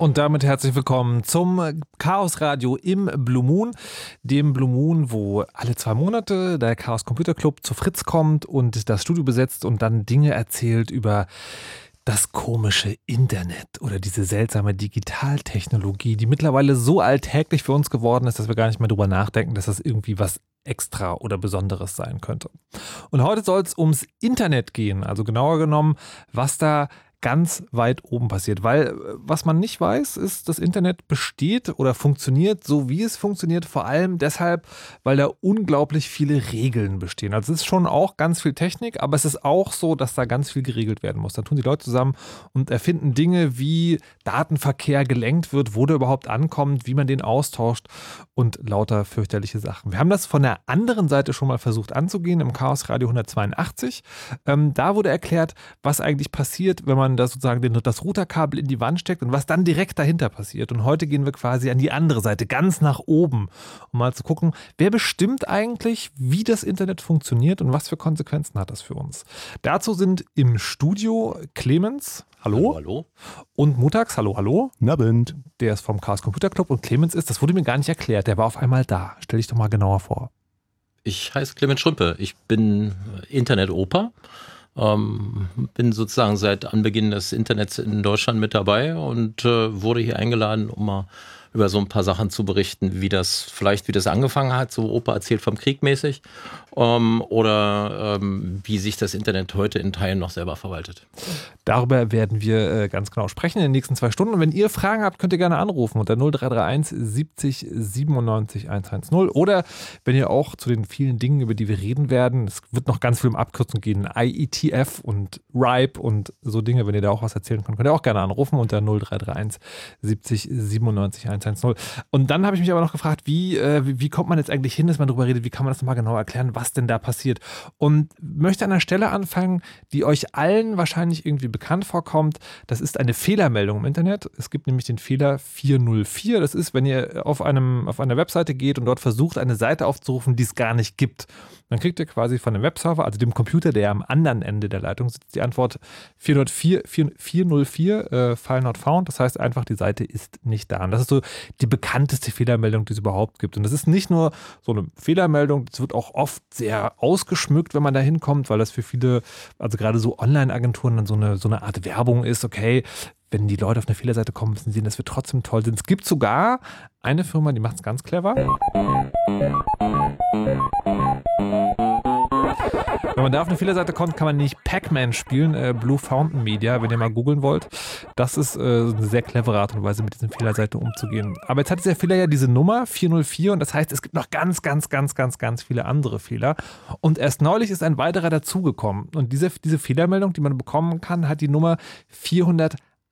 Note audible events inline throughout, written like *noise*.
Und damit herzlich willkommen zum Chaos Radio im Blue Moon, dem Blue Moon, wo alle zwei Monate der Chaos Computer Club zu Fritz kommt und das Studio besetzt und dann Dinge erzählt über das komische Internet oder diese seltsame Digitaltechnologie, die mittlerweile so alltäglich für uns geworden ist, dass wir gar nicht mehr drüber nachdenken, dass das irgendwie was extra oder Besonderes sein könnte. Und heute soll es ums Internet gehen, also genauer genommen, was da ganz weit oben passiert. Weil äh, was man nicht weiß, ist, das Internet besteht oder funktioniert so, wie es funktioniert, vor allem deshalb, weil da unglaublich viele Regeln bestehen. Also es ist schon auch ganz viel Technik, aber es ist auch so, dass da ganz viel geregelt werden muss. Da tun die Leute zusammen und erfinden Dinge, wie Datenverkehr gelenkt wird, wo der überhaupt ankommt, wie man den austauscht und lauter fürchterliche Sachen. Wir haben das von der anderen Seite schon mal versucht anzugehen im Chaos Radio 182. Ähm, da wurde erklärt, was eigentlich passiert, wenn man man das sozusagen den, das Routerkabel in die Wand steckt und was dann direkt dahinter passiert. Und heute gehen wir quasi an die andere Seite, ganz nach oben, um mal zu gucken, wer bestimmt eigentlich, wie das Internet funktioniert und was für Konsequenzen hat das für uns. Dazu sind im Studio Clemens. Hallo. Hallo, hallo. Und Mutax, hallo, hallo. Nabend. Der ist vom Chaos Computer Club und Clemens ist, das wurde mir gar nicht erklärt, der war auf einmal da. Stell dich doch mal genauer vor. Ich heiße Clemens Schrümpe. Ich bin Internet-Opa. Ähm, bin sozusagen seit Anbeginn des Internets in Deutschland mit dabei und äh, wurde hier eingeladen, um mal über so ein paar Sachen zu berichten, wie das vielleicht, wie das angefangen hat, so Opa erzählt vom Krieg mäßig, ähm, oder ähm, wie sich das Internet heute in Teilen noch selber verwaltet. Darüber werden wir äh, ganz genau sprechen in den nächsten zwei Stunden. Und wenn ihr Fragen habt, könnt ihr gerne anrufen unter 0331 70 97 110 oder wenn ihr auch zu den vielen Dingen, über die wir reden werden, es wird noch ganz viel um Abkürzungen gehen, IETF und RIPE und so Dinge, wenn ihr da auch was erzählen könnt, könnt ihr auch gerne anrufen unter 0331 70 97 110. 110. Und dann habe ich mich aber noch gefragt, wie, äh, wie, wie, kommt man jetzt eigentlich hin, dass man darüber redet, wie kann man das nochmal genau erklären, was denn da passiert. Und möchte an einer Stelle anfangen, die euch allen wahrscheinlich irgendwie bekannt vorkommt. Das ist eine Fehlermeldung im Internet. Es gibt nämlich den Fehler 404. Das ist, wenn ihr auf, einem, auf einer Webseite geht und dort versucht, eine Seite aufzurufen, die es gar nicht gibt. Dann kriegt ihr quasi von dem Webserver, also dem Computer, der am anderen Ende der Leitung sitzt, die Antwort 404, 404 äh, File not found. Das heißt einfach, die Seite ist nicht da. Und das ist so die bekannteste Fehlermeldung, die es überhaupt gibt. Und das ist nicht nur so eine Fehlermeldung, das wird auch oft sehr ausgeschmückt, wenn man da hinkommt, weil das für viele, also gerade so Online-Agenturen dann so eine, so eine Art Werbung ist, okay, wenn die Leute auf eine Fehlerseite kommen, müssen sie sehen, dass wir trotzdem toll sind. Es gibt sogar eine Firma, die macht es ganz clever. Wenn man da auf eine Fehlerseite kommt, kann man nicht Pac-Man spielen, äh, Blue Fountain Media, wenn ihr mal googeln wollt. Das ist äh, eine sehr clevere Art und Weise, mit diesen Fehlerseiten umzugehen. Aber jetzt hat dieser Fehler ja diese Nummer 404 und das heißt, es gibt noch ganz, ganz, ganz, ganz, ganz viele andere Fehler. Und erst neulich ist ein weiterer dazugekommen. Und diese, diese Fehlermeldung, die man bekommen kann, hat die Nummer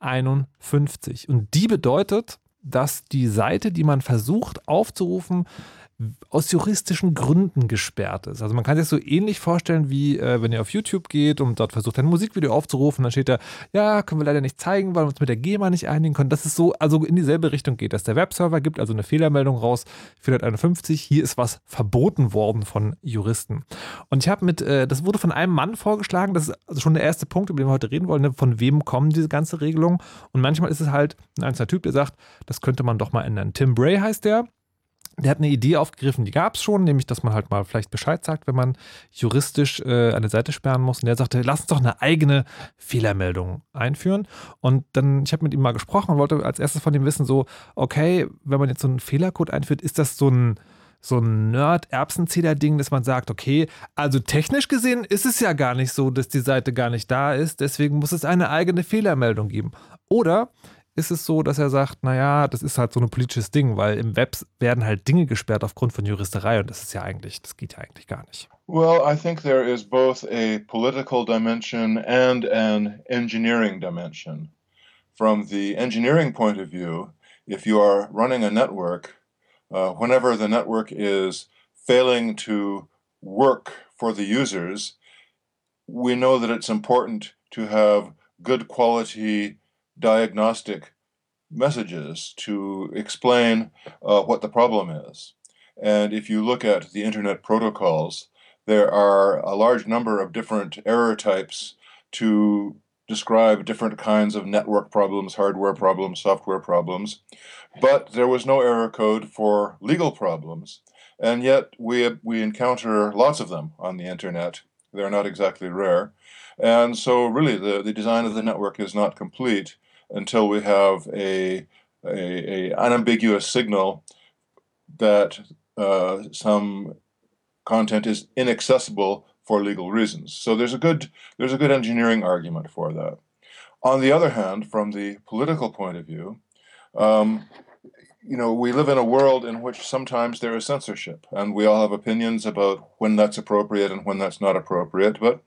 451. Und die bedeutet, dass die Seite, die man versucht aufzurufen, aus juristischen Gründen gesperrt ist. Also man kann sich das so ähnlich vorstellen, wie äh, wenn ihr auf YouTube geht und dort versucht, ein Musikvideo aufzurufen, dann steht da, ja, können wir leider nicht zeigen, weil wir uns mit der GEMA nicht einigen können. Das ist so, also in dieselbe Richtung geht das. Der Webserver gibt also eine Fehlermeldung raus, 451, hier ist was verboten worden von Juristen. Und ich habe mit, äh, das wurde von einem Mann vorgeschlagen, das ist also schon der erste Punkt, über den wir heute reden wollen, ne? von wem kommen diese ganze Regelung. Und manchmal ist es halt ein einzelner Typ, der sagt, das könnte man doch mal ändern. Tim Bray heißt der der hat eine Idee aufgegriffen, die gab es schon, nämlich, dass man halt mal vielleicht Bescheid sagt, wenn man juristisch äh, eine Seite sperren muss. Und der sagte, lass uns doch eine eigene Fehlermeldung einführen. Und dann, ich habe mit ihm mal gesprochen und wollte als erstes von ihm wissen, so, okay, wenn man jetzt so einen Fehlercode einführt, ist das so ein so ein Nerd-Erbsenzähler-Ding, dass man sagt, okay, also technisch gesehen ist es ja gar nicht so, dass die Seite gar nicht da ist, deswegen muss es eine eigene Fehlermeldung geben. Oder ist es so, dass er sagt, naja, das ist halt so ein politisches Ding, weil im Web werden halt Dinge gesperrt aufgrund von Juristerei und das ist ja eigentlich, das geht ja eigentlich gar nicht. Well, I think there is both a political dimension and an engineering dimension. From the engineering point of view, if you are running a network, uh, whenever the network is failing to work for the users, we know that it's important to have good quality diagnostic messages to explain uh, what the problem is. And if you look at the internet protocols, there are a large number of different error types to describe different kinds of network problems, hardware problems, software problems. But there was no error code for legal problems. And yet we, we encounter lots of them on the internet. They're not exactly rare. And so, really, the, the design of the network is not complete until we have a, a, a unambiguous signal that uh, some content is inaccessible for legal reasons. So there's a good there's a good engineering argument for that. On the other hand, from the political point of view, um, you know, we live in a world in which sometimes there is censorship, and we all have opinions about when that's appropriate and when that's not appropriate. But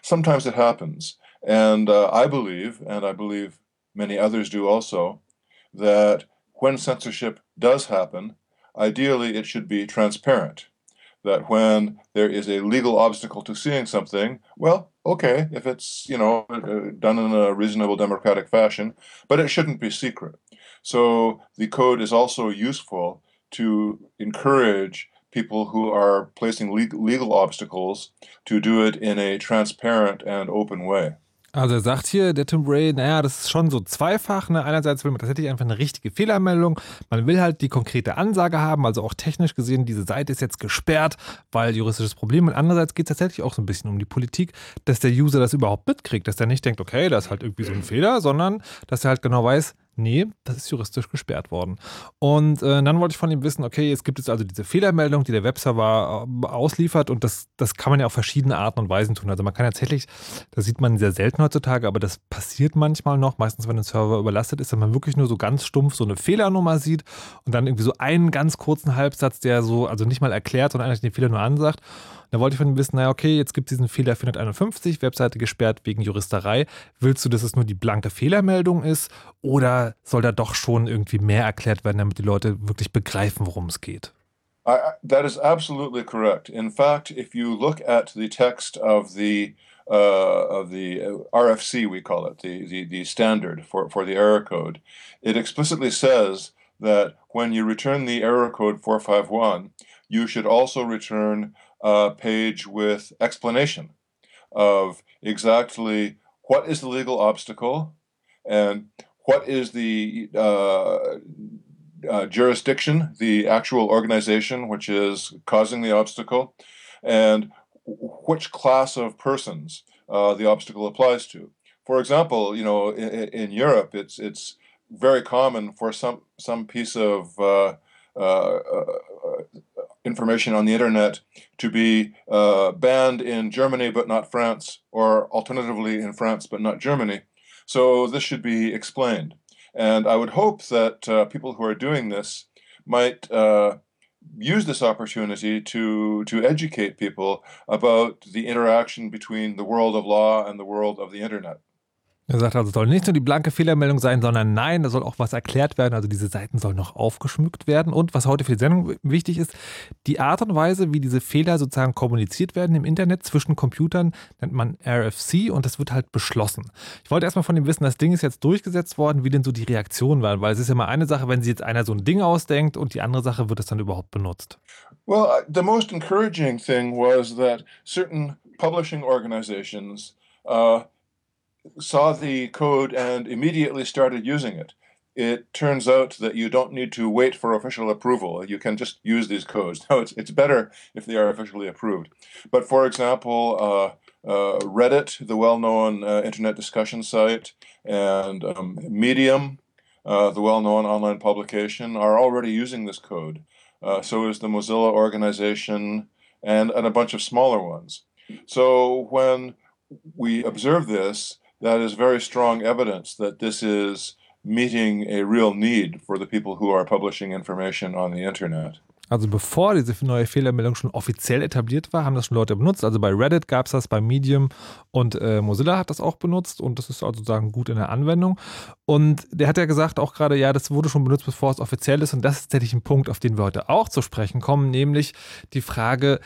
sometimes it happens, and uh, I believe, and I believe many others do also, that when censorship does happen, ideally it should be transparent. that when there is a legal obstacle to seeing something, well, okay, if it's, you know, uh, done in a reasonable democratic fashion, but it shouldn't be secret. So the code is also useful to encourage people who are placing legal obstacles to do it in a transparent and open way. Also er sagt hier, der Tim Bray, naja, das ist schon so zweifach. Ne? Einerseits will man tatsächlich einfach eine richtige Fehlermeldung. Man will halt die konkrete Ansage haben, also auch technisch gesehen, diese Seite ist jetzt gesperrt, weil juristisches Problem. Und andererseits geht es tatsächlich auch so ein bisschen um die Politik, dass der User das überhaupt mitkriegt, dass der nicht denkt, okay, da ist halt irgendwie so ein Fehler, sondern dass er halt genau weiß, Nee, das ist juristisch gesperrt worden. Und äh, dann wollte ich von ihm wissen, okay, es gibt jetzt also diese Fehlermeldung, die der Webserver äh, ausliefert und das, das kann man ja auf verschiedene Arten und Weisen tun. Also man kann tatsächlich, das sieht man sehr selten heutzutage, aber das passiert manchmal noch, meistens wenn ein Server überlastet ist, dass man wirklich nur so ganz stumpf so eine Fehlernummer sieht und dann irgendwie so einen ganz kurzen Halbsatz, der so, also nicht mal erklärt, sondern eigentlich den Fehler nur ansagt. Da wollte ich von ihm wissen, naja, okay, jetzt gibt es diesen Fehler 451, Webseite gesperrt wegen Juristerei. Willst du, dass es nur die blanke Fehlermeldung ist oder soll da doch schon irgendwie mehr erklärt werden, damit die Leute wirklich begreifen, worum es geht? I, that is absolutely correct. In fact, if you look at the text of the uh, of the uh, RFC, we call it the, the the standard for for the error code, it explicitly says that when you return the error code 451, you should also return uh, page with explanation of exactly what is the legal obstacle and what is the uh, uh, jurisdiction, the actual organization which is causing the obstacle, and which class of persons uh, the obstacle applies to. For example, you know, in, in, Europe, it's it's very common for some some piece of uh, uh, information on the internet to be uh, banned in Germany but not France, or alternatively in France but not Germany. So this should be explained. And I would hope that uh, people who are doing this might uh, use this opportunity to to educate people about the interaction between the world of law and the world of the internet. Er sagt also, es soll nicht nur die blanke Fehlermeldung sein, sondern nein, da soll auch was erklärt werden. Also diese Seiten sollen noch aufgeschmückt werden. Und was heute für die Sendung wichtig ist, die Art und Weise, wie diese Fehler sozusagen kommuniziert werden im Internet zwischen Computern, nennt man RFC und das wird halt beschlossen. Ich wollte erstmal von ihm wissen, das Ding ist jetzt durchgesetzt worden, wie denn so die Reaktionen waren, weil es ist ja mal eine Sache, wenn sich jetzt einer so ein Ding ausdenkt und die andere Sache, wird es dann überhaupt benutzt? Well, uh, the most encouraging thing was that certain publishing organizations uh, saw the code and immediately started using it. It turns out that you don't need to wait for official approval. You can just use these codes. *laughs* Now, it's, it's better if they are officially approved. But for example, uh, uh, Reddit, the well known uh, internet discussion site, and um, Medium, uh, the well known online publication, are already using this code. Uh, so is the Mozilla organization and, and a bunch of smaller ones. So when we observe this, that is very strong evidence that this is meeting a real need for the people who are publishing information on the internet. Also bevor diese neue Fehlermeldung schon offiziell etabliert war, haben das schon Leute benutzt. Also bei Reddit gab es das, bei Medium und äh, Mozilla hat das auch benutzt und das ist also sozusagen gut in der Anwendung. Und der hat ja gesagt auch gerade, ja, das wurde schon benutzt, bevor es offiziell ist und das ist tatsächlich ein Punkt, auf den wir heute auch zu sprechen kommen, nämlich die Frage,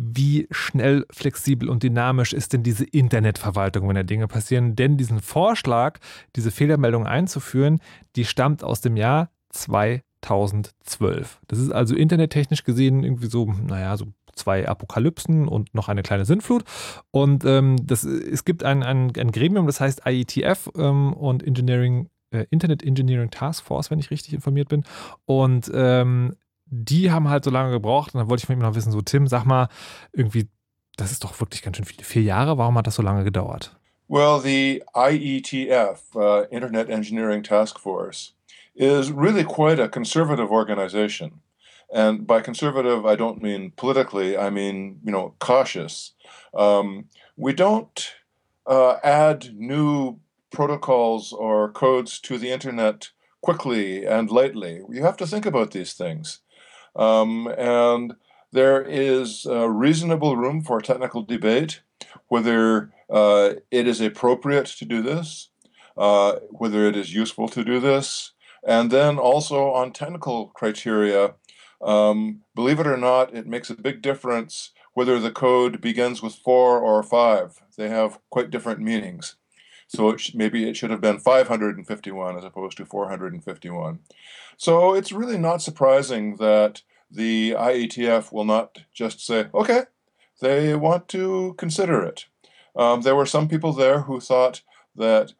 wie schnell, flexibel und dynamisch ist denn diese Internetverwaltung, wenn da Dinge passieren? Denn diesen Vorschlag, diese Fehlermeldung einzuführen, die stammt aus dem Jahr 2012. Das ist also internettechnisch gesehen irgendwie so, naja, so zwei Apokalypsen und noch eine kleine Sintflut. Und ähm, das, es gibt ein, ein, ein Gremium, das heißt IETF ähm, und Engineering äh, Internet Engineering Task Force, wenn ich richtig informiert bin. Und ähm, die haben halt so lange gebraucht und dann wollte ich von ihm noch wissen, so Tim, sag mal, irgendwie, das ist doch wirklich ganz schön viele, vier Jahre, warum hat das so lange gedauert? Well, the IETF, uh, Internet Engineering Task Force, is really quite a conservative organization. And by conservative, I don't mean politically, I mean, you know, cautious. Um, we don't uh, add new protocols or codes to the internet quickly and lightly. You have to think about these things. Um, and there is reasonable room for technical debate whether uh, it is appropriate to do this, uh, whether it is useful to do this, and then also on technical criteria. Um, believe it or not, it makes a big difference whether the code begins with four or five. They have quite different meanings. So it sh- maybe it should have been 551 as opposed to 451. So it's really not surprising that the IETF will not just say, okay, they want to consider it. Um, there were some people there who thought that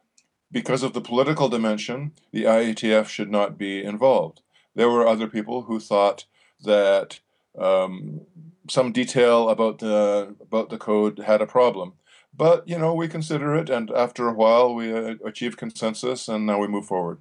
because of the political dimension, the IETF should not be involved. There were other people who thought that um, some detail about the about the code had a problem. But you know, we consider it, and after a while, we uh, achieve consensus, and now we move forward.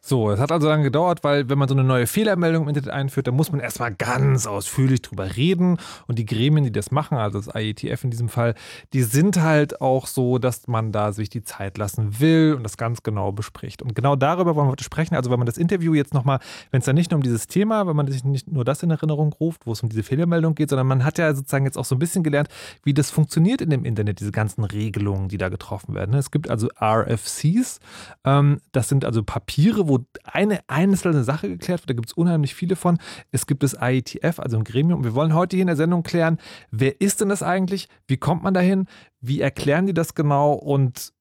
So, es hat also lange gedauert, weil wenn man so eine neue Fehlermeldung im Internet einführt, dann muss man erstmal ganz ausführlich drüber reden. Und die Gremien, die das machen, also das IETF in diesem Fall, die sind halt auch so, dass man da sich die Zeit lassen will und das ganz genau bespricht. Und genau darüber wollen wir heute sprechen. Also wenn man das Interview jetzt nochmal, wenn es dann nicht nur um dieses Thema, wenn man sich nicht nur das in Erinnerung ruft, wo es um diese Fehlermeldung geht, sondern man hat ja sozusagen jetzt auch so ein bisschen gelernt, wie das funktioniert in dem Internet, diese ganzen Regelungen, die da getroffen werden. Es gibt also RFCs, ähm, das sind also Papiere, wo eine einzelne Sache geklärt wird. Da gibt es unheimlich viele von. Es gibt das IETF, also ein Gremium. Wir wollen heute hier in der Sendung klären, wer ist denn das eigentlich? Wie kommt man dahin? Wie erklären die das genau? Und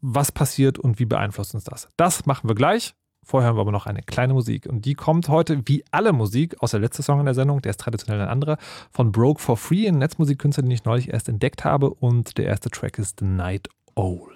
was passiert und wie beeinflusst uns das? Das machen wir gleich. Vorher haben wir aber noch eine kleine Musik. Und die kommt heute, wie alle Musik, aus der letzten Song in der Sendung, der ist traditionell ein anderer, von Broke for Free, ein Netzmusikkünstler, den ich neulich erst entdeckt habe. Und der erste Track ist The Night Owl.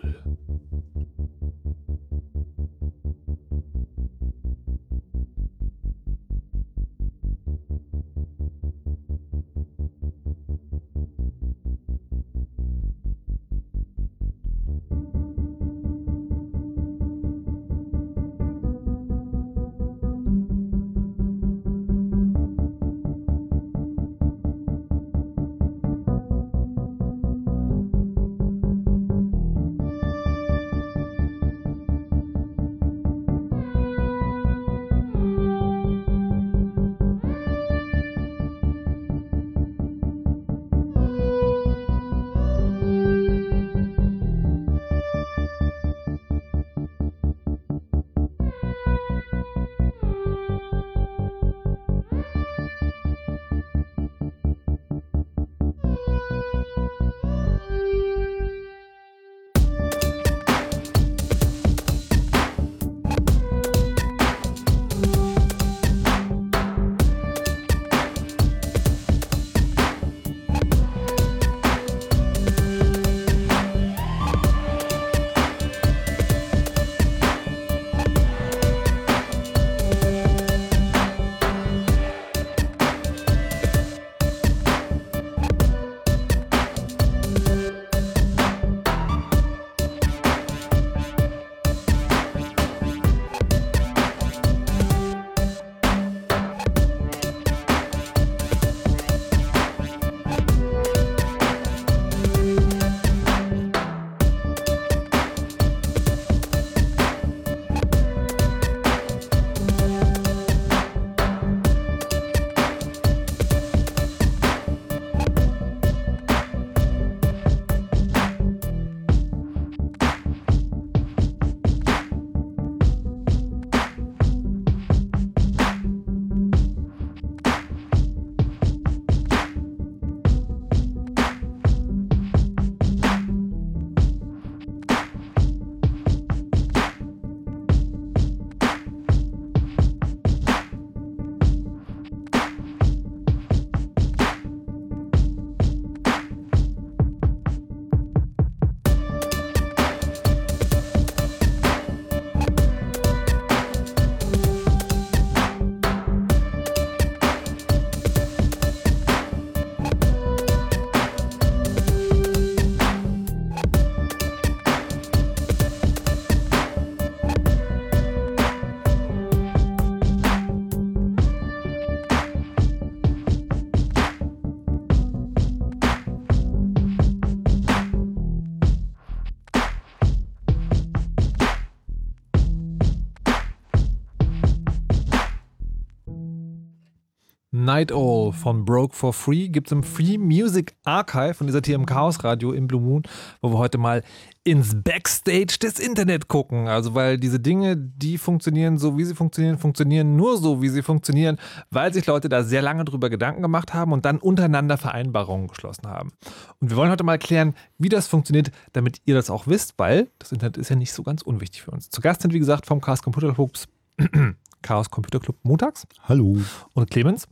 Night Owl von Broke for Free gibt es im Free Music Archive von dieser TM Chaos Radio im Blue Moon, wo wir heute mal ins Backstage des Internet gucken. Also weil diese Dinge, die funktionieren so, wie sie funktionieren, funktionieren nur so, wie sie funktionieren, weil sich Leute da sehr lange drüber Gedanken gemacht haben und dann untereinander Vereinbarungen geschlossen haben. Und wir wollen heute mal klären, wie das funktioniert, damit ihr das auch wisst, weil das Internet ist ja nicht so ganz unwichtig für uns. Zu Gast sind, wie gesagt, vom Chaos Computer Club, *clears throat* Chaos Computer Club montags. Hallo. Und Clemens,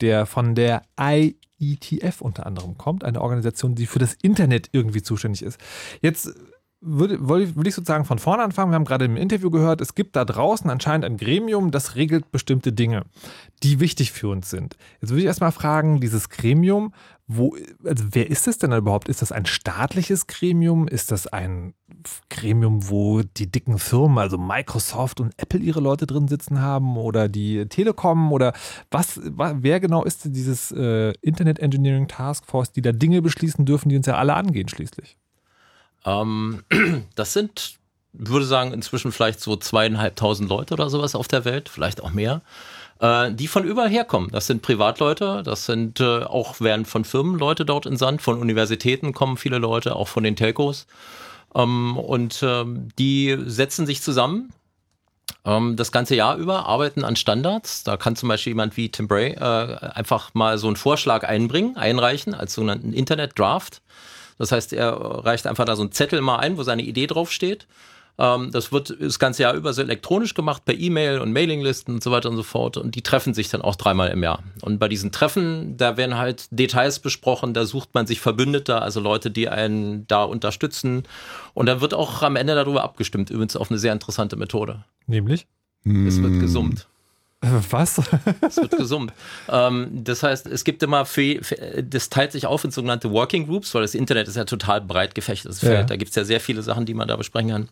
der von der IETF unter anderem kommt, eine Organisation, die für das Internet irgendwie zuständig ist. Jetzt würde, würde ich sozusagen von vorne anfangen. Wir haben gerade im Interview gehört, es gibt da draußen anscheinend ein Gremium, das regelt bestimmte Dinge, die wichtig für uns sind. Jetzt würde ich erstmal fragen, dieses Gremium, wo, also wer ist es denn überhaupt? Ist das ein staatliches Gremium? Ist das ein Gremium, wo die dicken Firmen, also Microsoft und Apple ihre Leute drin sitzen haben oder die Telekom oder was, wer genau ist dieses äh, Internet Engineering Task Force, die da Dinge beschließen dürfen, die uns ja alle angehen schließlich? Ähm, *clears throat* das sind, würde sagen, inzwischen vielleicht so zweieinhalbtausend Leute oder sowas auf der Welt, vielleicht auch mehr, äh, die von überall herkommen. Das sind Privatleute, das sind äh, auch, werden von Firmen Leute dort in Sand, von Universitäten kommen viele Leute, auch von den Telcos. Ähm, und ähm, die setzen sich zusammen ähm, das ganze Jahr über arbeiten an Standards. Da kann zum Beispiel jemand wie Tim Bray äh, einfach mal so einen Vorschlag einbringen, einreichen als sogenannten Internet Draft. Das heißt, er reicht einfach da so einen Zettel mal ein, wo seine Idee draufsteht. Ähm, das wird das ganze Jahr über so elektronisch gemacht, per E-Mail und Mailinglisten und so weiter und so fort. Und die treffen sich dann auch dreimal im Jahr. Und bei diesen Treffen, da werden halt Details besprochen, da sucht man sich Verbündeter, also Leute, die einen da unterstützen. Und dann wird auch am Ende darüber abgestimmt, übrigens auf eine sehr interessante Methode. Nämlich? Es wird gesummt. *laughs* Was? es wird gesummt. Ähm, das heißt, es gibt immer, für, für, das teilt sich auf in sogenannte Working Groups, weil das Internet ist ja total breit gefächertes Feld. Ja. Da gibt es ja sehr viele Sachen, die man da besprechen kann.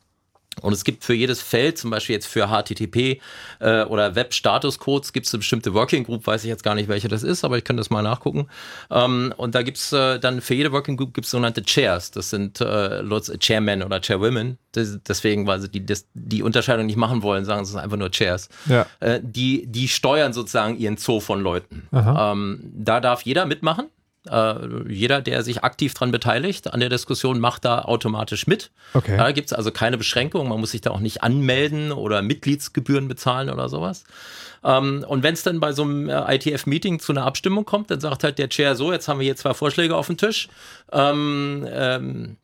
Und es gibt für jedes Feld, zum Beispiel jetzt für HTTP äh, oder Web-Status-Codes, gibt es eine bestimmte Working Group, weiß ich jetzt gar nicht, welche das ist, aber ich kann das mal nachgucken. Ähm, und da gibt es äh, dann für jede Working Group gibt's sogenannte Chairs. Das sind äh, Chairmen oder Chairwomen. Das, deswegen, weil sie die, das, die Unterscheidung nicht machen wollen, sagen sie es einfach nur Chairs. Ja. Äh, die, die steuern sozusagen ihren Zoo von Leuten. Ähm, da darf jeder mitmachen. Äh, jeder, der sich aktiv daran beteiligt, an der Diskussion, macht da automatisch mit. Okay. Da gibt es also keine Beschränkung. Man muss sich da auch nicht anmelden oder Mitgliedsgebühren bezahlen oder sowas. Ähm, und wenn es dann bei so einem äh, ITF-Meeting zu einer Abstimmung kommt, dann sagt halt der Chair so, jetzt haben wir hier zwei Vorschläge auf dem Tisch. Ähm, ähm,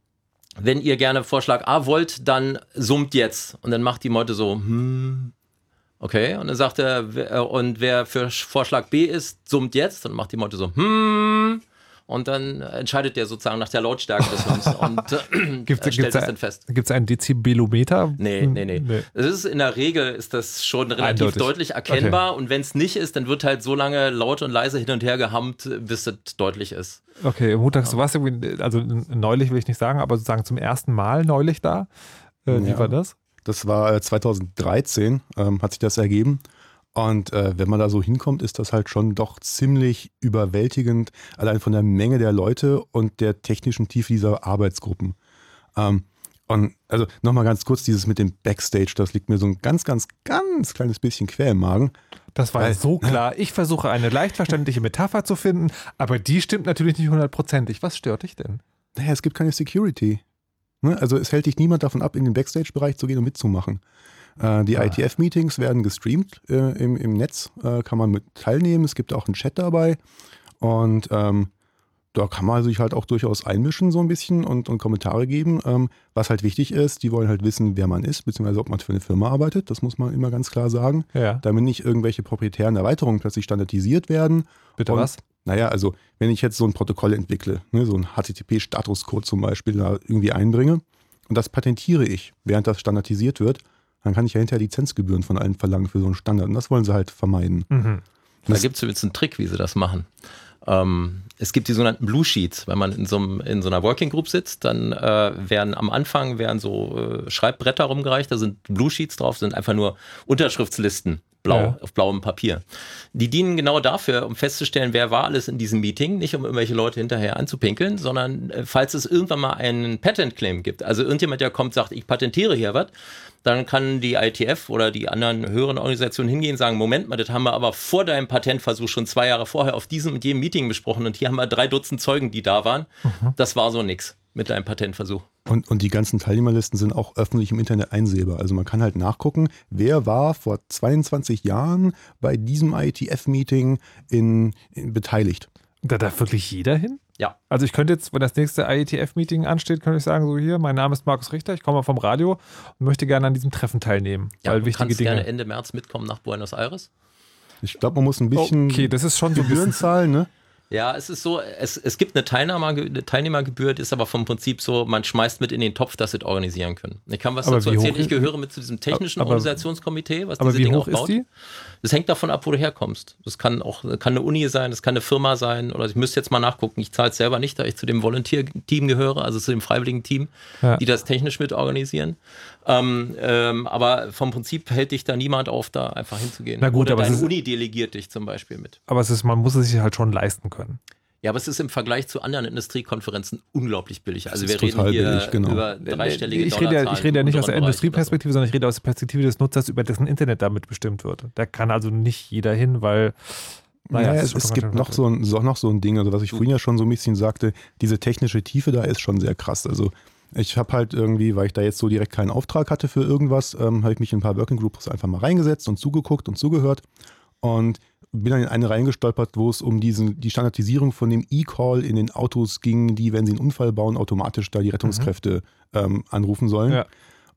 wenn ihr gerne Vorschlag A wollt, dann summt jetzt. Und dann macht die Meute so, hm, Okay, und dann sagt er, äh, und wer für Vorschlag B ist, summt jetzt. Dann macht die Meute so, hm und dann entscheidet der sozusagen nach der Lautstärke des Hums *laughs* und äh, gibt's, stellt gibt's das dann fest. Gibt es einen Dezibelometer? Nee, nee, nee. nee. Es ist in der Regel ist das schon relativ Eindeutig. deutlich erkennbar okay. und wenn es nicht ist, dann wird halt so lange laut und leise hin und her gehammt, bis es deutlich ist. Okay, Montags, ja. du warst irgendwie, also neulich will ich nicht sagen, aber sozusagen zum ersten Mal neulich da. Äh, wie ja. war das? Das war 2013, äh, ähm, hat sich das ergeben. Und äh, wenn man da so hinkommt, ist das halt schon doch ziemlich überwältigend, allein von der Menge der Leute und der technischen Tiefe dieser Arbeitsgruppen. Ähm, und also nochmal ganz kurz, dieses mit dem Backstage, das liegt mir so ein ganz, ganz, ganz kleines bisschen quer im Magen. Das war Weil, so klar. Ich versuche eine leicht verständliche Metapher zu finden, aber die stimmt natürlich nicht hundertprozentig. Was stört dich denn? Naja, es gibt keine Security. Ne? Also es hält dich niemand davon ab, in den Backstage-Bereich zu gehen und mitzumachen. Äh, die ah. ITF-Meetings werden gestreamt äh, im, im Netz, äh, kann man mit teilnehmen. Es gibt auch einen Chat dabei und ähm, da kann man sich halt auch durchaus einmischen so ein bisschen und, und Kommentare geben. Ähm, was halt wichtig ist, die wollen halt wissen, wer man ist, beziehungsweise ob man für eine Firma arbeitet. Das muss man immer ganz klar sagen. Ja. Damit nicht irgendwelche proprietären Erweiterungen plötzlich standardisiert werden. Bitte und, was? Naja, also wenn ich jetzt so ein Protokoll entwickle, ne, so ein HTTP-Statuscode zum Beispiel da irgendwie einbringe und das patentiere ich, während das standardisiert wird, dann kann ich ja hinterher Lizenzgebühren von allen verlangen für so einen Standard. Und das wollen sie halt vermeiden. Mhm. Da gibt es übrigens einen Trick, wie sie das machen. Ähm, es gibt die sogenannten Blue Sheets. Wenn man in so, einem, in so einer Working Group sitzt, dann äh, werden am Anfang werden so äh, Schreibbretter rumgereicht, da sind Blue Sheets drauf, sind einfach nur Unterschriftslisten blau, Ja. auf blauem Papier. Die dienen genau dafür, um festzustellen, wer war alles in diesem Meeting, nicht um irgendwelche Leute hinterher anzupinkeln, sondern äh, falls es irgendwann mal einen Patent-Claim gibt, also irgendjemand, der kommt, sagt, ich patentiere hier was, dann kann die ITF oder die anderen höheren Organisationen hingehen und sagen, Moment mal, das haben wir aber vor deinem Patentversuch schon zwei Jahre vorher auf diesem und jedem Meeting besprochen und hier haben wir drei Dutzend Zeugen, die da waren. Das war so nix mit deinem Patentversuch. Und, und die ganzen Teilnehmerlisten sind auch öffentlich im Internet einsehbar. Also man kann halt nachgucken, wer war vor 22 Jahren bei diesem IETF-Meeting in, in beteiligt. Da darf wirklich jeder hin? Ja. Also ich könnte jetzt, wenn das nächste IETF-Meeting ansteht, könnte ich sagen, so hier, mein Name ist Markus Richter, ich komme vom Radio und möchte gerne an diesem Treffen teilnehmen. Ja, weil du wichtige kannst Dinge. gerne Ende März mitkommen nach Buenos Aires. Ich glaube, man muss ein bisschen okay, das ist schon so ein Gebühren bisschen. zahlen, ne? Ja, es ist so, es, es gibt eine, Teilnahme, eine Teilnehmergebühr, die ist aber vom Prinzip so, man schmeißt mit in den Topf, dass sie es organisieren können. Ich kann was Aber dazu erzählen, ich ist- gehöre mit zu diesem technischen Aber- Organisationskomitee, was Aber diese wie Dinge hoch auch ist baut. die? Das hängt davon ab, wo du herkommst. Das kann auch kann eine Uni sein, das kann eine Firma sein oder ich müsste jetzt mal nachgucken. Ich zahle es selber nicht, da ich zu dem Volunteer-Team gehöre, also zu dem freiwilligen Team, Ja. die das technisch mit organisieren. Ähm, ähm, aber vom Prinzip hält dich da niemand auf, da einfach hinzugehen. Na gut, oder aber deine Uni delegiert dich zum Beispiel mit. Aber es ist, man muss es sich halt schon leisten können. Ja, aber es ist im Vergleich zu anderen Industriekonferenzen unglaublich billig. Also ist wir reden total hier billig, genau. über dreistellige ich rede, ja, ich rede ja nicht aus der. Industrieperspektive, sondern ich rede aus der Perspektive des Nutzers, über dessen Internet damit bestimmt wird. Da kann also nicht jeder hin, weil Naja, es es, es gibt noch so, ein, so, noch so ein Ding, also was ich vorhin ja schon so ein bisschen sagte, diese technische Tiefe da ist schon sehr krass. Also ich habe halt irgendwie, weil ich da jetzt so direkt keinen Auftrag hatte für irgendwas, ähm, habe ich mich in ein paar Working Groups einfach mal reingesetzt und zugeguckt und zugehört und bin dann in eine reingestolpert, wo es um diesen, die Standardisierung von dem E-Call in den Autos ging, die, wenn sie einen Unfall bauen, automatisch da die Rettungskräfte ähm, anrufen sollen. Ja.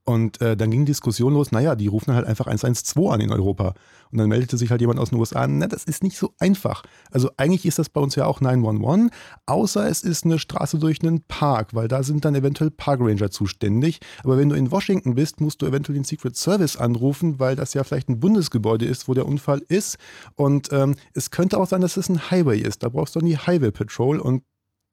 Und äh, dann ging Diskussion los, naja, die rufen halt einfach 112 an in Europa. Und dann meldete sich halt jemand aus den USA, na, das ist nicht so einfach. Also eigentlich ist das bei uns ja auch 911, außer es ist eine Straße durch einen Park, weil da sind dann eventuell Parkranger zuständig. Aber wenn du in Washington bist, musst du eventuell den Secret Service anrufen, weil das ja vielleicht ein Bundesgebäude ist, wo der Unfall ist. Und ähm, es könnte auch sein, dass es ein Highway ist. Da brauchst du dann die Highway Patrol und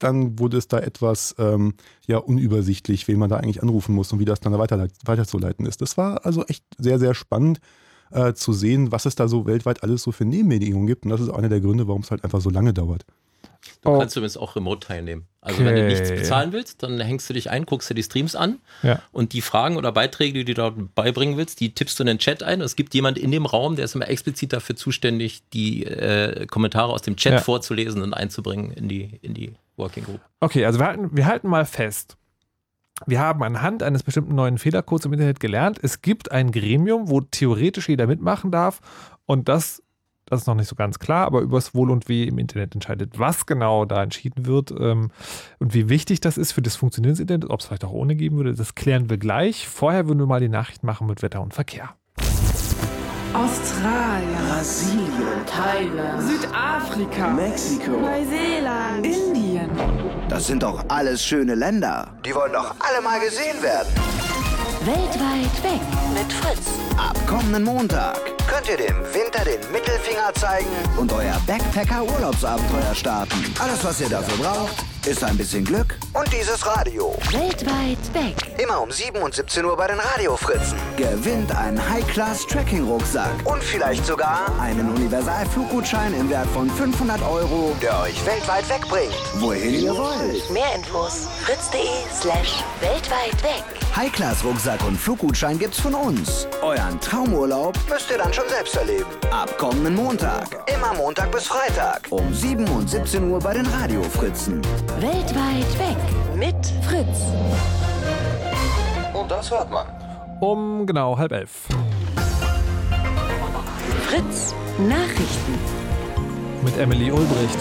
dann wurde es da etwas ähm, ja, unübersichtlich, wen man da eigentlich anrufen muss und wie das dann weiter, weiterzuleiten ist. Das war also echt sehr, sehr spannend äh, zu sehen, was es da so weltweit alles so für Nebenbedingungen gibt. Und das ist auch einer der Gründe, warum es halt einfach so lange dauert. Du Oh. kannst übrigens auch remote teilnehmen. Also wenn du nichts Okay. bezahlen willst, dann hängst du dich ein, guckst dir die Streams an Ja. und die Fragen oder Beiträge, die du dort beibringen willst, die tippst du in den Chat ein. Es gibt jemand in dem Raum, der ist immer explizit dafür zuständig, die äh, Kommentare aus dem Chat Ja. vorzulesen und einzubringen in die, in die Working Group. Okay, also wir halten, wir halten mal fest. Wir haben anhand eines bestimmten neuen Fehlercodes im Internet gelernt, es gibt ein Gremium, wo theoretisch jeder mitmachen darf und das, das ist noch nicht so ganz klar, aber übers Wohl und Weh im Internet entscheidet. Was genau da entschieden wird ähm, und wie wichtig das ist für das Funktionieren des Internets, ob es vielleicht auch ohne geben würde, das klären wir gleich. Vorher würden wir mal die Nachricht machen mit Wetter und Verkehr. Australien, Brasilien, Thailand, Südafrika, Mexiko. Neuseeland, Indien. Das sind doch alles schöne Länder. Die wollen doch alle mal gesehen werden. Weltweit weg mit Fritz. Ab kommenden Montag könnt ihr dem Winter den Mittelfinger zeigen und euer Backpacker-Urlaubsabenteuer starten. Alles, was ihr dafür braucht, ist ein bisschen Glück und dieses Radio. Weltweit weg. Immer um 7 und 17 Uhr bei den Radiofritzen. Gewinnt einen High-Class-Tracking-Rucksack und vielleicht sogar einen Universal-Fluggutschein im Wert von 500 Euro, der euch weltweit wegbringt. Wohin ihr wollt. Mehr Infos fritz.de slash weltweit weg. High-Class-Rucksack und Fluggutschein gibt's von uns. Euren Traumurlaub müsst ihr dann schon selbst erleben. Ab kommenden Montag. Immer Montag bis Freitag. Um 7 und 17 Uhr bei den Radiofritzen. Weltweit weg mit Fritz. Und das hört man. Um genau halb elf. Fritz Nachrichten. Mit Emily Ulbricht.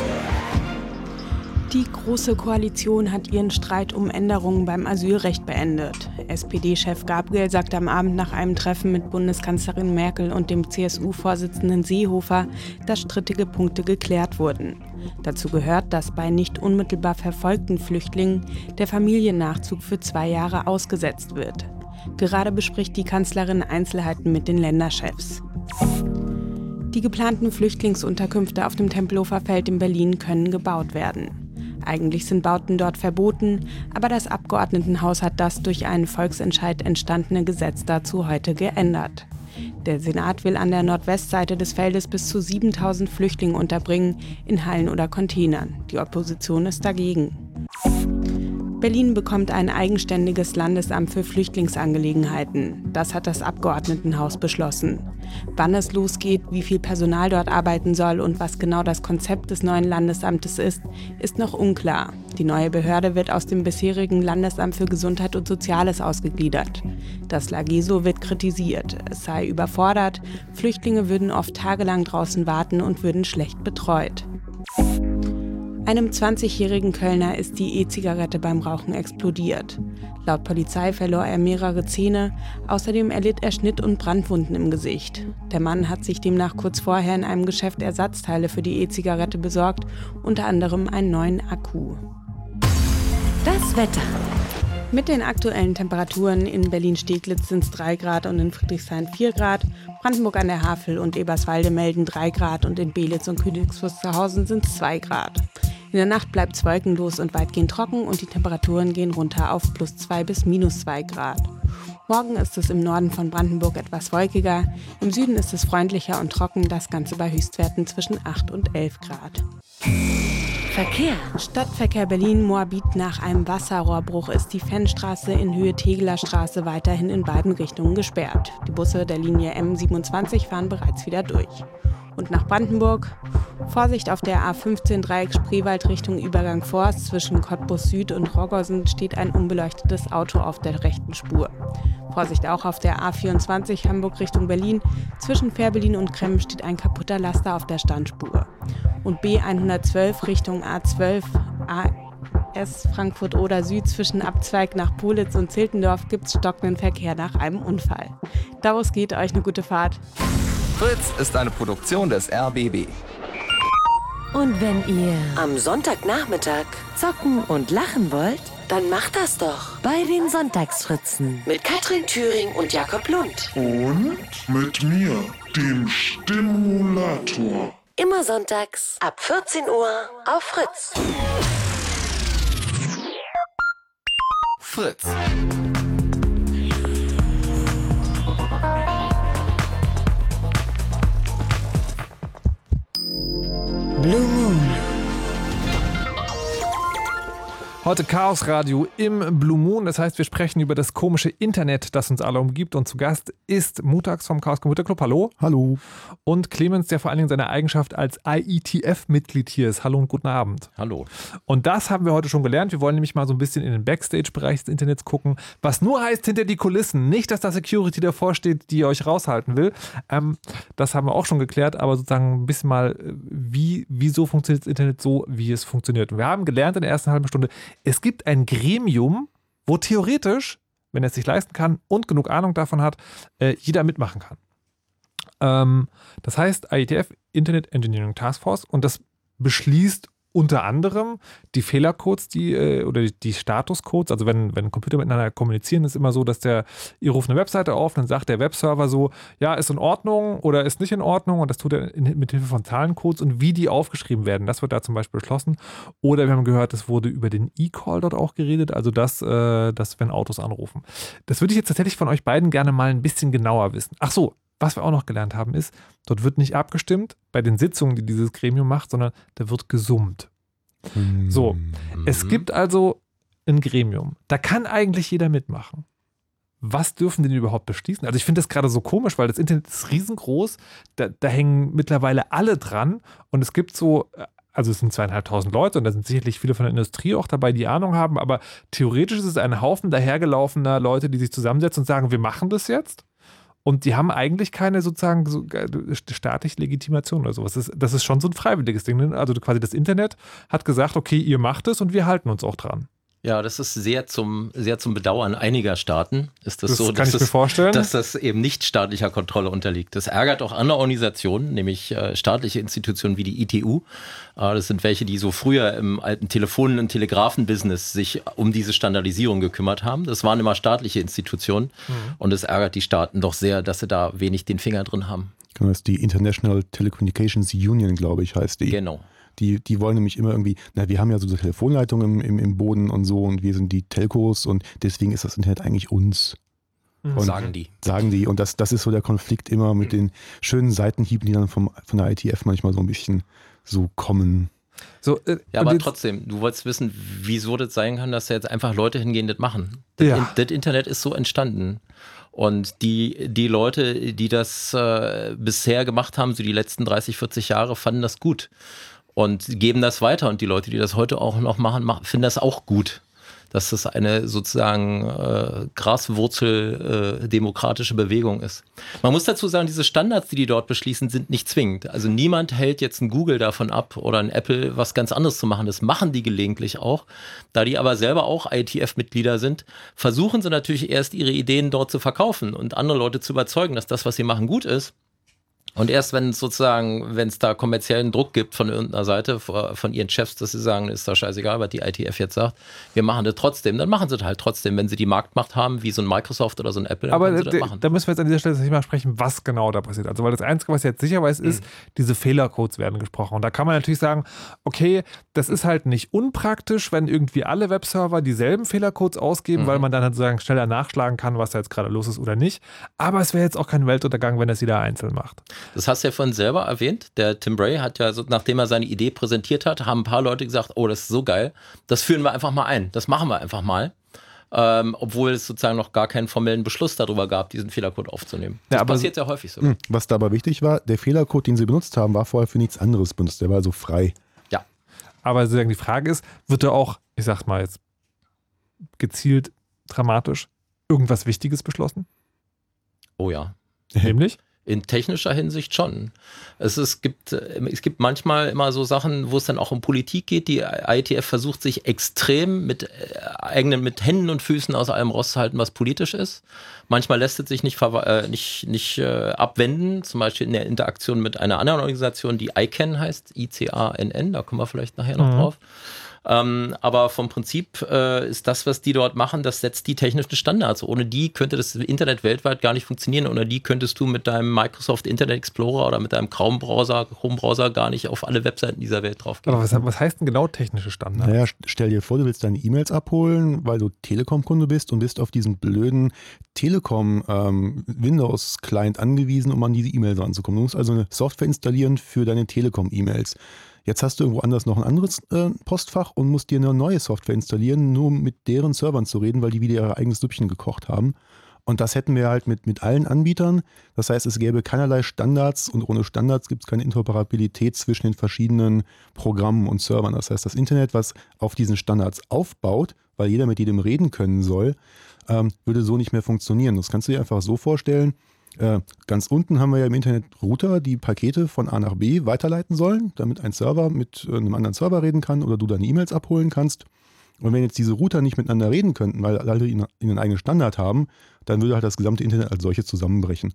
Die Große Koalition hat ihren Streit um Änderungen beim Asylrecht beendet. SPD-Chef Gabriel sagte am Abend nach einem Treffen mit Bundeskanzlerin Merkel und dem CSU-Vorsitzenden Seehofer, dass strittige Punkte geklärt wurden. Dazu gehört, dass bei nicht unmittelbar verfolgten Flüchtlingen der Familiennachzug für zwei Jahre ausgesetzt wird. Gerade bespricht die Kanzlerin Einzelheiten mit den Länderchefs. Die geplanten Flüchtlingsunterkünfte auf dem Tempelhofer Feld in Berlin können gebaut werden. Eigentlich sind Bauten dort verboten, aber das Abgeordnetenhaus hat das durch einen Volksentscheid entstandene Gesetz dazu heute geändert. Der Senat will an der Nordwestseite des Feldes bis zu 7000 Flüchtlinge unterbringen, in Hallen oder Containern. Die Opposition ist dagegen. Berlin bekommt ein eigenständiges Landesamt für Flüchtlingsangelegenheiten. Das hat das Abgeordnetenhaus beschlossen. Wann es losgeht, wie viel Personal dort arbeiten soll und was genau das Konzept des neuen Landesamtes ist, ist noch unklar. Die neue Behörde wird aus dem bisherigen Landesamt für Gesundheit und Soziales ausgegliedert. Das Lageso wird kritisiert. Es sei überfordert, Flüchtlinge würden oft tagelang draußen warten und würden schlecht betreut. Einem 20-jährigen Kölner ist die E-Zigarette beim Rauchen explodiert. Laut Polizei verlor er mehrere Zähne, außerdem erlitt er Schnitt- und Brandwunden im Gesicht. Der Mann hat sich demnach kurz vorher in einem Geschäft Ersatzteile für die E-Zigarette besorgt, unter anderem einen neuen Akku. Das Wetter. Mit den aktuellen Temperaturen in Berlin-Steglitz sind es 3 Grad und in Friedrichshain 4 Grad. Brandenburg an der Havel und Eberswalde melden 3 Grad und in Belitz und Königs Wusterhausen sind es 2 Grad. In der Nacht bleibt es wolkenlos und weitgehend trocken und die Temperaturen gehen runter auf plus 2 bis minus 2 Grad. Morgen ist es im Norden von Brandenburg etwas wolkiger, im Süden ist es freundlicher und trocken, das Ganze bei Höchstwerten zwischen 8 und 11 Grad. Verkehr. Stadtverkehr Berlin-Moabit nach einem Wasserrohrbruch ist die Fennstraße in Höhe Tegeler Straße weiterhin in beiden Richtungen gesperrt. Die Busse der Linie M27 fahren bereits wieder durch. Und nach Brandenburg. Vorsicht auf der A15 Dreieck Spreewald Richtung Übergang Forst. Zwischen Cottbus Süd und Roggersen steht ein unbeleuchtetes Auto auf der rechten Spur. Vorsicht auch auf der A24 Hamburg Richtung Berlin. Zwischen Fährberlin und Kremmen steht ein kaputter Laster auf der Standspur. Und B112 Richtung A12 AS Frankfurt oder Süd zwischen Abzweig nach Politz und Ziltendorf gibt es stockenden Verkehr nach einem Unfall. Daraus geht euch eine gute Fahrt. Fritz ist eine Produktion des RBB. Und wenn ihr am Sonntagnachmittag zocken und lachen wollt, dann macht das doch bei den Sonntagsfritzen mit Katrin Thüring und Jakob Lund. Und mit mir, dem Stimulator. Immer sonntags ab 14 Uhr auf Fritz. Fritz. Blue Moon. Heute Chaos Radio im Blue Moon. Das heißt, wir sprechen über das komische Internet, das uns alle umgibt. Und zu Gast ist Mutax vom Chaos Computer Club. Hallo. Hallo. Und Clemens, der vor allen Dingen seine Eigenschaft als IETF-Mitglied hier ist. Hallo und guten Abend. Hallo. Und das haben wir heute schon gelernt. Wir wollen nämlich mal so ein bisschen in den Backstage-Bereich des Internets gucken, was nur heißt hinter die Kulissen. Nicht, dass da Security davor steht, die euch raushalten will. Ähm, das haben wir auch schon geklärt, aber sozusagen ein bisschen mal, wie, wieso funktioniert das Internet so, wie es funktioniert. Und wir haben gelernt in der ersten halben Stunde, es gibt ein Gremium, wo theoretisch, wenn er es sich leisten kann und genug Ahnung davon hat, äh, jeder mitmachen kann. Ähm, das heißt IETF, Internet Engineering Task Force, und das beschließt unter anderem die Fehlercodes, die äh, oder die, Statuscodes, also wenn, wenn Computer miteinander kommunizieren, ist immer so, dass der, ihr ruft eine Webseite auf, dann sagt der Webserver so, ja, ist in Ordnung oder ist nicht in Ordnung und das tut er mit Hilfe von Zahlencodes und wie die aufgeschrieben werden, das wird da zum Beispiel beschlossen. Oder wir haben gehört, es wurde über den E-Call dort auch geredet, also das, äh, das, wenn Autos anrufen. Das würde ich jetzt tatsächlich von euch beiden gerne mal ein bisschen genauer wissen. Ach so, was wir auch noch gelernt haben, ist, dort wird nicht abgestimmt bei den Sitzungen, die dieses Gremium macht, sondern da wird gesummt. So, es gibt also ein Gremium. Da kann eigentlich jeder mitmachen. Was dürfen denn überhaupt beschließen? Also ich finde das gerade so komisch, weil das Internet ist riesengroß. Da, da hängen mittlerweile alle dran und es gibt so also es sind zweieinhalbtausend Leute und da sind sicherlich viele von der Industrie auch dabei, die Ahnung haben, aber theoretisch ist es ein Haufen dahergelaufener Leute, die sich zusammensetzen und sagen, wir machen das jetzt. Und die haben eigentlich keine sozusagen so staatliche Legitimation oder sowas. Das ist, das ist schon so ein freiwilliges Ding. Ne? Also quasi das Internet hat gesagt, okay, ihr macht es und wir halten uns auch dran. Ja, das ist sehr zum, sehr zum Bedauern einiger Staaten. Ist das, Das so, kann dass, ich mir das, vorstellen. dass das eben nicht staatlicher Kontrolle unterliegt. Das ärgert auch andere Organisationen, nämlich äh, staatliche Institutionen wie die ITU. Äh, das sind welche, die so früher im alten Telefonen- und Telegrafenbusiness sich um diese Standardisierung gekümmert haben. Das waren immer staatliche Institutionen Mhm. und es ärgert die Staaten doch sehr, dass sie da wenig den Finger drin haben. Genau, Das ist die International Telecommunications Union, glaube ich, heißt die. Genau. Die, die wollen nämlich immer irgendwie, na, wir haben ja so eine Telefonleitung im, im, im Boden und so und wir sind die Telcos und deswegen ist das Internet eigentlich uns. Und sagen die. Sagen die. Und das, das ist so der Konflikt immer mit den schönen Seitenhieben, die dann vom, von der ITF manchmal so ein bisschen so kommen. So, äh, Ja, aber jetzt- trotzdem, du wolltest wissen, wieso das sein kann, dass da jetzt einfach Leute hingehen, das machen. Das, Ja. In, das Internet ist so entstanden. Und die, die Leute, die das äh, bisher gemacht haben, so die letzten 30, 40 Jahre, fanden das gut und geben das weiter. Und die Leute, die das heute auch noch machen, machen finden das auch gut. Dass das eine sozusagen äh, Graswurzel äh, Bewegung ist. Man muss dazu sagen, diese Standards, die die dort beschließen, sind nicht zwingend. Also niemand hält jetzt ein Google davon ab oder ein Apple, was ganz anderes zu machen. Das machen die gelegentlich auch. Da die aber selber auch ITF-Mitglieder sind, versuchen sie natürlich erst ihre Ideen dort zu verkaufen und andere Leute zu überzeugen, dass das, was sie machen, gut ist. Und erst wenn es sozusagen, wenn es da kommerziellen Druck gibt von irgendeiner Seite, von ihren Chefs, dass sie sagen, ist doch scheißegal, was die ITF jetzt sagt, wir machen das trotzdem, dann machen sie das halt trotzdem. Wenn sie die Marktmacht haben, wie so ein Microsoft oder so ein Apple, Aber können sie das d- machen. da müssen wir jetzt an dieser Stelle nicht mal sprechen, was genau da passiert. Also, weil das Einzige, was jetzt sicher weiß, Mhm. ist, diese Fehlercodes werden gesprochen. Und da kann man natürlich sagen, okay, das ist halt nicht unpraktisch, wenn irgendwie alle Webserver dieselben Fehlercodes ausgeben, Mhm. weil man dann halt sozusagen schneller nachschlagen kann, was da jetzt gerade los ist oder nicht. Aber es wäre jetzt auch kein Weltuntergang, wenn das jeder einzeln macht. Das hast du ja vorhin selber erwähnt. Der Tim Bray hat ja, so, nachdem er seine Idee präsentiert hat, haben ein paar Leute gesagt, oh, das ist so geil, das führen wir einfach mal ein. Das machen wir einfach mal. Ähm, obwohl es sozusagen noch gar keinen formellen Beschluss darüber gab, diesen Fehlercode aufzunehmen. Das aber- passiert sehr häufig so. Hm, Was da aber wichtig war, der Fehlercode, den sie benutzt haben, war vorher für nichts anderes benutzt. Der war also frei. Ja. Aber sozusagen die Frage ist, wird da auch, ich sag mal jetzt gezielt dramatisch, irgendwas Wichtiges beschlossen? Oh ja. Nämlich? In technischer Hinsicht schon. Es, ist, gibt, es gibt manchmal immer so Sachen, wo es dann auch um Politik geht. Die IETF versucht sich extrem mit äh, eigenen, mit Händen und Füßen aus allem rauszuhalten, was politisch ist. Manchmal lässt es sich nicht, äh, nicht, nicht äh, abwenden, zum Beispiel in der Interaktion mit einer anderen Organisation, die ICANN heißt, I-C-A-N-N, da kommen wir vielleicht nachher noch Mhm. drauf. Ähm, aber vom Prinzip äh, ist das, was die dort machen, das setzt die technischen Standards. Ohne die könnte das Internet weltweit gar nicht funktionieren. Ohne die könntest du mit deinem Microsoft Internet Explorer oder mit deinem Chrome-Browser Chrome -Browser gar nicht auf alle Webseiten dieser Welt draufgehen. Aber was, was heißt denn genau technische Standards? Naja, st- stell dir vor, du willst deine E-Mails abholen, weil du Telekom-Kunde bist und bist auf diesen blöden Telekom-Windows-Client angewiesen, um an diese E-Mails ranzukommen. Du musst also eine Software installieren für deine Telekom-E-Mails. Jetzt hast du irgendwo anders noch ein anderes äh, Postfach und musst dir eine neue Software installieren, nur um mit deren Servern zu reden, weil die wieder ihr eigenes Süppchen gekocht haben. Und das hätten wir halt mit, mit allen Anbietern. Das heißt, es gäbe keinerlei Standards und ohne Standards gibt es keine Interoperabilität zwischen den verschiedenen Programmen und Servern. Das heißt, das Internet, was auf diesen Standards aufbaut, weil jeder mit jedem reden können soll, ähm, würde so nicht mehr funktionieren. Das kannst du dir einfach so vorstellen. Äh, ganz unten haben wir ja im Internet Router, die Pakete von A nach B weiterleiten sollen, damit ein Server mit äh, einem anderen Server reden kann oder du deine E-Mails abholen kannst. Und wenn jetzt diese Router nicht miteinander reden könnten, weil alle ihren eigenen Standard haben, dann würde halt das gesamte Internet als solches zusammenbrechen.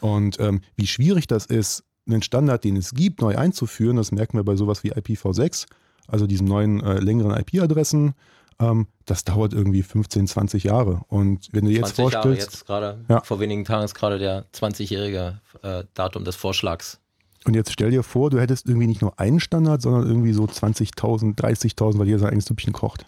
Und ähm, wie schwierig das ist, einen Standard, den es gibt, neu einzuführen, das merken wir bei sowas wie IPv6, also diesen neuen äh, längeren IP-Adressen. Ähm, das dauert irgendwie 15, 20 Jahre. Und wenn du jetzt 20 Jahre vorstellst, jetzt gerade, Ja. vor wenigen Tagen ist gerade der 20-jährige äh, Datum des Vorschlags. Und jetzt stell dir vor, du hättest irgendwie nicht nur einen Standard, sondern irgendwie so 20.000, 30.000, weil jeder sein eigenes Süppchen kocht.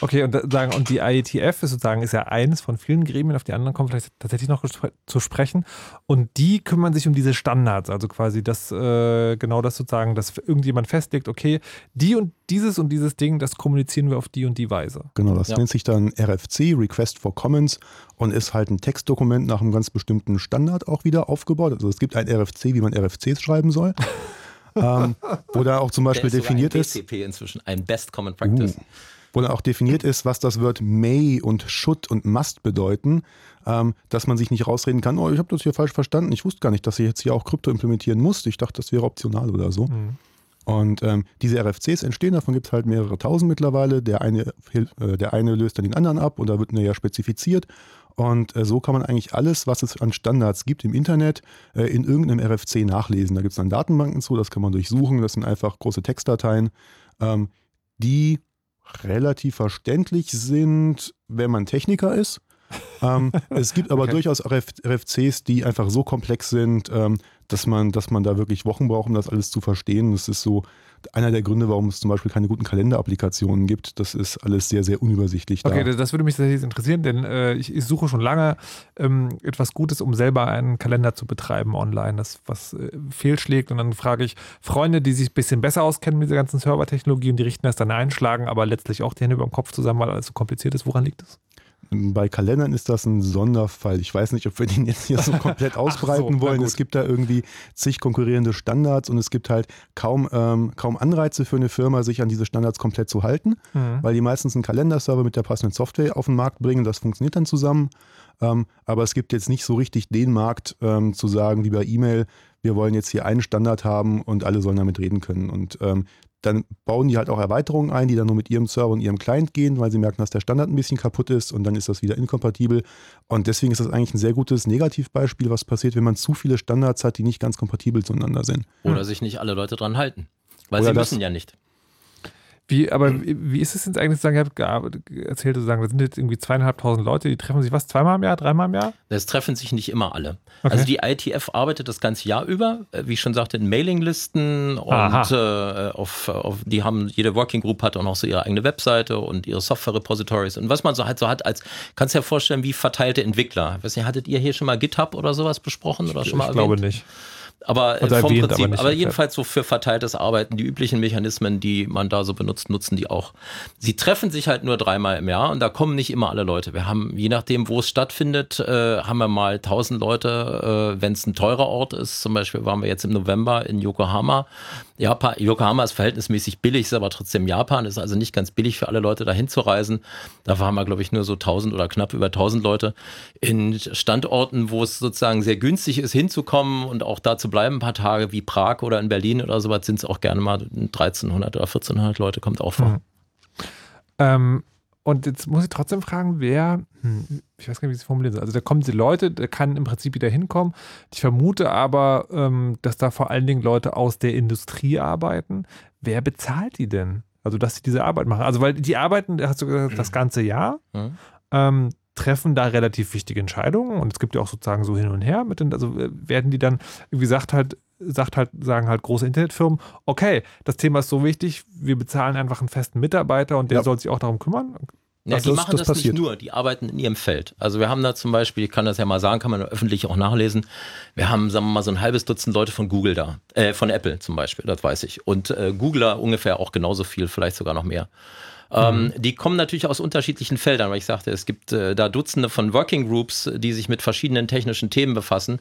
Okay, und, sagen, und die IETF ist sozusagen ist ja eines von vielen Gremien, auf die anderen kommen vielleicht tatsächlich noch zu sprechen. Und die kümmern sich um diese Standards, also quasi das, äh, genau das sozusagen, dass irgendjemand festlegt, okay, die und dieses und dieses Ding, das kommunizieren wir auf die und die Weise. Genau, das Ja. nennt sich dann RFC, Request for Comments, und ist halt ein Textdokument nach einem ganz bestimmten Standard auch wieder aufgebaut. Also es gibt ein RFC, wie man RFCs schreiben soll. *laughs* ähm, wo da auch zum Beispiel Der ist definiert ein ist, BCP inzwischen, ein Best Common Practice. Uh, wo dann auch definiert ist, was das Wort may und should und must bedeuten, ähm, dass man sich nicht rausreden kann, oh, ich habe das hier falsch verstanden, ich wusste gar nicht, dass ich jetzt hier auch Krypto implementieren muss, ich dachte, das wäre optional oder so. Und ähm, diese RFCs entstehen, davon gibt es halt mehrere tausend mittlerweile. Der eine, äh, der eine löst dann den anderen ab und da wird näher spezifiziert. Und äh, so kann man eigentlich alles, was es an Standards gibt im Internet, äh, in irgendeinem RFC nachlesen. Da gibt es dann Datenbanken zu, das kann man durchsuchen. Das sind einfach große Textdateien, ähm, die relativ verständlich sind, wenn man Techniker ist. Ähm, es gibt aber okay. durchaus RF, RFCs, die einfach so komplex sind, ähm, dass man, dass man da wirklich Wochen braucht, um das alles zu verstehen. Das ist so einer der Gründe, warum es zum Beispiel keine guten Kalenderapplikationen gibt. Das ist alles sehr, sehr unübersichtlich. Da. Okay, das würde mich tatsächlich interessieren, denn äh, ich, ich, suche schon lange ähm, etwas Gutes, um selber einen Kalender zu betreiben online, das was äh, fehlschlägt. Und dann frage ich Freunde, die sich ein bisschen besser auskennen mit dieser ganzen Servertechnologie und die richten das dann einschlagen, aber letztlich auch die Hände über dem Kopf zusammen, weil alles so kompliziert ist. Woran liegt das? Bei Kalendern ist das ein Sonderfall. Ich weiß nicht, ob wir den jetzt hier so *laughs* komplett ausbreiten so, wollen. Es gibt da irgendwie zig konkurrierende Standards und es gibt halt kaum, ähm, kaum Anreize für eine Firma, sich an diese Standards komplett zu halten, mhm. weil die meistens einen Kalenderserver mit der passenden Software auf den Markt bringen. Das funktioniert dann zusammen. Ähm, aber es gibt jetzt nicht so richtig den Markt ähm, zu sagen, wie bei E-Mail, wir wollen jetzt hier einen Standard haben und alle sollen damit reden können. Und ähm, dann bauen die halt auch Erweiterungen ein, die dann nur mit ihrem Server und ihrem Client gehen, weil sie merken, dass der Standard ein bisschen kaputt ist und dann ist das wieder inkompatibel. Und deswegen ist das eigentlich ein sehr gutes Negativbeispiel, was passiert, wenn man zu viele Standards hat, die nicht ganz kompatibel zueinander sind. Oder sich nicht alle Leute dran halten. Weil Oder sie müssen ja nicht. Wie, aber wie ist es jetzt eigentlich sagen, ihr habt erzählt, sagen, da sind jetzt irgendwie zweieinhalbtausend Leute, die treffen sich was, zweimal im Jahr, dreimal im Jahr? Das treffen sich nicht immer alle. Okay. Also die ITF arbeitet das ganze Jahr über, äh, wie ich schon sagte, in Mailinglisten und äh, auf, auf, die haben, jede Working Group hat auch noch so ihre eigene Webseite und ihre Software-Repositories und was man so halt so hat als, kannst du dir vorstellen, wie verteilte Entwickler. Ich weiß nicht, hattet ihr hier schon mal GitHub oder sowas besprochen oder schon mal ich erwähnt? glaube nicht. Aber vom erwähnt, Prinzip, aber, aber jedenfalls so für verteiltes Arbeiten, die üblichen Mechanismen, die man da so benutzt, nutzen die auch. Sie treffen sich halt nur dreimal im Jahr und da kommen nicht immer alle Leute. Wir haben, je nachdem, wo es stattfindet, äh, haben wir mal 1000 Leute, äh, wenn es ein teurer Ort ist. Zum Beispiel waren wir jetzt im November in Yokohama. Japan, Yokohama ist verhältnismäßig billig, ist aber trotzdem Japan, ist also nicht ganz billig für alle Leute dahin zu reisen. Da waren wir, glaube ich, nur so 1000 oder knapp über 1000 Leute in Standorten, wo es sozusagen sehr günstig ist, hinzukommen und auch da zu bleiben, ein paar Tage wie Prag oder in Berlin oder sowas, sind es auch gerne mal 1300 oder 1400 Leute, kommt auch vor. Mhm. Ähm, und jetzt muss ich trotzdem fragen, wer, hm, ich weiß gar nicht, wie ich es formulieren soll. Also da kommen die Leute, der kann im Prinzip wieder hinkommen. Ich vermute aber, ähm, dass da vor allen Dingen Leute aus der Industrie arbeiten. Wer bezahlt die denn? Also, dass sie diese Arbeit machen. Also, weil die arbeiten, hast du gesagt, das ganze Jahr, mhm. ähm, treffen da relativ wichtige Entscheidungen und es gibt ja auch sozusagen so hin und her mit den, also äh, werden die dann, wie gesagt, halt sagt halt, sagen halt große Internetfirmen, okay, das Thema ist so wichtig, wir bezahlen einfach einen festen Mitarbeiter und der ja. soll sich auch darum kümmern. Ja, die das, machen das, das nicht nur, die arbeiten in ihrem Feld. Also wir haben da zum Beispiel, ich kann das ja mal sagen, kann man öffentlich auch nachlesen, wir haben, sagen wir mal, so ein halbes Dutzend Leute von Google da, äh, von Apple zum Beispiel, das weiß ich. Und äh, Googler ungefähr auch genauso viel, vielleicht sogar noch mehr. Ähm, mhm. die kommen natürlich aus unterschiedlichen Feldern, weil ich sagte, es gibt äh, da Dutzende von Working Groups, die sich mit verschiedenen technischen Themen befassen.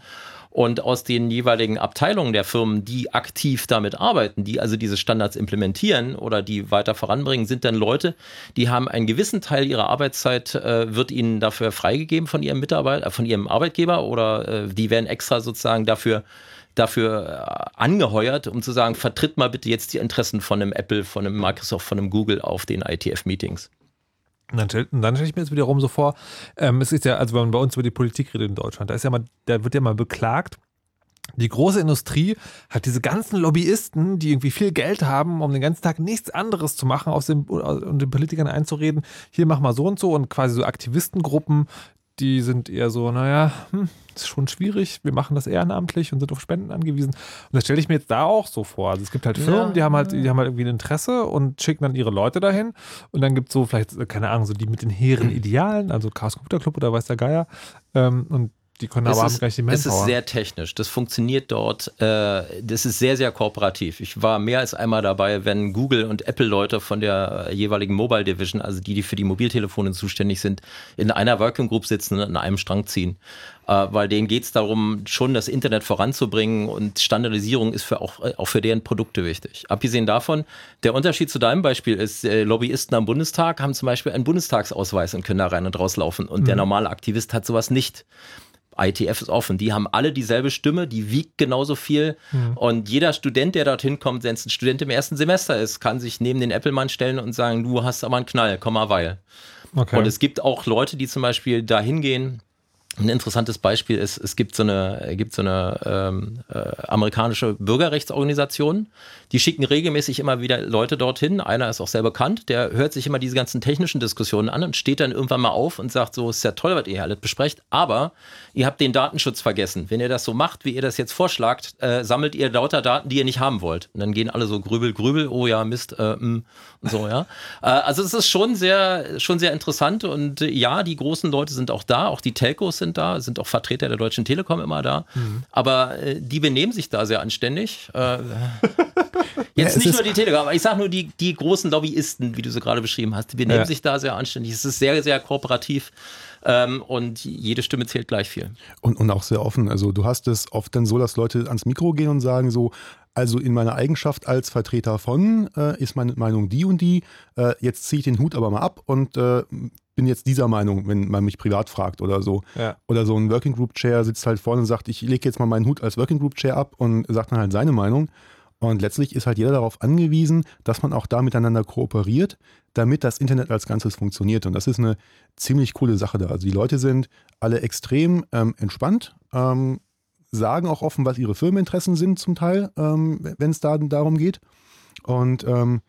Und aus den jeweiligen Abteilungen der Firmen, die aktiv damit arbeiten, die also diese Standards implementieren oder die weiter voranbringen, sind dann Leute, die haben einen gewissen Teil ihrer Arbeitszeit, äh, wird ihnen dafür freigegeben von ihrem Mitarbeiter, äh, von ihrem Arbeitgeber oder äh, die werden extra sozusagen dafür dafür äh, angeheuert, um zu sagen, vertritt mal bitte jetzt die Interessen von einem Apple, von einem Microsoft, von einem Google auf den ITF-Meetings. Dann, dann stelle ich mir jetzt wiederum so vor, ähm, es ist ja, also wenn man bei uns über die Politik redet in Deutschland, da ist ja mal, da wird ja mal beklagt, die große Industrie hat diese ganzen Lobbyisten, die irgendwie viel Geld haben, um den ganzen Tag nichts anderes zu machen, aus dem, und den Politikern einzureden, hier mach mal so und so und quasi so Aktivistengruppen, die sind eher so, naja, hm, ist schon schwierig, wir machen das ehrenamtlich und sind auf Spenden angewiesen. Und das stelle ich mir jetzt da auch so vor. Also es gibt halt Firmen, ja. die haben halt, die haben halt irgendwie ein Interesse und schicken dann ihre Leute dahin. Und dann gibt es so vielleicht, keine Ahnung, so die mit den hehren *clears throat* Idealen, also Chaos Computer Club oder weiß der Geier. Ähm, und die können aber haben gleich die Manpower. Es ist sehr technisch. Das funktioniert dort. Äh, das ist sehr, sehr kooperativ. Ich war mehr als einmal dabei, wenn Google und Apple-Leute von der jeweiligen Mobile Division, also die, die für die Mobiltelefone zuständig sind, in einer Working Group sitzen und an einem Strang ziehen. Äh, weil denen geht es darum, schon das Internet voranzubringen und Standardisierung ist für auch, auch für deren Produkte wichtig. Abgesehen davon, der Unterschied zu deinem Beispiel ist, äh, Lobbyisten am Bundestag haben zum Beispiel einen Bundestagsausweis und können da rein und rauslaufen. Und mhm. der normale Aktivist hat sowas nicht. ITF ist offen. Die haben alle dieselbe Stimme, die wiegt genauso viel. Mhm. Und jeder Student, der dorthin kommt, wenn es ein Student im ersten Semester ist, kann sich neben den Apple-Mann stellen und sagen, du hast aber einen Knall, komm mal weil. Okay. Und es gibt auch Leute, die zum Beispiel da hingehen, ein interessantes Beispiel ist, es gibt so eine, gibt so eine ähm, äh, amerikanische Bürgerrechtsorganisation, die schicken regelmäßig immer wieder Leute dorthin. Einer ist auch sehr bekannt, der hört sich immer diese ganzen technischen Diskussionen an und steht dann irgendwann mal auf und sagt so, ist ja toll, was ihr hier alles besprecht, aber ihr habt den Datenschutz vergessen. Wenn ihr das so macht, wie ihr das jetzt vorschlagt, äh, sammelt ihr lauter Daten, die ihr nicht haben wollt. Und dann gehen alle so grübel, grübel, oh ja, Mist, äh, mh, und so, ja. Äh, also es ist schon sehr, schon sehr interessant und äh, ja, die großen Leute sind auch da, auch die Telcos sind da, sind auch Vertreter der Deutschen Telekom immer da. Mhm. Aber äh, die benehmen sich da sehr anständig. *laughs* *laughs* Jetzt ja, nicht nur die Telekom, aber ich sage nur die, die großen Lobbyisten, wie du sie gerade beschrieben hast, die benehmen ja. sich da sehr anständig. Es ist sehr, sehr kooperativ. Ähm, und jede Stimme zählt gleich viel. Und, und auch sehr offen. Also du hast es oft dann so, dass Leute ans Mikro gehen und sagen so, also in meiner Eigenschaft als Vertreter von äh, ist meine Meinung die und die. Äh, jetzt ziehe ich den Hut aber mal ab und äh, bin jetzt dieser Meinung, wenn man mich privat fragt oder so. Ja. Oder so ein Working Group Chair sitzt halt vorne und sagt, ich lege jetzt mal meinen Hut als Working Group Chair ab und sagt dann halt seine Meinung. Und letztlich ist halt jeder darauf angewiesen, dass man auch da miteinander kooperiert, damit das Internet als Ganzes funktioniert. Und das ist eine ziemlich coole Sache da. Also die Leute sind alle extrem ähm, entspannt, ähm, sagen auch offen, was ihre Firmeninteressen sind zum Teil, ähm, wenn es da darum geht. Und ähm,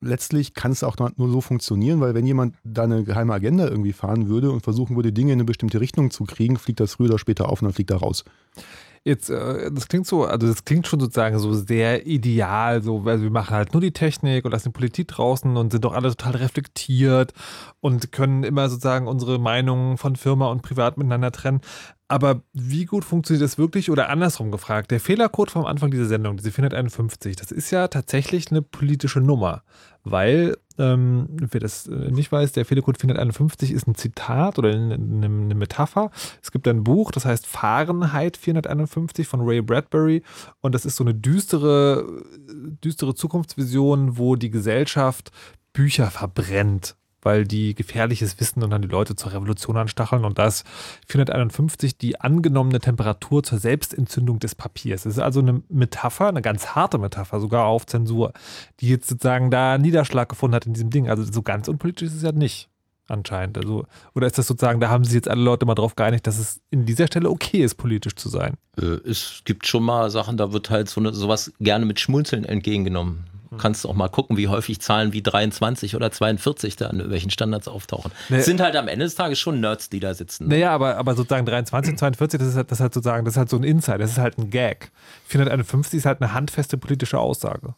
letztlich kann es auch nur so funktionieren, weil wenn jemand da eine geheime Agenda irgendwie fahren würde und versuchen würde, Dinge in eine bestimmte Richtung zu kriegen, fliegt das früher oder später auf und dann fliegt er raus. Jetzt, äh, das klingt so, also das klingt schon sozusagen so sehr ideal, so, weil wir machen halt nur die Technik und lassen die Politik draußen und sind doch alle total reflektiert und können immer sozusagen unsere Meinungen von Firma und Privat miteinander trennen. Aber wie gut funktioniert das wirklich? Oder andersrum gefragt, der Fehlercode vom Anfang dieser Sendung, diese 451, das ist ja tatsächlich eine politische Nummer. Weil, ähm, wer das äh, nicht weiß, der Fehlercode 451 ist ein Zitat oder eine, eine, Metapher. Es gibt ein Buch, das heißt Fahrenheit 451 von Ray Bradbury. Und das ist so eine düstere, düstere Zukunftsvision, wo die Gesellschaft Bücher verbrennt weil die gefährliches Wissen und dann die Leute zur Revolution anstacheln. Und da ist 451 die angenommene Temperatur zur Selbstentzündung des Papiers. Es ist also eine Metapher, eine ganz harte Metapher, sogar auf Zensur, die jetzt sozusagen da Niederschlag gefunden hat in diesem Ding. Also so ganz unpolitisch ist es ja nicht anscheinend. Also, oder ist das sozusagen, da haben sich jetzt alle Leute mal drauf geeinigt, dass es in dieser Stelle okay ist, politisch zu sein? Äh, es gibt schon mal Sachen, da wird halt so eine, sowas gerne mit Schmunzeln entgegengenommen. Du kannst auch mal gucken, wie häufig Zahlen wie 23 oder 42 da an welchen Standards auftauchen. Nee. sind halt am Ende des Tages schon Nerds, die da sitzen. Naja, aber, aber sozusagen 23 und 42, das ist, halt, das ist halt sozusagen, das ist halt so ein Insight, das ist halt ein Gag. 451 ist halt eine handfeste politische Aussage.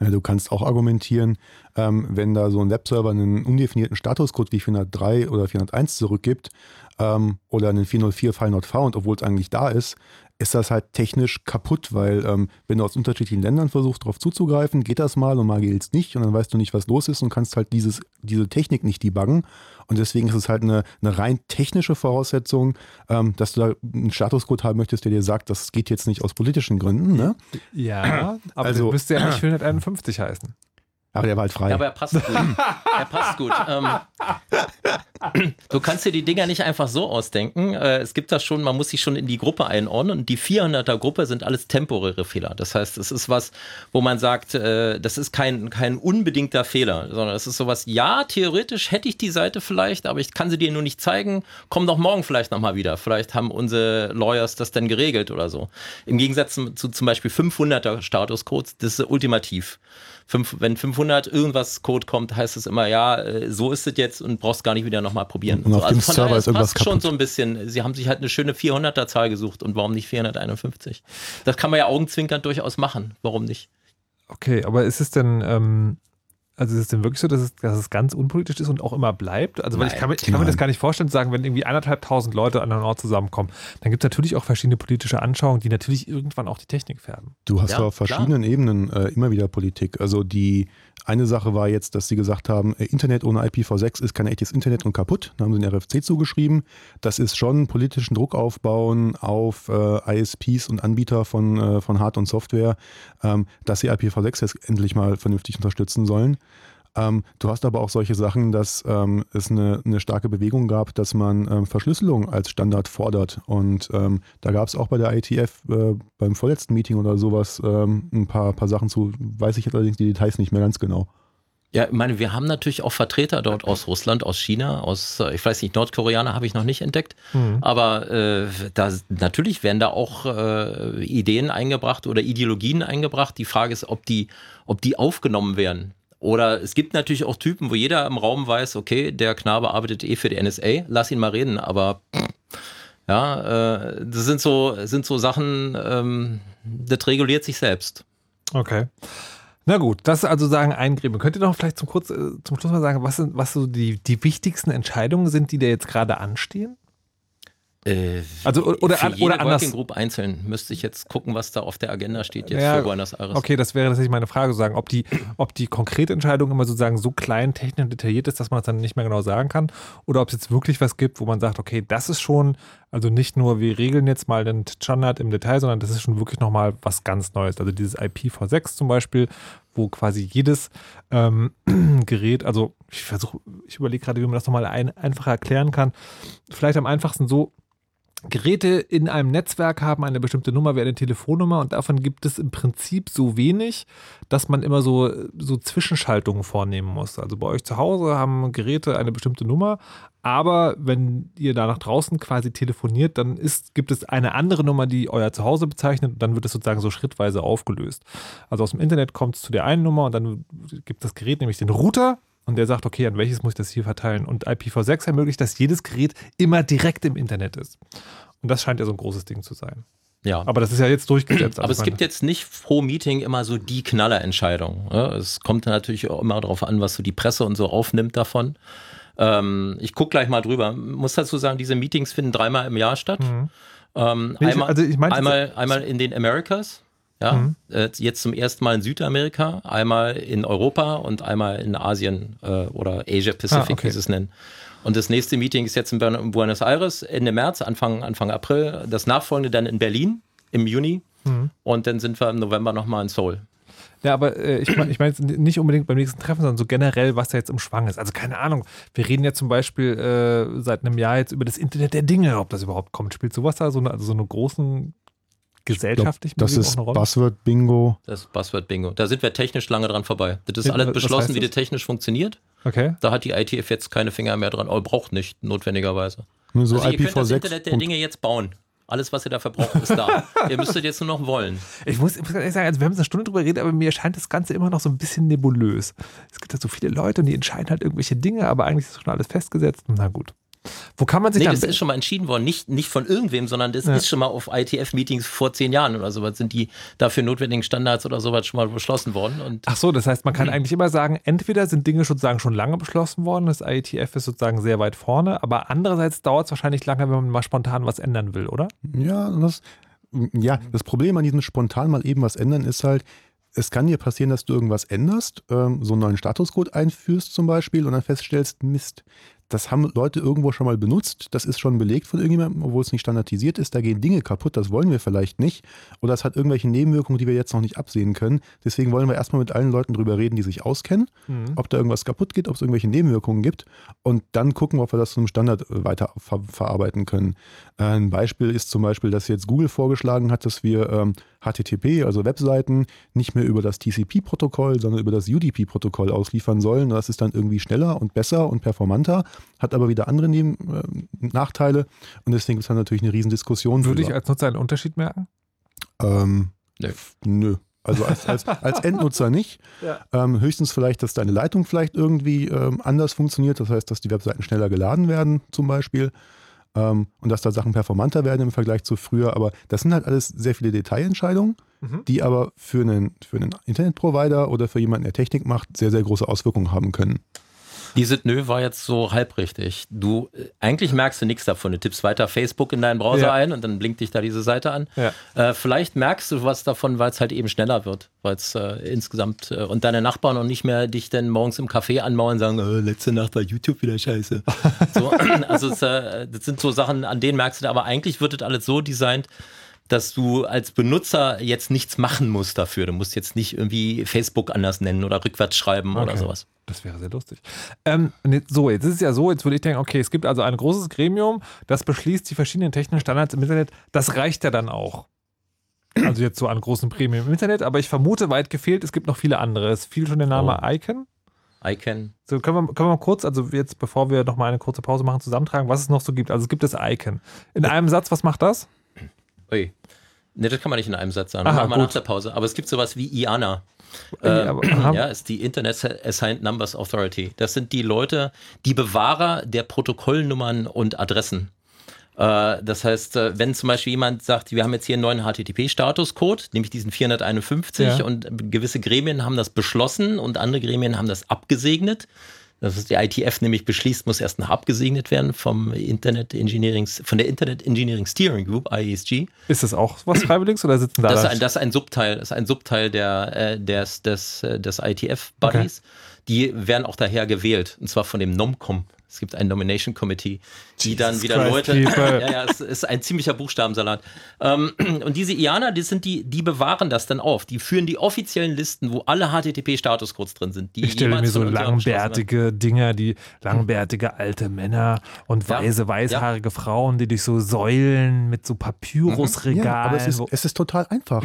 Ja, du kannst auch argumentieren, ähm, wenn da so ein Webserver einen undefinierten Statuscode wie 403 oder 401 zurückgibt ähm, oder einen 404 File not found, obwohl es eigentlich da ist, ist das halt technisch kaputt, weil ähm, wenn du aus unterschiedlichen Ländern versuchst, darauf zuzugreifen, geht das mal und mal geht es nicht und dann weißt du nicht, was los ist und kannst halt dieses, diese Technik nicht debuggen. Und deswegen ist es halt eine, eine rein technische Voraussetzung, ähm, dass du da einen Statuscode haben möchtest, der dir sagt, das geht jetzt nicht aus politischen Gründen. Ne? Ja, aber also, müsste ja nicht *clears throat* 451 heißen. Aber der war halt frei. Ja, aber er passt gut. er passt gut. Ähm, du kannst dir die Dinger nicht einfach so ausdenken. Äh, es gibt da schon, man muss sich schon in die Gruppe einordnen und die 400er Gruppe sind alles temporäre Fehler. Das heißt, es ist was, wo man sagt, äh, das ist kein, kein unbedingter Fehler, sondern es ist sowas, ja, theoretisch hätte ich die Seite vielleicht, aber ich kann sie dir nur nicht zeigen. Komm doch morgen vielleicht nochmal wieder. Vielleicht haben unsere Lawyers das dann geregelt oder so. Im Gegensatz zu, zu zum Beispiel 500er Statuscodes, das ist ultimativ fünf, wenn 500 irgendwas Code kommt, heißt es immer, ja, äh, so ist es jetzt und brauchst gar nicht wieder nochmal probieren. Und, und auf also dem von Server daher, ist irgendwas kaputt. schon so ein bisschen. Sie haben sich halt eine schöne 400er Zahl gesucht und warum nicht 451? Das kann man ja augenzwinkernd durchaus machen. Warum nicht? Okay, aber ist es denn, ähm, also ist es denn wirklich so, dass es, dass es ganz unpolitisch ist und auch immer bleibt? Also weil ich kann, mir, ich kann mir das gar nicht vorstellen, zu sagen, wenn irgendwie anderthalbtausend Leute an einem Ort zusammenkommen, dann gibt es natürlich auch verschiedene politische Anschauungen, die natürlich irgendwann auch die Technik färben. Du hast ja, auf verschiedenen klar. Ebenen äh, immer wieder Politik. Also die eine Sache war jetzt, dass sie gesagt haben, äh, Internet ohne IPv6 ist kein echtes Internet und kaputt. Da haben sie den RFC zugeschrieben. Das ist schon politischen Druck aufbauen auf äh, ISPs und Anbieter von, äh, von Hard- und Software, ähm, dass sie IPv6 jetzt endlich mal vernünftig unterstützen sollen. Ähm, du hast aber auch solche Sachen, dass ähm, es eine, eine, starke Bewegung gab, dass man ähm, Verschlüsselung als Standard fordert. Und ähm, da gab es auch bei der ITF äh, beim vorletzten Meeting oder sowas ähm, ein paar, paar Sachen zu, weiß ich jetzt allerdings die Details nicht mehr ganz genau. Ja, ich meine, wir haben natürlich auch Vertreter dort aus Russland, aus China, aus, äh, ich weiß nicht, Nordkoreaner habe ich noch nicht entdeckt. Mhm. Aber äh, da, natürlich werden da auch äh, Ideen eingebracht oder Ideologien eingebracht. Die Frage ist, ob die, ob die aufgenommen werden. Oder es gibt natürlich auch Typen, wo jeder im Raum weiß, okay, der Knabe arbeitet eh für die NSA, lass ihn mal reden, aber ja, äh, das sind so, sind so Sachen, ähm, das reguliert sich selbst. Okay. Na gut, das ist also sagen ein Gremium. Könnt ihr noch vielleicht zum, kurz, äh, zum Schluss mal sagen, was, sind, was so die, die wichtigsten Entscheidungen sind, die da jetzt gerade anstehen? Äh, also oder, für jede oder anders. Working Group einzeln müsste ich jetzt gucken, was da auf der Agenda steht jetzt ja, für Buenos Aires. Okay, das wäre tatsächlich meine Frage, sagen, ob die, ob die konkrete Entscheidung immer sozusagen so klein, technisch und detailliert ist, dass man es dann nicht mehr genau sagen kann, oder ob es jetzt wirklich was gibt, wo man sagt, okay, das ist schon, also nicht nur wir regeln jetzt mal den Standard im Detail, sondern das ist schon wirklich nochmal was ganz Neues. Also dieses IPv6 zum Beispiel, wo quasi jedes ähm, *clears throat* Gerät, also ich versuche, ich überlege gerade, wie man das nochmal ein, einfacher erklären kann. Vielleicht am einfachsten so, Geräte in einem Netzwerk haben eine bestimmte Nummer wie eine Telefonnummer und davon gibt es im Prinzip so wenig, dass man immer so, so Zwischenschaltungen vornehmen muss. Also bei euch zu Hause haben Geräte eine bestimmte Nummer, aber wenn ihr da nach draußen quasi telefoniert, dann ist, gibt es eine andere Nummer, die euer Zuhause bezeichnet und dann wird es sozusagen so schrittweise aufgelöst. Also aus dem Internet kommt es zu der einen Nummer und dann gibt das Gerät nämlich den Router und der sagt, okay, an welches muss ich das hier verteilen? Und IPv6 ermöglicht, dass jedes Gerät immer direkt im Internet ist. Und das scheint ja so ein großes Ding zu sein. Ja. Aber das ist ja jetzt durchgesetzt. Aber es gibt jetzt nicht pro Meeting immer so die Knallerentscheidung. Es kommt natürlich auch immer darauf an, was so die Presse und so aufnimmt davon. Ähm, ich gucke gleich mal drüber. Muss dazu sagen, diese Meetings finden dreimal im Jahr statt. Mhm. Ähm, einmal, also ich mein, einmal, einmal in den Americas, ja, mhm. äh, jetzt zum ersten Mal in Südamerika, einmal in Europa und einmal in Asien äh, oder Asia Pacific, ah, okay. wie sie es nennen. Und das nächste Meeting ist jetzt in Buenos Aires Ende März, Anfang, Anfang April. Das nachfolgende dann in Berlin im Juni. Mhm. Und dann sind wir im November nochmal in Seoul. Ja, aber äh, ich meine ich mein nicht unbedingt beim nächsten Treffen, sondern so generell, was da jetzt im Schwang ist. Also keine Ahnung. Wir reden ja zum Beispiel äh, seit einem Jahr jetzt über das Internet der Dinge, ob das überhaupt kommt. Spielt sowas da so eine, also so eine großen gesellschaftlich glaub, Das ist Buzzword Bingo. Das ist Buzzword Bingo. Da sind wir technisch lange dran vorbei. Das ist alles beschlossen, wie das technisch funktioniert. Okay. Da hat die ITF jetzt keine Finger mehr dran, aber braucht nicht notwendigerweise. Nur so also ihr könnt das Internet der Dinge jetzt bauen. Alles, was ihr da verbraucht, ist da. *laughs* ihr müsstet jetzt nur noch wollen. Ich muss, ich muss ehrlich sagen, also wir haben jetzt eine Stunde drüber geredet, aber mir scheint das Ganze immer noch so ein bisschen nebulös. Es gibt ja so viele Leute und die entscheiden halt irgendwelche Dinge, aber eigentlich ist schon alles festgesetzt. Na gut. Wo kann man sich nee, das ist schon mal entschieden worden, nicht, nicht von irgendwem, sondern das ja. ist schon mal auf ITF-Meetings vor zehn Jahren oder sowas, sind die dafür notwendigen Standards oder sowas schon mal beschlossen worden. Und Ach so, das heißt, man kann mhm. eigentlich immer sagen, entweder sind Dinge sozusagen schon lange beschlossen worden, das IETF ist sozusagen sehr weit vorne, aber andererseits dauert es wahrscheinlich lange, wenn man mal spontan was ändern will, oder? Ja, das, ja, das Problem an diesem spontan mal eben was ändern ist halt, es kann dir passieren, dass du irgendwas änderst, ähm, so einen neuen Statuscode einführst zum Beispiel und dann feststellst, Mist, das haben Leute irgendwo schon mal benutzt, das ist schon belegt von irgendjemandem, obwohl es nicht standardisiert ist, da gehen Dinge kaputt, das wollen wir vielleicht nicht. Oder es hat irgendwelche Nebenwirkungen, die wir jetzt noch nicht absehen können. Deswegen wollen wir erstmal mit allen Leuten drüber reden, die sich auskennen, mhm. ob da irgendwas kaputt geht, ob es irgendwelche Nebenwirkungen gibt und dann gucken, ob wir das zum Standard äh, weiter ver verarbeiten können. Äh, ein Beispiel ist zum Beispiel, dass jetzt Google vorgeschlagen hat, dass wir ähm, HTTP, also Webseiten, nicht mehr über das TCP-Protokoll, sondern über das UDP-Protokoll ausliefern sollen. Das ist dann irgendwie schneller und besser und performanter, hat aber wieder andere Neben äh, Nachteile und deswegen ist dann natürlich eine Riesendiskussion. Würde drüber. ich als Nutzer einen Unterschied merken? Ähm, nö. nö. Also als, als, als Endnutzer nicht. *laughs* Ja. Ähm, höchstens vielleicht, dass deine Leitung vielleicht irgendwie ähm, anders funktioniert. Das heißt, dass die Webseiten schneller geladen werden, zum Beispiel und dass da Sachen performanter werden im Vergleich zu früher. Aber das sind halt alles sehr viele Detailentscheidungen, mhm. die aber für einen, für einen Internetprovider oder für jemanden, der Technik macht, sehr, sehr große Auswirkungen haben können. Diese Nö war jetzt so halbrichtig. Du, äh, eigentlich merkst du nichts davon. Du tippst weiter Facebook in deinen Browser ja. ein und dann blinkt dich da diese Seite an. Ja. Äh, vielleicht merkst du was davon, weil es halt eben schneller wird. Weil es äh, insgesamt äh, und deine Nachbarn auch nicht mehr dich dann morgens im Café anmauern und sagen, oh, letzte Nacht war YouTube wieder scheiße. *laughs* so, *clears throat* also äh, das sind so Sachen, an denen merkst du, aber eigentlich wird das alles so designt, dass du als Benutzer jetzt nichts machen musst dafür. Du musst jetzt nicht irgendwie Facebook anders nennen oder rückwärts schreiben okay. oder sowas. Das wäre sehr lustig. Ähm, so, jetzt ist es ja so, jetzt würde ich denken, okay, es gibt also ein großes Gremium, das beschließt die verschiedenen technischen Standards im Internet. Das reicht ja dann auch. Also jetzt so an großen Premium im Internet, aber ich vermute, weit gefehlt, es gibt noch viele andere. Es fiel schon der Name oh. Icon. ICANN. So, können wir, können wir mal kurz, also jetzt, bevor wir noch mal eine kurze Pause machen, zusammentragen, was es noch so gibt. Also es gibt das ICANN. In einem Satz, was macht das? Ui. Ne, das kann man nicht in einem Satz sagen. Aha, Machen wir nach der Pause. Aber es gibt sowas wie IANA. Äh, Ähm, ja, ist die Internet Assigned Numbers Authority. Das sind die Leute, die Bewahrer der Protokollnummern und Adressen. Äh, Das heißt, äh, wenn zum Beispiel jemand sagt, wir haben jetzt hier einen neuen HTTP-Statuscode, nämlich diesen 451, Ja. und gewisse Gremien haben das beschlossen und andere Gremien haben das abgesegnet. Das ist die ITF nämlich beschließt, muss erst noch abgesegnet werden vom Internet Engineering, von der Internet Engineering Steering Group, IESG. Ist das auch was Freiwilliges oder sitzen da Das ist ein, das ist ein Subteil, ist ein Subteil der, äh, des, des, äh, des ITF-Buddies. Die werden auch daher gewählt, und zwar von dem NOMCOM. Es gibt ein Nomination Committee, die dann wieder Christ, Leute. *laughs* ja, ja, es ist ein ziemlicher Buchstabensalat. Ähm, *clears throat* und diese IANA, die sind die, die bewahren das dann auf. Die führen die offiziellen Listen, wo alle HTTP-Statuscodes drin sind. Die Ich stelle mir so langbärtige Dinger, die langbärtige alte Männer und Ja, weiße, weißhaarige Frauen, die durch so Säulen mit so Papyrusregalen. Ja, aber es ist, es ist total einfach.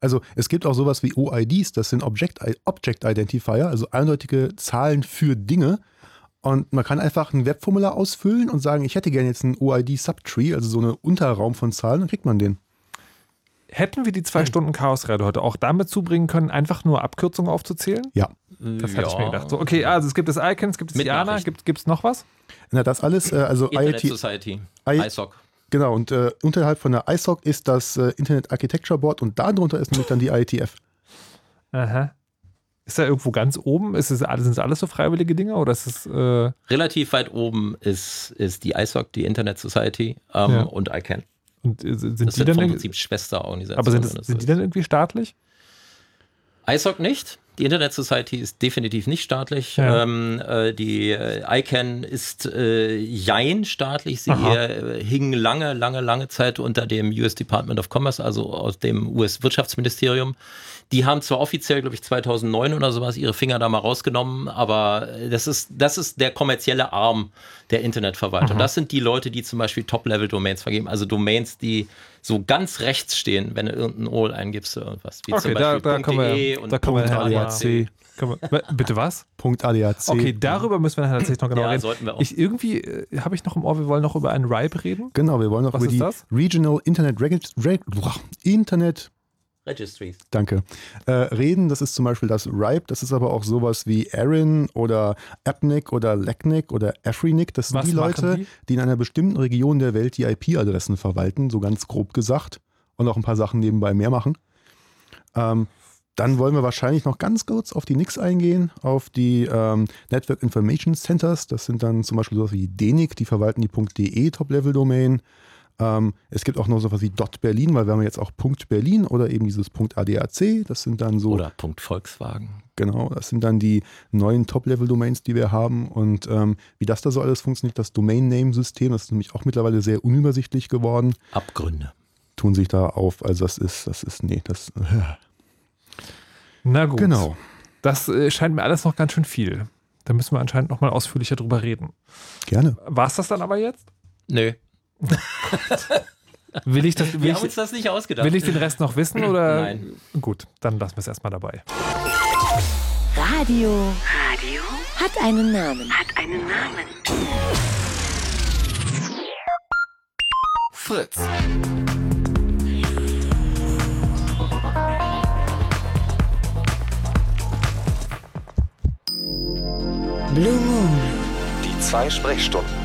Also es gibt auch sowas wie OIDs, das sind Object, Object Identifier, also eindeutige Zahlen für Dinge. Und man kann einfach ein Webformular ausfüllen und sagen, ich hätte gerne jetzt einen OID-Subtree, also so einen Unterraum von Zahlen, dann kriegt man den. Hätten wir die zwei Stunden Chaosrede heute auch damit zubringen können, einfach nur Abkürzungen aufzuzählen? Ja. Das hatte ich mir gedacht. So, okay, also es gibt das Icon, es gibt das Mit IANA, Nachrichten. gibt es noch was? Na, das alles, äh, also Internet IoT, Society, I- ISOC. genau, und äh, unterhalb von der ISOC ist das äh, Internet Architecture Board und darunter ist nämlich dann die IETF. Aha. Ist da irgendwo ganz oben? Ist es alles, sind es alles so freiwillige Dinge oder ist es. Äh, Relativ weit oben ist, ist die ISOC, die Internet Society ähm, Ja. und ICANN. und äh, sind Das die sind dann vom Prinzip Schwesterorganisationen. aber sind, das sind die dann irgendwie staatlich? ISOC nicht. Die Internet Society ist definitiv nicht staatlich. Ja. Ähm, äh, die äh, ICANN ist äh, jein staatlich. Sie äh, hing lange, lange, lange Zeit unter dem US Department of Commerce, also aus dem US-Wirtschaftsministerium. Die haben zwar offiziell, glaube ich, 2009 oder sowas ihre Finger da mal rausgenommen, aber das ist, das ist der kommerzielle Arm der Internetverwaltung. Das sind die Leute, die zum Beispiel Top-Level-Domains vergeben, also Domains, die so ganz rechts stehen, wenn du irgendein OL eingibst oder irgendwas. Wie Okay, zum da, Beispiel da können wir. und Da können wir ADAC. wir, bitte was? *laughs* Punkt ADAC. Okay, darüber müssen wir tatsächlich noch genau Ja, reden. sollten wir auch. Ich, irgendwie äh, habe ich noch im Ohr, wir wollen noch über einen RIPE reden. Genau, wir wollen noch Was über ist die das? Regional Internet, Reg Reg Internet Registries. Danke. Äh, reden, das ist zum Beispiel das RIPE, das ist aber auch sowas wie Erin oder Appnik oder Lecnik oder Afrinik. Das sind Was die Leute, die? die? in einer bestimmten Region der Welt die IP-Adressen verwalten, so ganz grob gesagt. Und auch ein paar Sachen nebenbei mehr machen. Ähm, dann wollen wir wahrscheinlich noch ganz kurz auf die NICs eingehen, auf die ähm, Network Information Centers. Das sind dann zum Beispiel sowas wie DENIC, die verwalten die .de Top-Level-Domain. Ähm, es gibt auch noch sowas wie .berlin, weil wir haben jetzt auch .berlin oder eben dieses .adac. Das sind dann so, Oder Punkt Volkswagen. genau, das sind dann die neuen Top-Level-Domains, die wir haben. Und ähm, wie das da so alles funktioniert, das Domain-Name-System, das ist nämlich auch mittlerweile sehr unübersichtlich geworden, Abgründe. tun sich da auf. Also das ist, das ist, nee, das, Na gut. genau. Das äh, scheint mir alles noch ganz schön viel. Da müssen wir anscheinend noch mal ausführlicher drüber reden. Gerne. War es das dann aber jetzt? Nö. Will ich, das, will, Wir haben uns das nicht ausgedacht. will ich den Rest noch wissen oder? Nein. Gut, dann lassen wir es erstmal dabei. Radio. Radio hat einen Namen. Hat einen Namen. Fritz. Blue Moon. Die zwei Sprechstunden.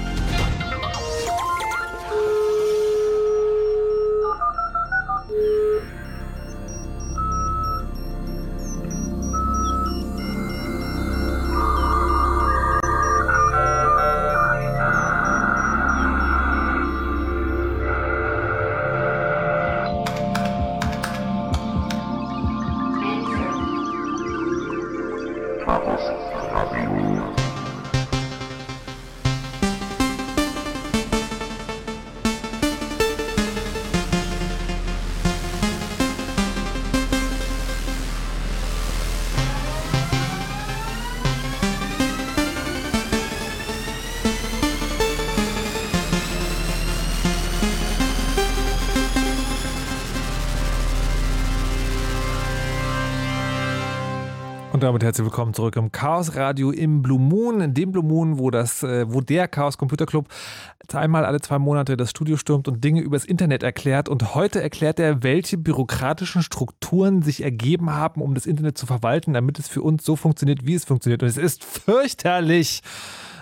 Damit herzlich willkommen zurück im Chaos Radio im Blue Moon, dem Blue Moon, wo das, äh, wo der Chaos Computer Club einmal alle zwei Monate das Studio stürmt und Dinge übers Internet erklärt. Und heute erklärt er, welche bürokratischen Strukturen sich ergeben haben, um das Internet zu verwalten, damit es für uns so funktioniert, wie es funktioniert. Und es ist fürchterlich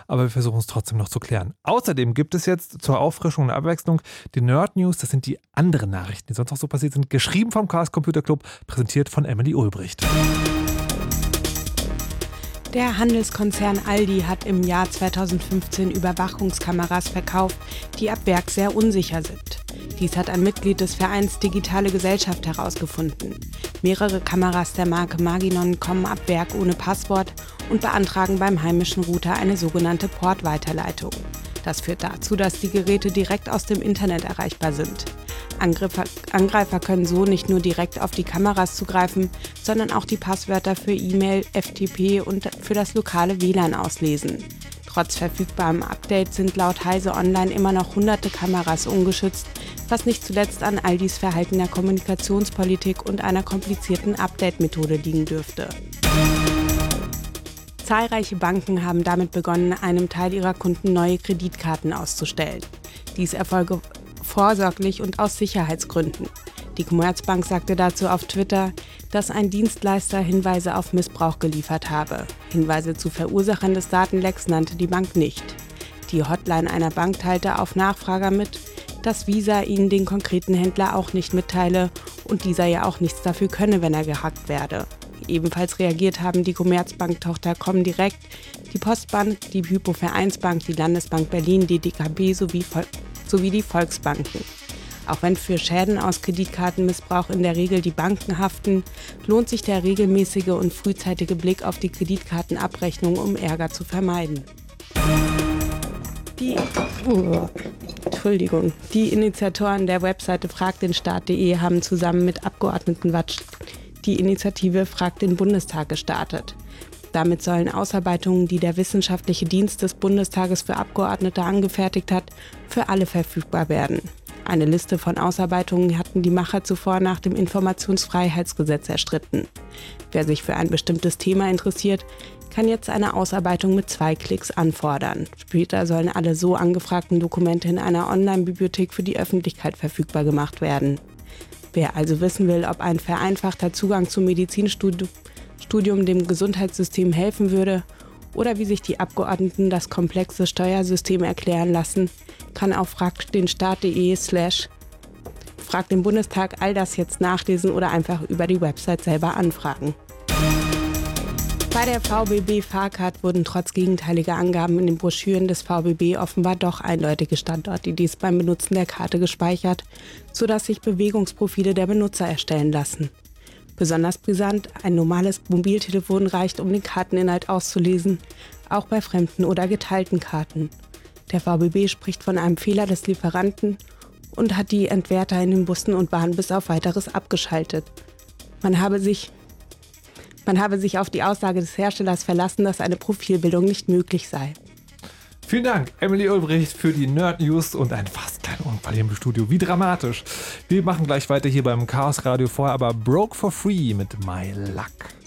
aber wir versuchen es trotzdem noch zu klären. Außerdem gibt es jetzt zur Auffrischung und Abwechslung die Nerd News. Das sind die anderen Nachrichten, die sonst noch so passiert sind. Geschrieben vom Chaos Computer Club, präsentiert von Emily Ulbricht. Der Handelskonzern Aldi hat im Jahr 2015 Überwachungskameras verkauft, die ab Werk sehr unsicher sind. Dies hat ein Mitglied des Vereins Digitale Gesellschaft herausgefunden. Mehrere Kameras der Marke Maginon kommen ab Werk ohne Passwort und beantragen beim heimischen Router eine sogenannte Portweiterleitung. Das führt dazu, dass die Geräte direkt aus dem Internet erreichbar sind. Angreifer, Angreifer können so nicht nur direkt auf die Kameras zugreifen, sondern auch die Passwörter für E-Mail, FTP und für das lokale WLAN auslesen. Trotz verfügbarem Update sind laut Heise Online immer noch hunderte Kameras ungeschützt, was nicht zuletzt an Aldis verhaltener Kommunikationspolitik und einer komplizierten Update-Methode liegen dürfte. Zahlreiche Banken haben damit begonnen, einem Teil ihrer Kunden neue Kreditkarten auszustellen. Dies erfolge vorsorglich und aus Sicherheitsgründen. Die Commerzbank sagte dazu auf Twitter, dass ein Dienstleister Hinweise auf Missbrauch geliefert habe. Hinweise zu Verursachern des Datenlecks nannte die Bank nicht. Die Hotline einer Bank teilte auf Nachfrager mit, dass Visa ihnen den konkreten Händler auch nicht mitteile und dieser ja auch nichts dafür könne, wenn er gehackt werde. Ebenfalls reagiert haben die Commerzbank-Tochter Comdirect, die Postbank, die Hypovereinsbank, die Landesbank Berlin, die DKB sowie sowie die Volksbanken. Auch wenn für Schäden aus Kreditkartenmissbrauch in der Regel die Banken haften, lohnt sich der regelmäßige und frühzeitige Blick auf die Kreditkartenabrechnung, um Ärger zu vermeiden. Die, oh, Entschuldigung, die Initiatoren der Webseite fragtdenstaat.de haben zusammen mit Abgeordneten Watsch die Initiative Frag den Bundestag gestartet. Damit sollen Ausarbeitungen, die der Wissenschaftliche Dienst des Bundestages für Abgeordnete angefertigt hat, für alle verfügbar werden. Eine Liste von Ausarbeitungen hatten die Macher zuvor nach dem Informationsfreiheitsgesetz erstritten. Wer sich für ein bestimmtes Thema interessiert, kann jetzt eine Ausarbeitung mit zwei Klicks anfordern. Später sollen alle so angefragten Dokumente in einer Online-Bibliothek für die Öffentlichkeit verfügbar gemacht werden. Wer also wissen will, ob ein vereinfachter Zugang zum Medizinstudium Studium dem Gesundheitssystem helfen würde oder wie sich die Abgeordneten das komplexe Steuersystem erklären lassen, kann auf fragdenstaat.de slash frag den Bundestag all das jetzt nachlesen oder einfach über die Website selber anfragen. Bei der VBB Fahrcard wurden trotz gegenteiliger Angaben in den Broschüren des VBB offenbar doch eindeutige Standort-IDs beim Benutzen der Karte gespeichert, sodass sich Bewegungsprofile der Benutzer erstellen lassen. Besonders brisant, ein normales Mobiltelefon reicht, um den Karteninhalt auszulesen, auch bei fremden oder geteilten Karten. Der VBB spricht von einem Fehler des Lieferanten und hat die Entwerter in den Bussen und Bahnen bis auf weiteres abgeschaltet. Man habe sich man habe sich auf die Aussage des Herstellers verlassen, dass eine Profilbildung nicht möglich sei. Vielen Dank, Emily Ulbricht, für die Nerd News und ein fast kleiner Unfall hier im Studio. Wie dramatisch. Wir machen gleich weiter hier beim Chaos Radio vorher, aber Broke for Free mit My Luck.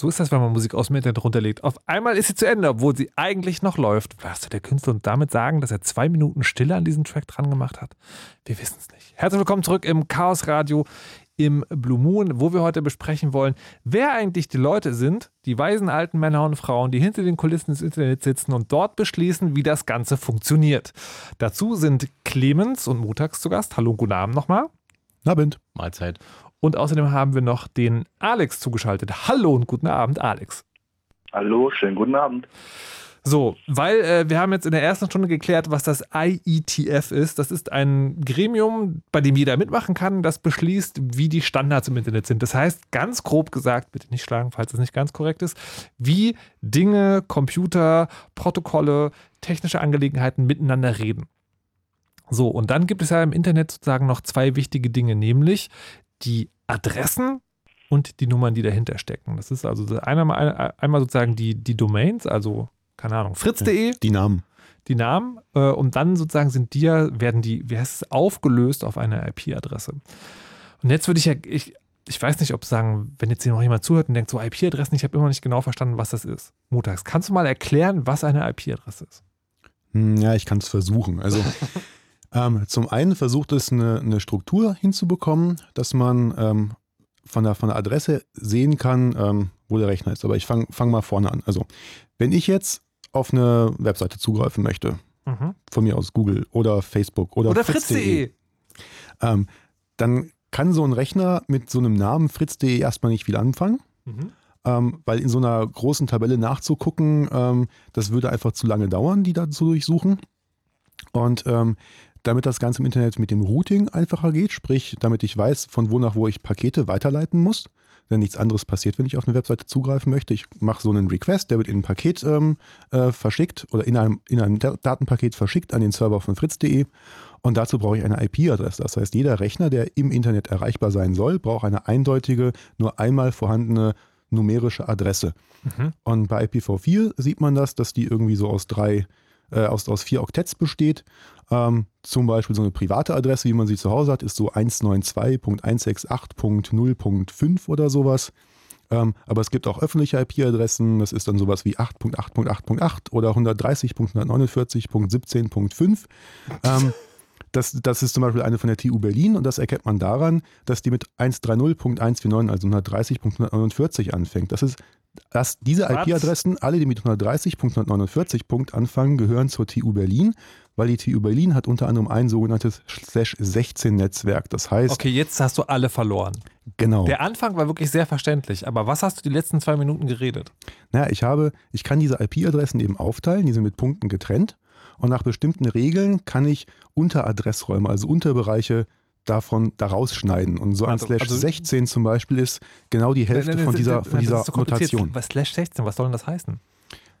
So ist das, wenn man Musik aus dem Internet runterlegt. Auf einmal ist sie zu Ende, obwohl sie eigentlich noch läuft. Was soll der Künstler und damit sagen, dass er zwei Minuten Stille an diesem Track dran gemacht hat? Wir wissen es nicht. Herzlich willkommen zurück im Chaos Radio im Blue Moon, wo wir heute besprechen wollen, wer eigentlich die Leute sind, die weisen alten Männer und Frauen, die hinter den Kulissen des Internets sitzen und dort beschließen, wie das Ganze funktioniert. Dazu sind Clemens und Mutax zu Gast. Hallo und guten Abend nochmal. Abend. Mahlzeit. Und außerdem haben wir noch den Alex zugeschaltet. Hallo und guten Abend, Alex. Hallo, schönen guten Abend. So, weil äh, wir haben jetzt in der ersten Stunde geklärt, was das IETF ist. Das ist ein Gremium, bei dem jeder mitmachen kann, das beschließt, wie die Standards im Internet sind. Das heißt, ganz grob gesagt, bitte nicht schlagen, falls es nicht ganz korrekt ist, wie Dinge, Computer, Protokolle, technische Angelegenheiten miteinander reden. So, und dann gibt es ja im Internet sozusagen noch zwei wichtige Dinge, nämlich die Adressen und die Nummern, die dahinter stecken. Das ist also einmal, einmal sozusagen die, die Domains, also keine Ahnung, fritz.de. Die Namen. Die Namen. Äh, und dann sozusagen sind die ja, werden die, wie heißt es, aufgelöst auf eine IP-Adresse. Und jetzt würde ich ja, ich, ich weiß nicht, ob sagen, wenn jetzt hier noch jemand zuhört und denkt, so IP-Adressen, ich habe immer nicht genau verstanden, was das ist. Montags, kannst du mal erklären, was eine IP-Adresse ist? Hm, ja, ich kann es versuchen. Also *laughs* ähm, zum einen versucht es eine, eine, Struktur hinzubekommen, dass man ähm, von, der, von der Adresse sehen kann, ähm, wo der Rechner ist. Aber ich fange fang mal vorne an. Also, wenn ich jetzt auf eine Webseite zugreifen möchte, mhm. von mir aus Google oder Facebook oder, oder fritz.de, ähm, dann kann so ein Rechner mit so einem Namen fritz.de erstmal nicht viel anfangen. Mhm. Ähm, weil in so einer großen Tabelle nachzugucken, ähm, das würde einfach zu lange dauern, die da zu durchsuchen. Und ähm, damit das Ganze im Internet mit dem Routing einfacher geht, sprich, damit ich weiß, von wo nach wo ich Pakete weiterleiten muss. Denn nichts anderes passiert, wenn ich auf eine Webseite zugreifen möchte. Ich mache so einen Request, der wird in ein Paket ähm, äh, verschickt oder in einem, in einem Datenpaket verschickt an den Server von fritz.de. Und dazu brauche ich eine IP-Adresse. Das heißt, jeder Rechner, der im Internet erreichbar sein soll, braucht eine eindeutige, nur einmal vorhandene numerische Adresse. Mhm. Und bei IPv4 sieht man das, dass die irgendwie so aus drei, äh, aus, aus vier Oktetts besteht. Ähm, zum Beispiel so eine private Adresse, wie man sie zu Hause hat, ist so 192.168.0.5 oder sowas. Ähm, aber es gibt auch öffentliche IP-Adressen, das ist dann sowas wie 8.8.8.8 oder 130.149.17.5. Ähm, *laughs* das, das ist zum Beispiel eine von der TU Berlin und das erkennt man daran, dass die mit 130.149, also 130.149 anfängt. Das ist dass diese IP-Adressen, alle die mit 130.149. anfangen, gehören zur TU Berlin, weil die TU Berlin hat unter anderem ein sogenanntes Slash 16 Netzwerk. Das heißt. Okay, jetzt hast du alle verloren. Genau. Der Anfang war wirklich sehr verständlich, aber was hast du die letzten zwei Minuten geredet? Naja, ich habe, ich kann diese IP-Adressen eben aufteilen, die sind mit Punkten getrennt. Und nach bestimmten Regeln kann ich Unteradressräume, also Unterbereiche davon da rausschneiden. Und so ein also, Slash also, 16 zum Beispiel ist genau die Hälfte nein, nein, von dieser, von dieser so Notation. Was Slash 16, was soll denn das heißen?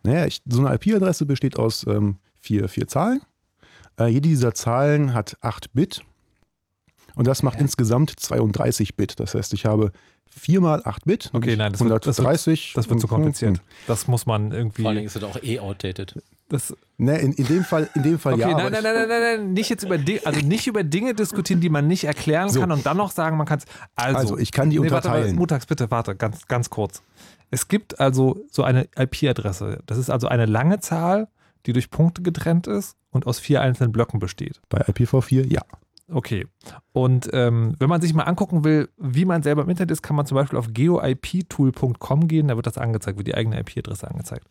Naja, ich, so eine IP-Adresse besteht aus ähm, vier, vier Zahlen. Äh, jede dieser Zahlen hat 8 Bit. Und das macht ja. insgesamt 32 Bit. Das heißt, ich habe 4 mal 8 Bit. Okay, nein, das 130. Wird, das wird, das wird zu kompliziert. Das muss man irgendwie. Vor allem ist es auch eh outdated. Das ne, in, in, dem Fall, in dem Fall okay, ja. Nein, nein, nein, nein, nein, nein, nicht jetzt über Dinge, also nicht über Dinge diskutieren, die man nicht erklären so. kann und dann noch sagen, man kann es. Also, also, ich kann die nee, unterteilen. Warte, Mutags, bitte, warte, ganz, ganz kurz. Es gibt also so eine IP-Adresse. Das ist also eine lange Zahl, die durch Punkte getrennt ist und aus vier einzelnen Blöcken besteht. Bei IPv4 ja. Okay. Und ähm, wenn man sich mal angucken will, wie man selber im Internet ist, kann man zum Beispiel auf geoiptool.com gehen, da wird das angezeigt, wird die eigene IP-Adresse angezeigt.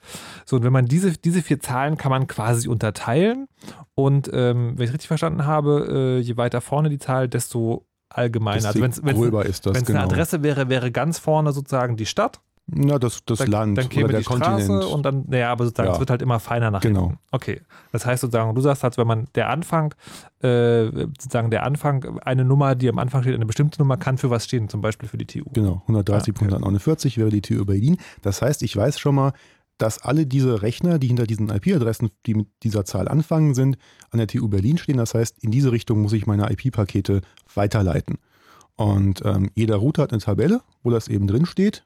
So, und wenn man diese, diese vier Zahlen kann man quasi unterteilen. Und ähm, wenn ich richtig verstanden habe, äh, je weiter vorne die Zahl, desto allgemeiner. Also wenn es genau. eine Adresse wäre, wäre ganz vorne sozusagen die Stadt. Na, das, das dann, Land dann käme oder der die Straße Kontinent. und dann, naja, aber sozusagen, ja. es wird halt immer feiner nach genau. hinten. Okay. Das heißt sozusagen, du sagst halt, wenn man der Anfang, äh, sozusagen der Anfang, eine Nummer, die am Anfang steht, eine bestimmte Nummer kann für was stehen, zum Beispiel für die TU. Genau, 130.149 okay. wäre die TU Berlin. Das heißt, ich weiß schon mal, dass alle diese Rechner, die hinter diesen IP-Adressen, die mit dieser Zahl anfangen, sind, an der TU Berlin stehen. Das heißt, in diese Richtung muss ich meine IP-Pakete weiterleiten. Und ähm, jeder Router hat eine Tabelle, wo das eben drin steht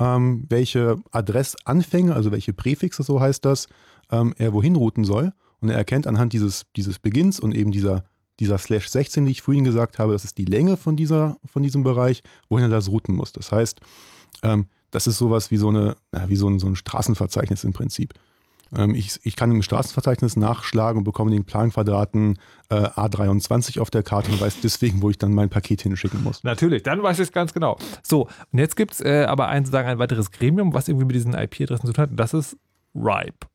ähm, welche Adressanfänge, also welche Präfixe, so heißt das, ähm, er wohin routen soll. Und er erkennt anhand dieses, dieses Beginns und eben dieser, dieser Slash 16, die ich vorhin gesagt habe, das ist die Länge von, dieser, von diesem Bereich, wohin er das routen muss. Das heißt, ähm, das ist sowas wie so, eine, wie so ein, so ein Straßenverzeichnis im Prinzip. Ähm, ich, ich kann im Straßenverzeichnis nachschlagen und bekomme den Planquadraten äh, A23 auf der Karte und weiß deswegen, wo ich dann mein Paket hinschicken muss. Natürlich, dann weiß ich es ganz genau. So, und jetzt gibt es äh, aber ein, sozusagen ein weiteres Gremium, was irgendwie mit diesen IP-Adressen zu tun hat. Das ist RIPE.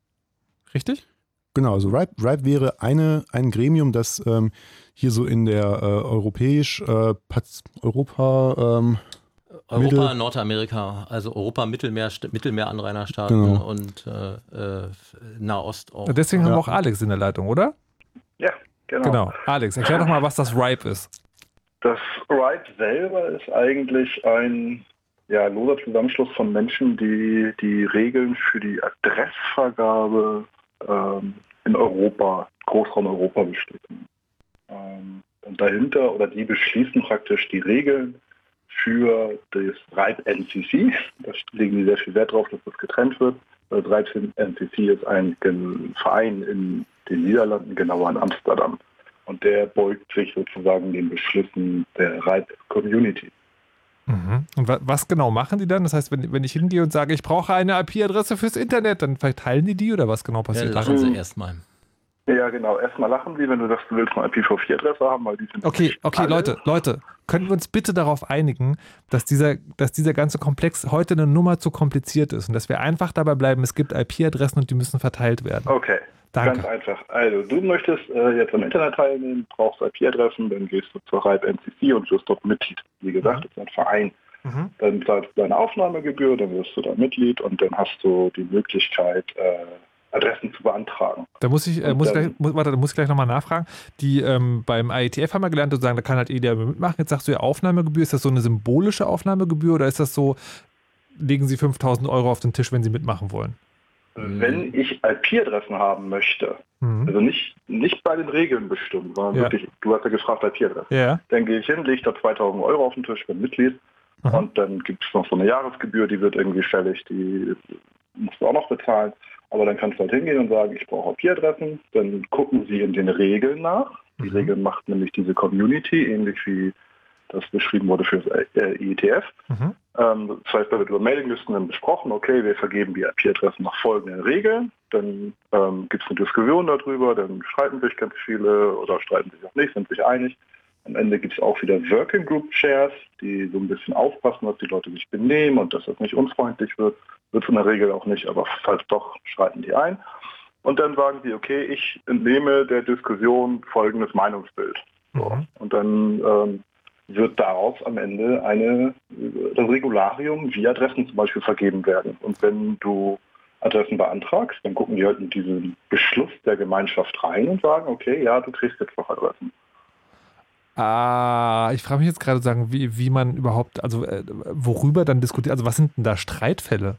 Richtig? Genau, also RIPE, RIPE wäre eine, ein Gremium, das ähm, hier so in der äh, europäisch, äh, Europa, ähm, Europa, Mittel Nordamerika, also Europa, Mittelmeer, Mittelmeeranrainerstaaten genau. und äh, äh, Nahost auch. Deswegen ja. haben wir auch Alex in der Leitung, oder? Ja, genau. Genau. Alex, erklär doch mal, was das RIPE ist. Das RIPE selber ist eigentlich ein ja, loser Zusammenschluss von Menschen, die die Regeln für die Adressvergabe ähm, in Europa, Großraum Europa bestätigen. Ähm, und dahinter, oder die beschließen praktisch die Regeln für das RIPE NCC. Da legen sie sehr viel Wert drauf, dass das getrennt wird. Das RIPE NCC ist ein Verein in den Niederlanden, genauer in Amsterdam. Und der beugt sich sozusagen den Beschlüssen der RIPE Community. Mhm. Und was genau machen die dann? Das heißt, wenn, wenn ich hingehe und sage, ich brauche eine IP-Adresse fürs Internet, dann verteilen die die oder was genau passiert? Ja, lachen sie erstmal. Ja, genau. Erstmal lachen sie, wenn du sagst, du willst eine IPv4-Adresse haben, weil die sind. Okay, okay, alle. Leute, Leute, können wir uns bitte darauf einigen, dass dieser, dass dieser ganze Komplex heute eine Nummer zu kompliziert ist und dass wir einfach dabei bleiben, es gibt IP-Adressen und die müssen verteilt werden. Okay. Danke. Ganz einfach. Also, du möchtest äh, jetzt am Internet teilnehmen, brauchst IP-Adressen, dann gehst du zur RIPE NCC und wirst dort Mitglied. Wie gesagt, mhm. das ist ein Verein. Mhm. Dann zahlst du deine Aufnahmegebühr, dann wirst du da Mitglied und dann hast du die Möglichkeit, äh, Adressen zu beantragen. Da muss ich, äh, muss, dann, gleich, muss, warte, da muss ich gleich nochmal nachfragen. Die ähm, beim IETF haben wir gelernt, sozusagen, da kann halt jeder mitmachen. Jetzt sagst du ja Aufnahmegebühr. Ist das so eine symbolische Aufnahmegebühr oder ist das so, legen Sie 5000 Euro auf den Tisch, wenn Sie mitmachen wollen? Wenn ich IP-Adressen haben möchte, mhm. also nicht, nicht bei den Regeln bestimmt, sondern ja. wirklich, du hast ja gefragt IP-Adresse, ja. dann gehe ich hin, lege da 2000 Euro auf den Tisch, bin Mitglied mhm. und dann gibt es noch so eine Jahresgebühr, die wird irgendwie fällig, die musst du auch noch bezahlen. Aber dann kannst du halt hingehen und sagen, ich brauche IP-Adressen. Dann gucken sie in den Regeln nach. Die mhm. Regeln macht nämlich diese Community, ähnlich wie das beschrieben wurde für das äh, IETF. Mhm. Ähm, das heißt, da wird über Mailinglisten dann besprochen, okay, wir vergeben die IP-Adressen nach folgenden Regeln. Dann ähm, gibt es eine Diskussion darüber, dann streiten sich ganz viele oder streiten sich auch nicht, sind sich einig. Am Ende gibt es auch wieder Working Group Chairs, die so ein bisschen aufpassen, dass die Leute sich benehmen und dass das nicht unfreundlich wird. Wird es in der Regel auch nicht, aber falls doch, schreiten die ein. Und dann sagen sie, okay, ich entnehme der Diskussion folgendes Meinungsbild. Mhm. Und dann ähm, wird daraus am Ende eine, das Regularium, wie Adressen zum Beispiel vergeben werden. Und wenn du Adressen beantragst, dann gucken die halt in diesen Beschluss der Gemeinschaft rein und sagen, okay, ja, du kriegst jetzt noch Adressen. Ah, ich frage mich jetzt gerade sagen, wie, wie man überhaupt, also äh, worüber dann diskutiert, also was sind denn da Streitfälle?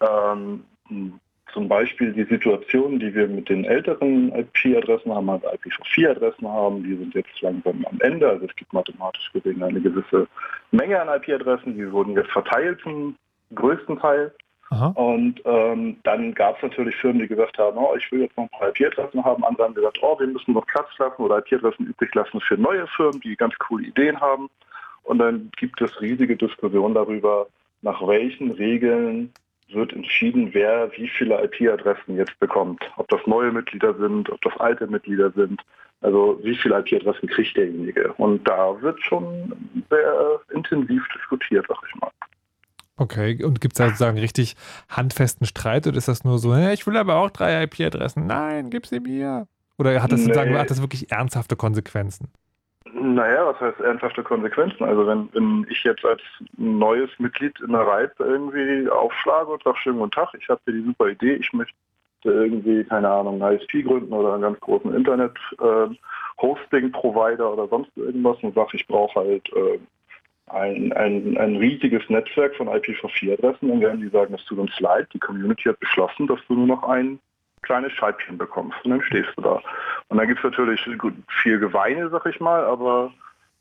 Ähm, zum Beispiel die Situation, die wir mit den älteren IP-Adressen haben, also IPv4-Adressen haben, die sind jetzt langsam am Ende. Also es gibt mathematisch gesehen eine gewisse Menge an IP-Adressen, die wurden jetzt verteilt zum größten Teil. Aha. Und ähm, dann gab es natürlich Firmen, die gesagt haben, oh, ich will jetzt noch ein paar IP-Adressen haben. Andere haben gesagt, oh, wir müssen noch Platz lassen oder IP-Adressen übrig lassen für neue Firmen, die ganz coole Ideen haben. Und dann gibt es riesige Diskussionen darüber, nach welchen Regeln wird entschieden, wer wie viele IP-Adressen jetzt bekommt. Ob das neue Mitglieder sind, ob das alte Mitglieder sind. Also wie viele IP-Adressen kriegt derjenige. Und da wird schon sehr intensiv diskutiert, sag ich mal. Okay, und gibt es da sozusagen richtig handfesten Streit oder ist das nur so, ich will aber auch drei IP-Adressen, nein, gib sie mir? Oder hat das nee. sozusagen hat das wirklich ernsthafte Konsequenzen? Naja, was heißt ernsthafte Konsequenzen? Also wenn, wenn ich jetzt als neues Mitglied in der RIPE irgendwie aufschlage und sage, schönen guten Tag, ich habe hier die super Idee, ich möchte irgendwie, keine Ahnung, ein ISP gründen oder einen ganz großen Internet-Hosting-Provider äh, oder sonst irgendwas und sage, ich brauche halt äh, ein, ein, ein riesiges Netzwerk von IPv4-Adressen, dann werden die sagen, es tut uns leid, die Community hat beschlossen, dass du nur noch ein kleines Scheibchen bekommst und dann stehst du da. Und da gibt es natürlich viel Geweine, sag ich mal, aber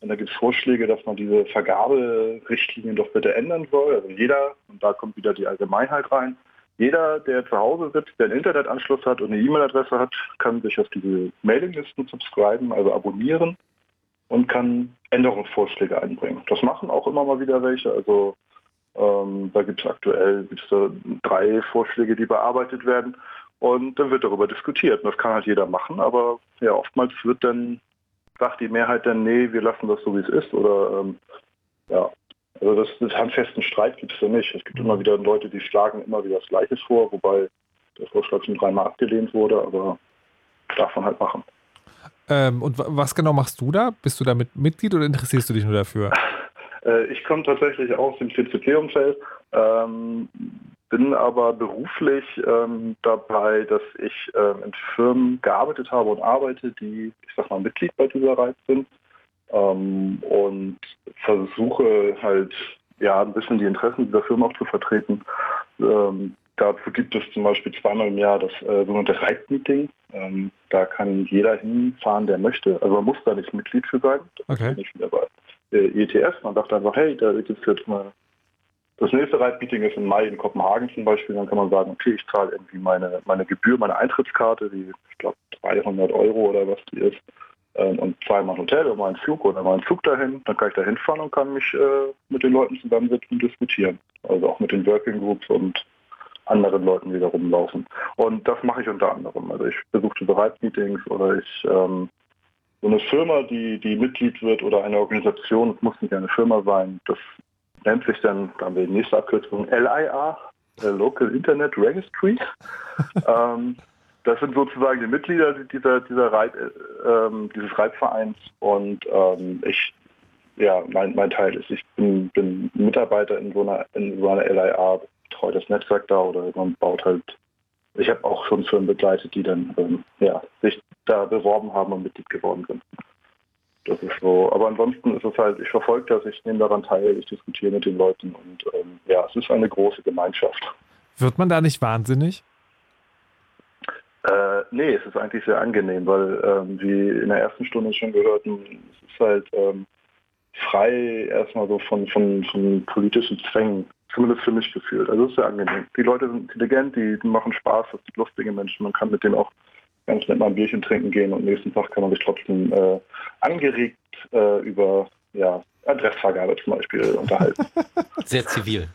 und da gibt es Vorschläge, dass man diese Vergaberichtlinien doch bitte ändern soll. Also jeder, und da kommt wieder die Allgemeinheit rein, jeder, der zu Hause sitzt, der einen Internetanschluss hat und eine E-Mail-Adresse hat, kann sich auf diese Mailinglisten subscriben, also abonnieren und kann Änderungsvorschläge einbringen. Das machen auch immer mal wieder welche. Also ähm, da gibt es aktuell gibt's da drei Vorschläge, die bearbeitet werden. Und dann wird darüber diskutiert. Und das kann halt jeder machen, aber ja, oftmals wird dann, sagt die Mehrheit dann, nee, wir lassen das so, wie es ist. Oder ähm, ja, also das, das handfesten Streit gibt es ja nicht. Es gibt immer wieder Leute, die schlagen immer wieder das Gleiche vor, wobei der Vorschlag schon dreimal abgelehnt wurde, aber darf man halt machen. Ähm, und was genau machst du da? Bist du damit Mitglied oder interessierst du dich nur dafür? *laughs* Äh, ich komme tatsächlich aus dem TCP-Umfeld. Ähm, bin aber beruflich ähm, dabei, dass ich ähm, in Firmen gearbeitet habe und arbeite, die, ich sag mal, Mitglied bei dieser Reiz sind ähm, und versuche halt ja ein bisschen die Interessen dieser Firma auch zu vertreten. Ähm, dazu gibt es zum Beispiel zweimal im Jahr das äh, sogenannte Reitmeeting. Ähm, da kann jeder hinfahren, der möchte. Also man muss da nicht Mitglied für sein. Das okay. ist nicht wieder bei äh, ETS. Man dachte einfach, hey, da gibt es jetzt mal das nächste Reitmeeting ist im Mai in Kopenhagen zum Beispiel. Dann kann man sagen, okay, ich zahle irgendwie meine, meine Gebühr, meine Eintrittskarte, die ich glaube 300 Euro oder was die ist, ähm, und zahle mein Hotel oder meinen Flug oder meinen Zug dahin. Dann kann ich da hinfahren und kann mich äh, mit den Leuten zusammensetzen und diskutieren. Also auch mit den Working Groups und anderen Leuten, die da rumlaufen. Und das mache ich unter anderem. Also ich besuche diese Reitmeetings oder ich ähm, so eine Firma, die, die Mitglied wird oder eine Organisation, es muss nicht eine Firma sein, das nennt sich dann, da haben wir die nächste Abkürzung, LIA, äh, Local Internet Registry. *laughs* ähm, das sind sozusagen die Mitglieder dieser, dieser Reit, äh, ähm, dieses Reitvereins und ähm, ich, ja, mein, mein Teil ist, ich bin, bin Mitarbeiter in so einer, in so einer LIA, betreue das Netzwerk da oder man baut halt, ich habe auch schon Firmen begleitet, die dann ähm, ja, sich da beworben haben und Mitglied geworden sind. Das ist so. Aber ansonsten ist es halt, ich verfolge das, ich nehme daran teil, ich diskutiere mit den Leuten und ähm, ja, es ist eine große Gemeinschaft. Wird man da nicht wahnsinnig? Äh, nee, es ist eigentlich sehr angenehm, weil ähm, wie in der ersten Stunde schon gehört, es ist halt ähm, frei erstmal so von, von, von politischen Zwängen, zumindest für mich gefühlt. Also es ist sehr angenehm. Die Leute sind intelligent, die, die machen Spaß, das sind lustige Menschen, man kann mit denen auch ganz nett mal ein Bierchen trinken gehen und nächsten Tag kann man sich trotzdem äh, angeregt äh, über ja, Adressvergabe zum Beispiel unterhalten. *laughs* Sehr zivil.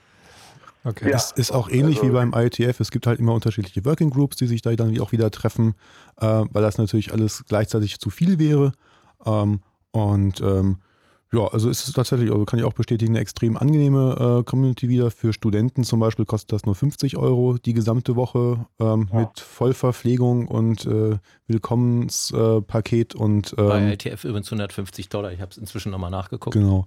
Okay. Ja. Das ist auch ähnlich also, wie beim IETF. Es gibt halt immer unterschiedliche Working Groups, die sich da dann auch wieder treffen, äh, weil das natürlich alles gleichzeitig zu viel wäre. Ähm, Und ähm, ja, also ist es tatsächlich, also kann ich auch bestätigen, eine extrem angenehme äh, Community wieder. Für Studenten zum Beispiel kostet das nur 50 Euro die gesamte Woche ähm, ja. mit Vollverpflegung und äh, Willkommenspaket äh, und ähm, bei ITF übrigens 150 Dollar. Ich habe es inzwischen nochmal nachgeguckt. Genau.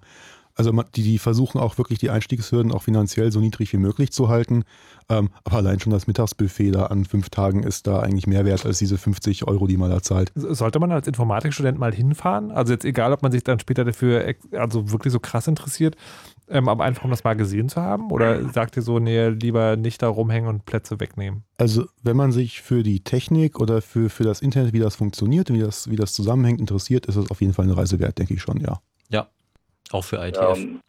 Also die, die, versuchen auch wirklich die Einstiegshürden auch finanziell so niedrig wie möglich zu halten. Ähm, aber allein schon das Mittagsbuffet da an fünf Tagen ist da eigentlich mehr wert als diese 50 Euro, die man da zahlt. Sollte man als Informatikstudent mal hinfahren? Also jetzt egal, ob man sich dann später dafür also wirklich so krass interessiert, ähm, aber einfach um das mal gesehen zu haben? Oder sagt ihr so, nee, lieber nicht da rumhängen und Plätze wegnehmen? Also wenn man sich für die Technik oder für, für das Internet, wie das funktioniert und wie das, wie das zusammenhängt, interessiert, ist es auf jeden Fall eine Reise wert, denke ich schon, ja. Auch für ITF. Ähm,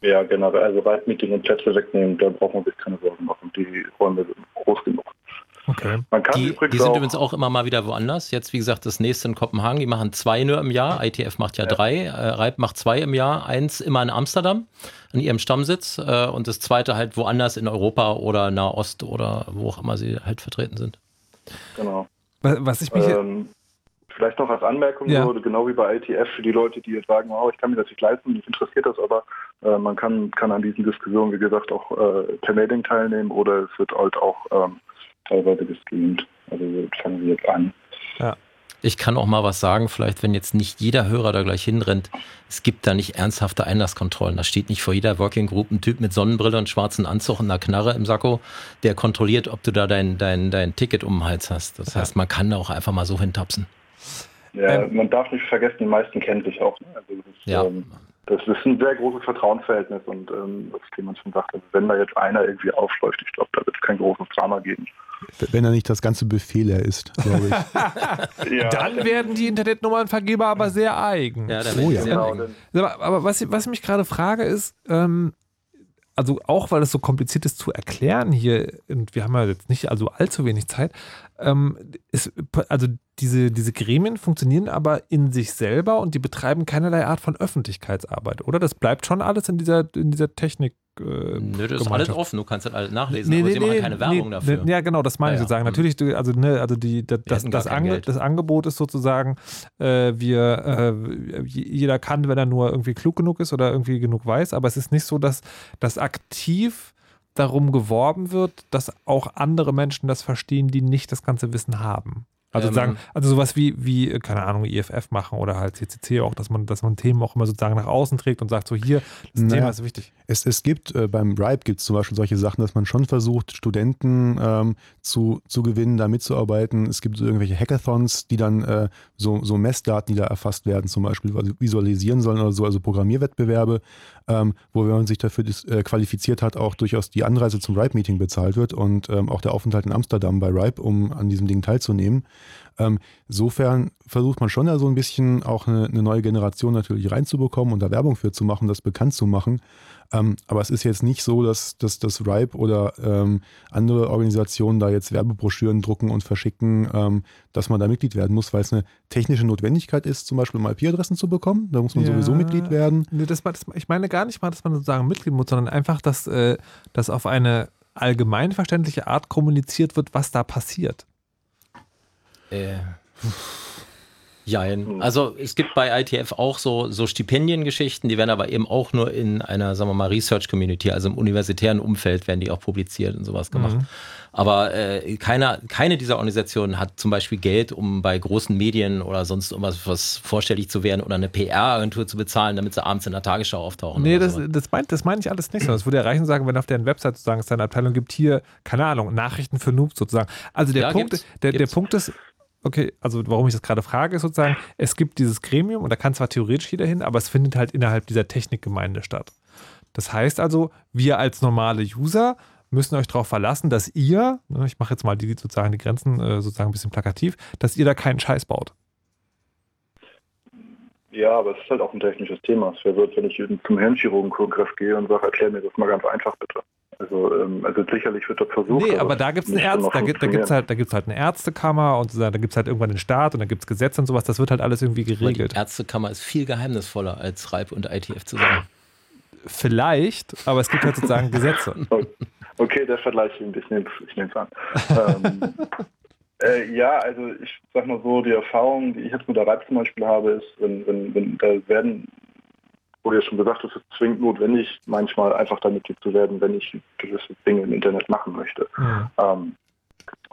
ja, genau. Also Reitmeeting und Plätze wegnehmen, da braucht man sich keine Sorgen machen. Die Räume sind groß genug. Okay. Man kann die, die sind übrigens auch immer mal wieder woanders. Jetzt, wie gesagt, das nächste in Kopenhagen. Die machen zwei nur im Jahr. ITF macht ja, ja. drei. Äh, Reib macht zwei im Jahr. Eins immer in Amsterdam, an ihrem Stammsitz. Äh, und das zweite halt woanders in Europa oder Nahost oder wo auch immer sie halt vertreten sind. Genau. Was ich mich. Ähm, Vielleicht noch als Anmerkung, ja. so, genau wie bei ITF, für die Leute, die jetzt sagen, oh, ich kann mir das nicht leisten, mich interessiert das, aber äh, man kann, kann an diesen Diskussionen, wie gesagt, auch äh, per Mailing teilnehmen oder es wird halt auch ähm, teilweise gestreamt. Also fangen wir jetzt an. Ja. Ich kann auch mal was sagen, vielleicht wenn jetzt nicht jeder Hörer da gleich hinrennt, es gibt da nicht ernsthafte Einlasskontrollen. Da steht nicht vor jeder Working Group ein Typ mit Sonnenbrille und schwarzen Anzug und einer Knarre im Sakko, der kontrolliert, ob du da dein, dein, dein Ticket um den Hals hast. Das heißt, man kann da auch einfach mal so hintapsen. Ja, ähm, man darf nicht vergessen, die meisten kennen sich auch. Ne? Also das, ja. ähm, das ist ein sehr großes Vertrauensverhältnis und ähm, was Clemens schon sagte, wenn da jetzt einer irgendwie aufläuft, ich glaube, da wird es kein großes Drama geben. Wenn er nicht das ganze Buffet leer ist, glaube ich. *laughs* ja. Dann werden die Internetnummernvergeber aber sehr eigen. Ja, oh, ja. Sehr eigen. Aber, aber was, was ich mich gerade frage ist, ähm, also auch weil es so kompliziert ist zu erklären hier, und wir haben ja jetzt nicht also allzu wenig Zeit, ähm, ist, also diese, diese Gremien funktionieren aber in sich selber und die betreiben keinerlei Art von Öffentlichkeitsarbeit, oder? Das bleibt schon alles in dieser, in dieser Technik. Äh, Nö, das ist alles offen, du kannst das alles nachlesen, nee, aber nee, sie machen keine Werbung nee, dafür. ja, genau, das meine ja, ich sozusagen. Ja. Natürlich, also, ne, also die, das, das, das, Ange das, Angebot ist sozusagen, äh, wir, äh, jeder kann, wenn er nur irgendwie klug genug ist oder irgendwie genug weiß, aber es ist nicht so, dass das aktiv darum geworben wird, dass auch andere Menschen das verstehen, die nicht das ganze Wissen haben. Also ähm, sagen, also sowas wie, wie, keine Ahnung, IFF machen oder halt CCC auch, dass man, dass man Themen auch immer sozusagen nach außen trägt und sagt, so hier, das naja, Thema ist wichtig. Es, es gibt, äh, beim RIPE gibt es zum Beispiel solche Sachen, dass man schon versucht, Studenten ähm, zu, zu gewinnen, da mitzuarbeiten. Es gibt so irgendwelche Hackathons, die dann äh, so, so Messdaten, die da erfasst werden, zum Beispiel visualisieren sollen oder so, also Programmierwettbewerbe, ähm, wo, wenn man sich dafür äh, qualifiziert hat, auch durchaus die Anreise zum RIPE-Meeting bezahlt wird und ähm, auch der Aufenthalt in Amsterdam bei RIPE, um an diesem Ding teilzunehmen. Ähm, insofern versucht man schon da so ein bisschen auch eine, eine, neue Generation natürlich reinzubekommen und da Werbung für zu machen, das bekannt zu machen. Ähm, aber es ist jetzt nicht so, dass, dass das RIPE oder ähm, andere Organisationen da jetzt Werbebroschüren drucken und verschicken, ähm, dass man da Mitglied werden muss, weil es eine technische Notwendigkeit ist, zum Beispiel mal IP-Adressen zu bekommen. Da muss man ja, sowieso Mitglied werden. Nee, das, das, ich meine gar nicht mal, dass man sozusagen Mitglied muss, sondern einfach, dass, äh, dass auf eine allgemeinverständliche Art kommuniziert wird, was da passiert. Äh. Jein. Hm. Also es gibt bei ITF auch so, so Stipendiengeschichten, die werden aber eben auch nur in einer, sagen wir mal, Research Community, also im universitären Umfeld werden die auch publiziert und sowas gemacht. Mhm. Aber äh, keiner, keine dieser Organisationen hat zum Beispiel Geld, um bei großen Medien oder sonst irgendwas was vorstellig zu werden oder eine PR-Agentur zu bezahlen, damit sie abends in der Tagesschau auftauchen. Nee, das, das, meint, das meine ich alles nicht so. Das würde erreichen sagen, wenn auf deren Website sozusagen es eine Abteilung gibt, hier, keine Ahnung, Nachrichten für Noobs sozusagen. Also der, ja, Punkt, der, der Punkt ist, okay, also warum ich das gerade frage, ist sozusagen, es gibt dieses Gremium und da kann zwar theoretisch jeder hin, aber es findet halt innerhalb dieser Technikgemeinde statt. Das heißt also, wir als normale User müssen euch darauf verlassen, dass ihr, ne, ich mache jetzt mal die sozusagen die Grenzen äh, sozusagen ein bisschen plakativ, dass ihr da keinen Scheiß baut. Ja, aber es ist halt auch ein technisches Thema. Es wäre so, wenn ich zum Hirnchirurgenkongress gehe und sage, erklär mir das mal ganz einfach bitte. Also, ähm, also sicherlich wird das versucht. Nee, aber da gibt es Ärzte, da, gibt, da gibt's halt, da gibt's halt eine Ärztekammer und da gibt es halt irgendwann den Staat und da gibt es Gesetze und sowas, das wird halt alles irgendwie geregelt. die Ärztekammer ist viel geheimnisvoller als RIPE und ITF zusammen. Vielleicht, aber es gibt halt sozusagen Gesetze. *laughs* Okay, der Vergleich, ich nehme es an. ähm, *laughs* Äh, ja, also ich sag mal so, die Erfahrung, die ich jetzt mit der Reib zum Beispiel habe, ist, wenn, wenn, wenn da werden, wurde ja schon gesagt, es ist zwingend notwendig, manchmal einfach da Mitglied zu werden, wenn ich gewisse Dinge im Internet machen möchte. Mhm. Ähm,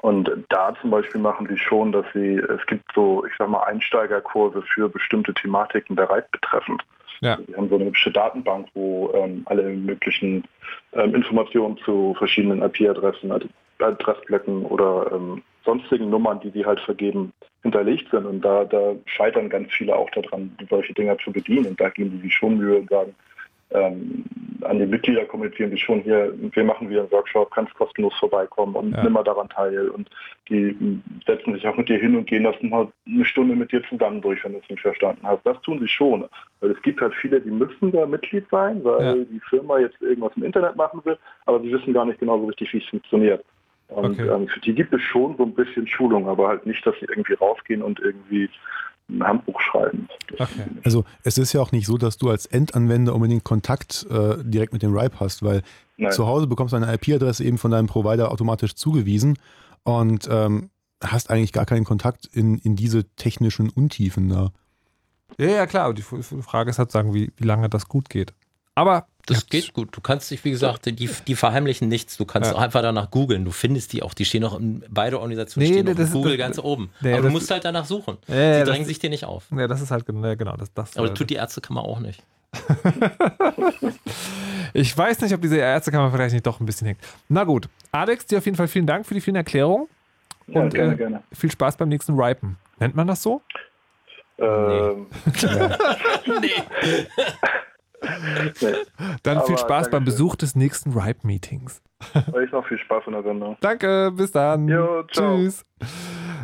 und da zum Beispiel machen sie schon, dass sie, es gibt so, ich sag mal, Einsteigerkurse für bestimmte Thematiken der Reit betreffend. Ja. Wir haben so eine hübsche Datenbank, wo ähm, alle möglichen ähm, Informationen zu verschiedenen IP-Adressen, Adressblöcken oder ähm, sonstigen Nummern, die sie halt vergeben, hinterlegt sind. Und da, da scheitern ganz viele auch daran, solche Dinger zu bedienen. Und da geben sie sich schon Mühe und sagen, ähm, an die Mitglieder kommunizieren sie schon hier, wir machen wieder einen Workshop, kannst kostenlos vorbeikommen und ja. nimm mal daran teil. Und die setzen sich auch mit dir hin und gehen das mal eine Stunde mit dir zusammen durch, wenn du es nicht verstanden hast. Das tun sie schon. Weil es gibt halt viele, die müssen da Mitglied sein, weil ja. die Firma jetzt irgendwas im Internet machen will, aber sie wissen gar nicht genau so richtig, wie es funktioniert. Und okay. ähm, für die gibt es schon so ein bisschen Schulung, aber halt nicht, dass sie irgendwie rausgehen und irgendwie ein Handbuch schreiben. Okay. Also es ist ja auch nicht so, dass du als Endanwender unbedingt Kontakt äh, direkt mit dem RIPE hast, weil Nein. zu Hause bekommst du eine IP-Adresse eben von deinem Provider automatisch zugewiesen und ähm, hast eigentlich gar keinen Kontakt in, in diese technischen Untiefen da. Ja, ja, klar. Die Frage ist halt, sagen, wie, wie lange das gut geht. Aber das geht gut. Du kannst dich, wie gesagt, die, die verheimlichen nichts. Du kannst ja. auch einfach danach googeln. Du findest die auch. Die stehen noch in beide Organisationen nee, stehen nee, Google ist, ganz oben. Nee, Aber du musst halt danach suchen. Nee, die drängen sich dir nicht auf. Ja, das ist halt genau das. das Aber das tut die Ärztekammer auch nicht. *laughs* ich weiß nicht, ob diese Ärztekammer vielleicht nicht doch ein bisschen hängt. Na gut. Alex, dir auf jeden Fall vielen Dank für die vielen Erklärungen. Ja, und gerne, äh, gerne. viel Spaß beim nächsten Ripen. Nennt man das so? Ähm, nee. *laughs* nee. Dann viel Spaß beim Besuch des nächsten Ripe-Meetings. Euch noch viel Spaß in der Sendung. Danke, bis dann. Jo, ciao. Tschüss.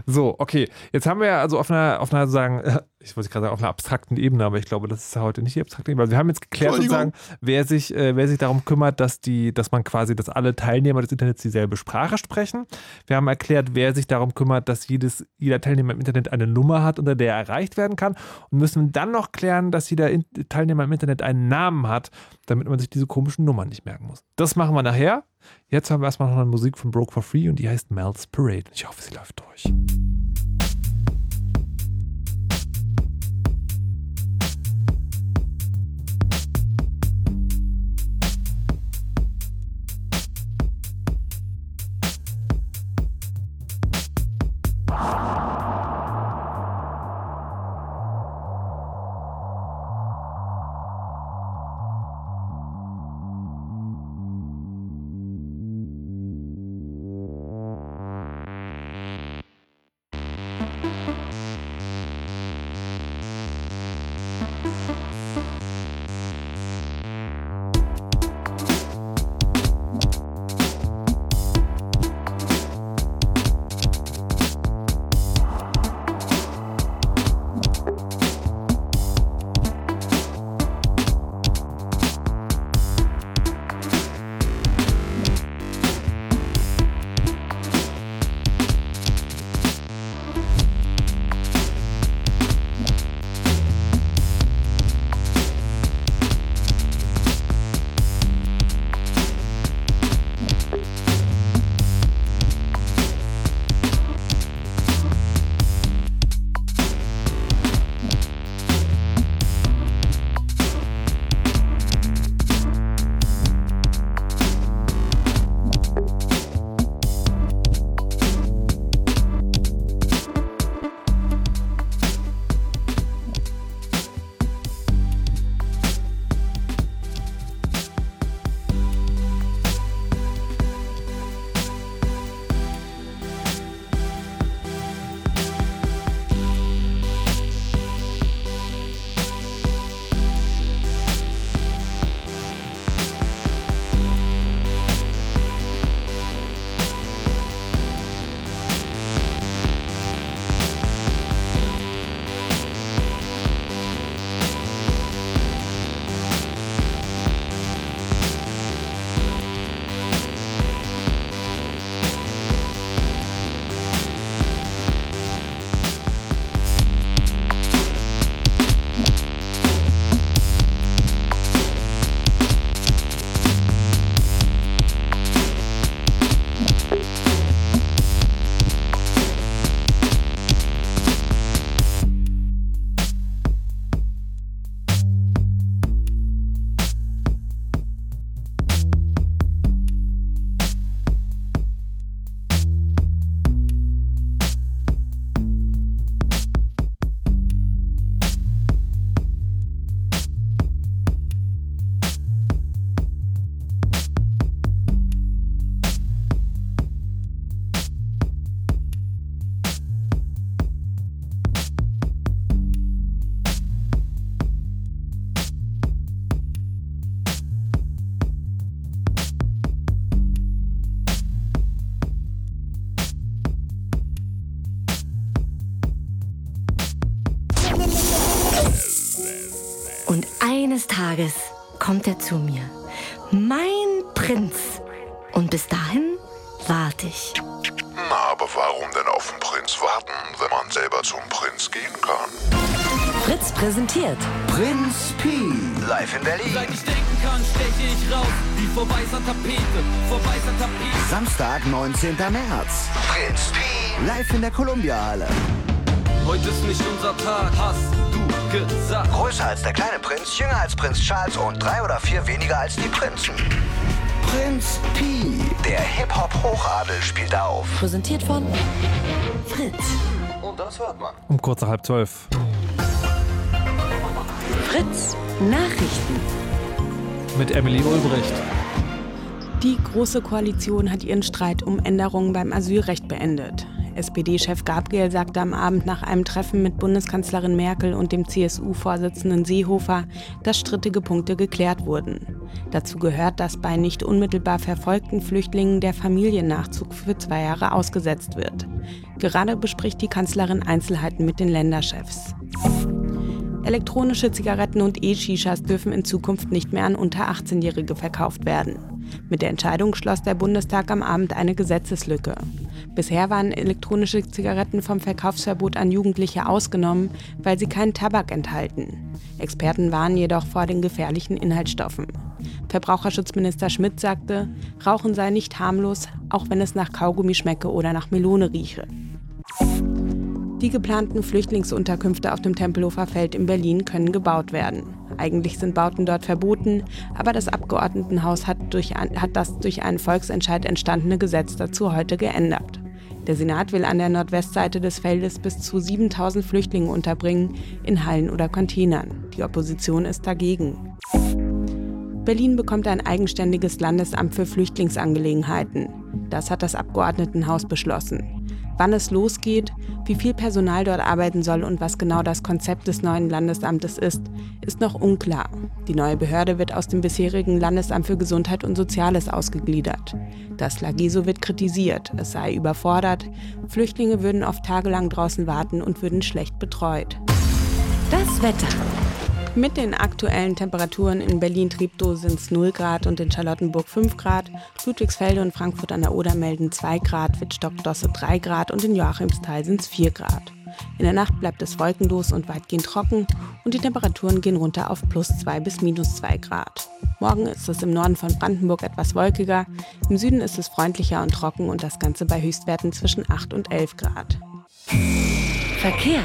So, okay. Jetzt haben wir also auf einer, auf einer sagen, ich wollte gerade sagen, auf einer abstrakten Ebene, aber ich glaube, das ist heute nicht die abstrakte Ebene. Also wir haben jetzt geklärt sozusagen, wer sich, äh, wer sich darum kümmert, dass die, dass man quasi, dass alle Teilnehmer des Internets dieselbe Sprache sprechen. Wir haben erklärt, wer sich darum kümmert, dass jedes, jeder Teilnehmer im Internet eine Nummer hat, unter der er erreicht werden kann. Und müssen dann noch klären, dass jeder Teilnehmer im Internet einen Namen hat, damit man sich diese komischen Nummern nicht merken muss. Das machen wir nachher. Jetzt haben wir erstmal noch eine Musik von Broke for Free und die heißt Mel's Parade. Ich hoffe, sie läuft durch. Er zu mir. Mein Prinz. Und bis dahin warte ich. Na, aber warum denn auf den Prinz warten, wenn man selber zum Prinz gehen kann? Fritz präsentiert Prinz Pi, live in Berlin. Seit ich denken kann, steche ich raus, wie vor weißer Tapete, vor weißer Tapete. Samstag, 19. März. Prinz Pi, live in der Columbia-Halle. Heute ist nicht unser Tag, hast du gesagt. Größer als der kleine Prinz, jünger als Prinz Charles und drei oder vier weniger als die Prinzen. Prinz Pi, der Hip-Hop-Hochadel spielt auf. Präsentiert von Fritz. Und das hört man. Um kurz nach halb zwölf. Fritz Nachrichten. Mit Emily Ulbricht. Die Große Koalition hat ihren Streit um Änderungen beim Asylrecht beendet. SPD-Chef Gabriel sagte am Abend nach einem Treffen mit Bundeskanzlerin Merkel und dem CSU-Vorsitzenden Seehofer, dass strittige Punkte geklärt wurden. Dazu gehört, dass bei nicht unmittelbar verfolgten Flüchtlingen der Familiennachzug für zwei Jahre ausgesetzt wird. Gerade bespricht die Kanzlerin Einzelheiten mit den Länderchefs. Elektronische Zigaretten und E-Shishas dürfen in Zukunft nicht mehr an unter 18-Jährige verkauft werden. Mit der Entscheidung schloss der Bundestag am Abend eine Gesetzeslücke. Bisher waren elektronische Zigaretten vom Verkaufsverbot an Jugendliche ausgenommen, weil sie keinen Tabak enthalten. Experten warnen jedoch vor den gefährlichen Inhaltsstoffen. Verbraucherschutzminister Schmidt sagte, Rauchen sei nicht harmlos, auch wenn es nach Kaugummi schmecke oder nach Melone rieche. Die geplanten Flüchtlingsunterkünfte auf dem Tempelhofer Feld in Berlin können gebaut werden. Eigentlich sind Bauten dort verboten, aber das Abgeordnetenhaus hat, durch, hat das durch einen Volksentscheid entstandene Gesetz dazu heute geändert. Der Senat will an der Nordwestseite des Feldes bis zu 7000 Flüchtlinge unterbringen, in Hallen oder Containern. Die Opposition ist dagegen. Berlin bekommt ein eigenständiges Landesamt für Flüchtlingsangelegenheiten. Das hat das Abgeordnetenhaus beschlossen. Wann es losgeht, wie viel Personal dort arbeiten soll und was genau das Konzept des neuen Landesamtes ist, ist noch unklar. Die neue Behörde wird aus dem bisherigen Landesamt für Gesundheit und Soziales ausgegliedert. Das Lageso wird kritisiert, es sei überfordert, Flüchtlinge würden oft tagelang draußen warten und würden schlecht betreut. Das Wetter. Mit den aktuellen Temperaturen in Berlin-Treptow sind es 0 Grad und in Charlottenburg 5 Grad. Ludwigsfelde und Frankfurt an der Oder melden 2 Grad, Wittstock-Dosse 3 Grad und in Joachimsthal sind es 4 Grad. In der Nacht bleibt es wolkenlos und weitgehend trocken und die Temperaturen gehen runter auf plus 2 bis minus 2 Grad. Morgen ist es im Norden von Brandenburg etwas wolkiger, im Süden ist es freundlicher und trocken und das Ganze bei Höchstwerten zwischen 8 und 11 Grad. Verkehr.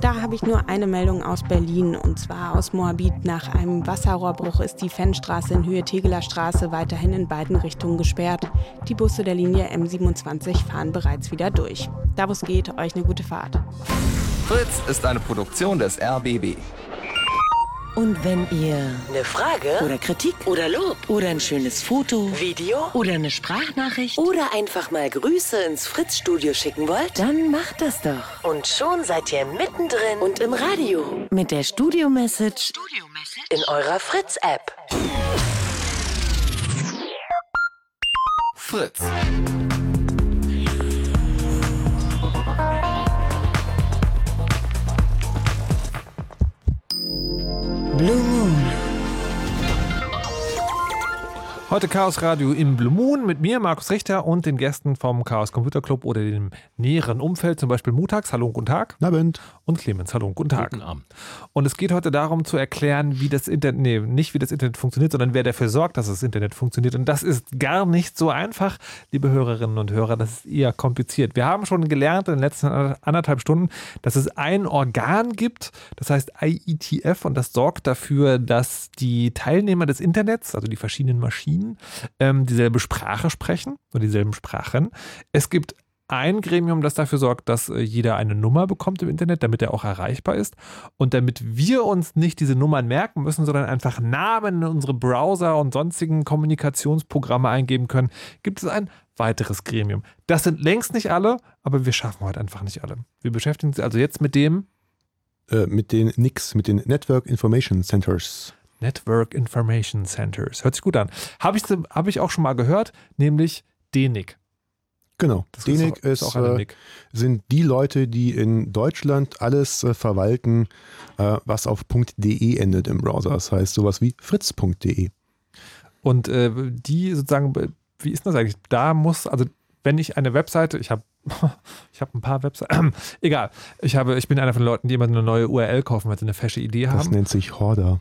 Da habe ich nur eine Meldung aus Berlin und zwar aus Moabit. Nach einem Wasserrohrbruch ist die Fennstraße in Höhe Tegeler Straße weiterhin in beiden Richtungen gesperrt. Die Busse der Linie M27 fahren bereits wieder durch. Da wo es geht, euch eine gute Fahrt. Fritz ist eine Produktion des RBB. Und wenn ihr eine Frage? Oder Kritik? Oder Lob? Oder ein schönes Foto, Video? Oder eine Sprachnachricht? Oder einfach mal Grüße ins Fritz-Studio schicken wollt, dann macht das doch. Und schon seid ihr mittendrin. Und im Radio. Mit der Studio-Message Studio in eurer Fritz-App. Fritz. Blue Heute Chaos Radio im Blue Moon mit mir, Markus Richter und den Gästen vom Chaos Computer Club oder dem näheren Umfeld, zum Beispiel Mutags, hallo und guten Tag. Abend. Und Clemens, hallo und guten Tag. Guten Abend. Und es geht heute darum zu erklären, wie das Internet, nee, nicht wie das Internet funktioniert, sondern wer dafür sorgt, dass das Internet funktioniert. Und das ist gar nicht so einfach, liebe Hörerinnen und Hörer, das ist eher kompliziert. Wir haben schon gelernt in den letzten anderthalb Stunden, dass es ein Organ gibt, das heißt IETF und das sorgt dafür, dass die Teilnehmer des Internets, also die verschiedenen Maschinen, ähm, dieselbe Sprache sprechen oder dieselben Sprachen. Es gibt ein Gremium, das dafür sorgt, dass äh, jeder eine Nummer bekommt im Internet, damit er auch erreichbar ist. Und damit wir uns nicht diese Nummern merken müssen, sondern einfach Namen in unsere Browser und sonstigen Kommunikationsprogramme eingeben können, gibt es ein weiteres Gremium. Das sind längst nicht alle, aber wir schaffen heute einfach nicht alle. Wir beschäftigen uns also jetzt mit dem. Äh, mit den NICs, mit den Network Information Centers. Network Information Centers. Hört sich gut an. Habe ich, hab ich auch schon mal gehört, nämlich DENIC. Genau. Das DENIC ist, auch, ist auch äh, sind die Leute, die in Deutschland alles äh, verwalten, äh, was auf .de endet im Browser. Das heißt sowas wie fritz.de. Und äh, die sozusagen, wie ist das eigentlich? Da muss, also wenn ich eine Webseite, ich habe *laughs* ich habe ein paar Webseiten, *clears throat* egal, ich, habe, ich bin einer von den Leuten, die immer eine neue URL kaufen, weil sie eine fesche Idee haben. Das nennt sich Horder.